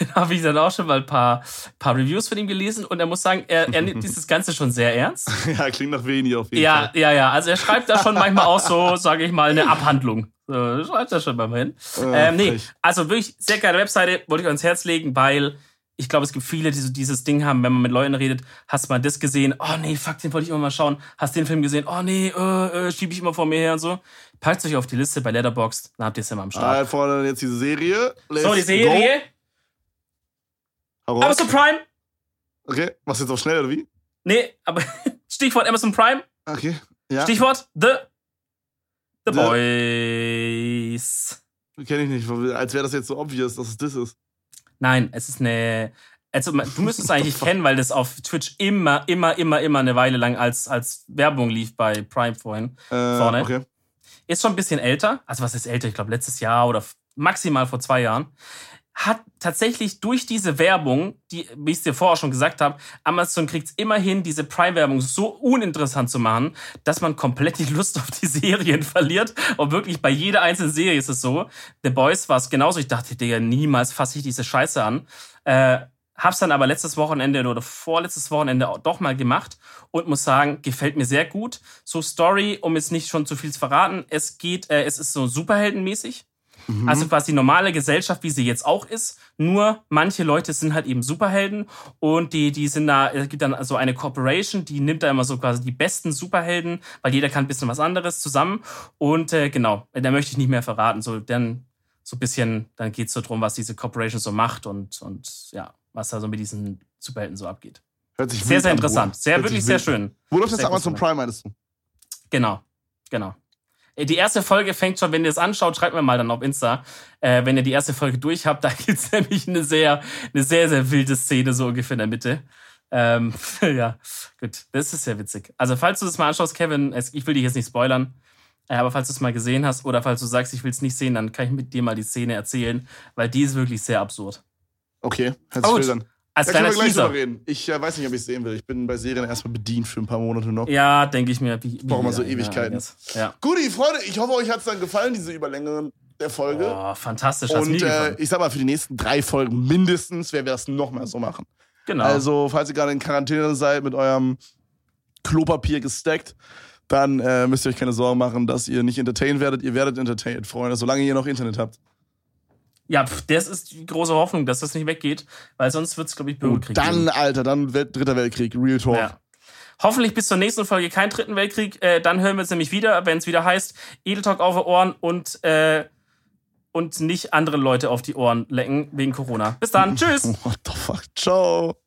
Speaker 2: Den habe ich dann auch schon mal ein paar, paar Reviews von ihm gelesen und er muss sagen, er, er nimmt dieses Ganze schon sehr ernst.
Speaker 1: Ja, klingt nach Veni auf jeden
Speaker 2: ja,
Speaker 1: Fall.
Speaker 2: Ja, ja, ja. Also er schreibt da schon manchmal auch so, sage ich mal, eine Abhandlung. So, schreibt er schon mal hin. Ähm, nee, also wirklich sehr geile Webseite, wollte ich ans Herz legen, weil ich glaube, es gibt viele, die so dieses Ding haben, wenn man mit Leuten redet, hast du mal das gesehen, oh nee, fuck, den wollte ich immer mal schauen, hast den Film gesehen, oh nee, äh, äh, schiebe ich immer vor mir her und so. Packt euch auf die Liste bei Letterboxd, dann habt ihr es immer am Start.
Speaker 1: Ah, vorne jetzt diese Serie.
Speaker 2: Let's so, die Serie. Amazon Prime.
Speaker 1: Okay, was jetzt auch schnell, oder wie?
Speaker 2: Nee, aber Stichwort Amazon Prime.
Speaker 1: Okay, ja.
Speaker 2: Stichwort The, The, The Boys.
Speaker 1: Kenne ich nicht, als wäre das jetzt so obvious, dass es das ist.
Speaker 2: Nein, es ist eine. Also, du müsstest es eigentlich kennen, weil das auf Twitch immer, immer, immer, immer eine Weile lang als, als Werbung lief bei Prime vorhin.
Speaker 1: Äh, vorne. Okay.
Speaker 2: Ist schon ein bisschen älter. Also, was ist älter? Ich glaube, letztes Jahr oder maximal vor zwei Jahren hat tatsächlich durch diese Werbung, die, wie ich es dir vorher schon gesagt habe, Amazon kriegt es immerhin, diese Prime-Werbung so uninteressant zu machen, dass man komplett die Lust auf die Serien verliert. Und wirklich bei jeder einzelnen Serie ist es so. The Boys war es genauso. Ich dachte, Digga, niemals fasse ich diese Scheiße an. Äh, hab's dann aber letztes Wochenende oder vorletztes Wochenende doch mal gemacht und muss sagen, gefällt mir sehr gut. So Story, um jetzt nicht schon zu viel zu verraten, es geht, äh, es ist so superheldenmäßig. Mhm. Also quasi normale Gesellschaft, wie sie jetzt auch ist. Nur manche Leute sind halt eben Superhelden und die, die sind da, es gibt dann so eine Corporation, die nimmt da immer so quasi die besten Superhelden, weil jeder kann ein bisschen was anderes zusammen. Und äh, genau, da möchte ich nicht mehr verraten. So, dann so ein bisschen, dann geht es so drum, was diese Corporation so macht und, und ja, was da so mit diesen Superhelden so abgeht.
Speaker 1: Hört sich
Speaker 2: Sehr, sehr
Speaker 1: an,
Speaker 2: interessant. Sehr,
Speaker 1: Hört
Speaker 2: wirklich sehr schön.
Speaker 1: Wo läuft das Amazon. Prime, meinst du?
Speaker 2: Genau, genau. Äh, Die erste Folge fängt schon, wenn ihr es anschaut, schreibt mir mal dann auf Insta, äh, wenn ihr die erste Folge durch habt, da gibt's nämlich eine sehr, eine sehr, sehr wilde Szene, so ungefähr in der Mitte. Ähm, ja, gut, das ist sehr witzig. Also, falls du das mal anschaust, Kevin, es- ich will dich jetzt nicht spoilern, äh, aber falls du es mal gesehen hast oder falls du sagst, ich will es nicht sehen, dann kann ich mit dir mal die Szene erzählen, weil die ist wirklich sehr absurd.
Speaker 1: Okay, wild an.
Speaker 2: Als
Speaker 1: Da können wir gleich drüber reden. Ich äh, weiß nicht, ob ich es sehen will. Ich bin bei Serien erstmal bedient für ein paar Monate noch.
Speaker 2: Ja, denke ich mir. Wie, wie
Speaker 1: Brauchen wir so Ewigkeiten.
Speaker 2: Ja. ja.
Speaker 1: Guti, Freunde, ich hoffe, euch hat es dann gefallen, diese Überlänge der Folge.
Speaker 2: Oh, fantastisch.
Speaker 1: Und äh, ich sag mal, für die nächsten drei Folgen mindestens werden wir das nochmal so machen.
Speaker 2: Genau.
Speaker 1: Also, falls ihr gerade in Quarantäne seid mit eurem Klopapier gesteckt, dann äh, müsst ihr euch keine Sorgen machen, dass ihr nicht entertained werdet. Ihr werdet entertained, Freunde, solange ihr noch Internet habt.
Speaker 2: Ja, pf, das ist die große Hoffnung, dass das nicht weggeht, weil sonst wird es, glaube ich,
Speaker 1: Und
Speaker 2: Bürgerkrieg
Speaker 1: dann,
Speaker 2: geben.
Speaker 1: Alter, dann wird Dritter Weltkrieg, Real Talk.
Speaker 2: Ja. Hoffentlich bis zur nächsten Folge kein Dritten Weltkrieg. Äh, dann hören wir uns nämlich wieder, wenn es wieder heißt, Edel Talk auf die Ohren und, äh, und nicht andere Leute auf die Ohren lecken wegen Corona. Bis dann. Tschüss.
Speaker 1: What the fuck? Ciao.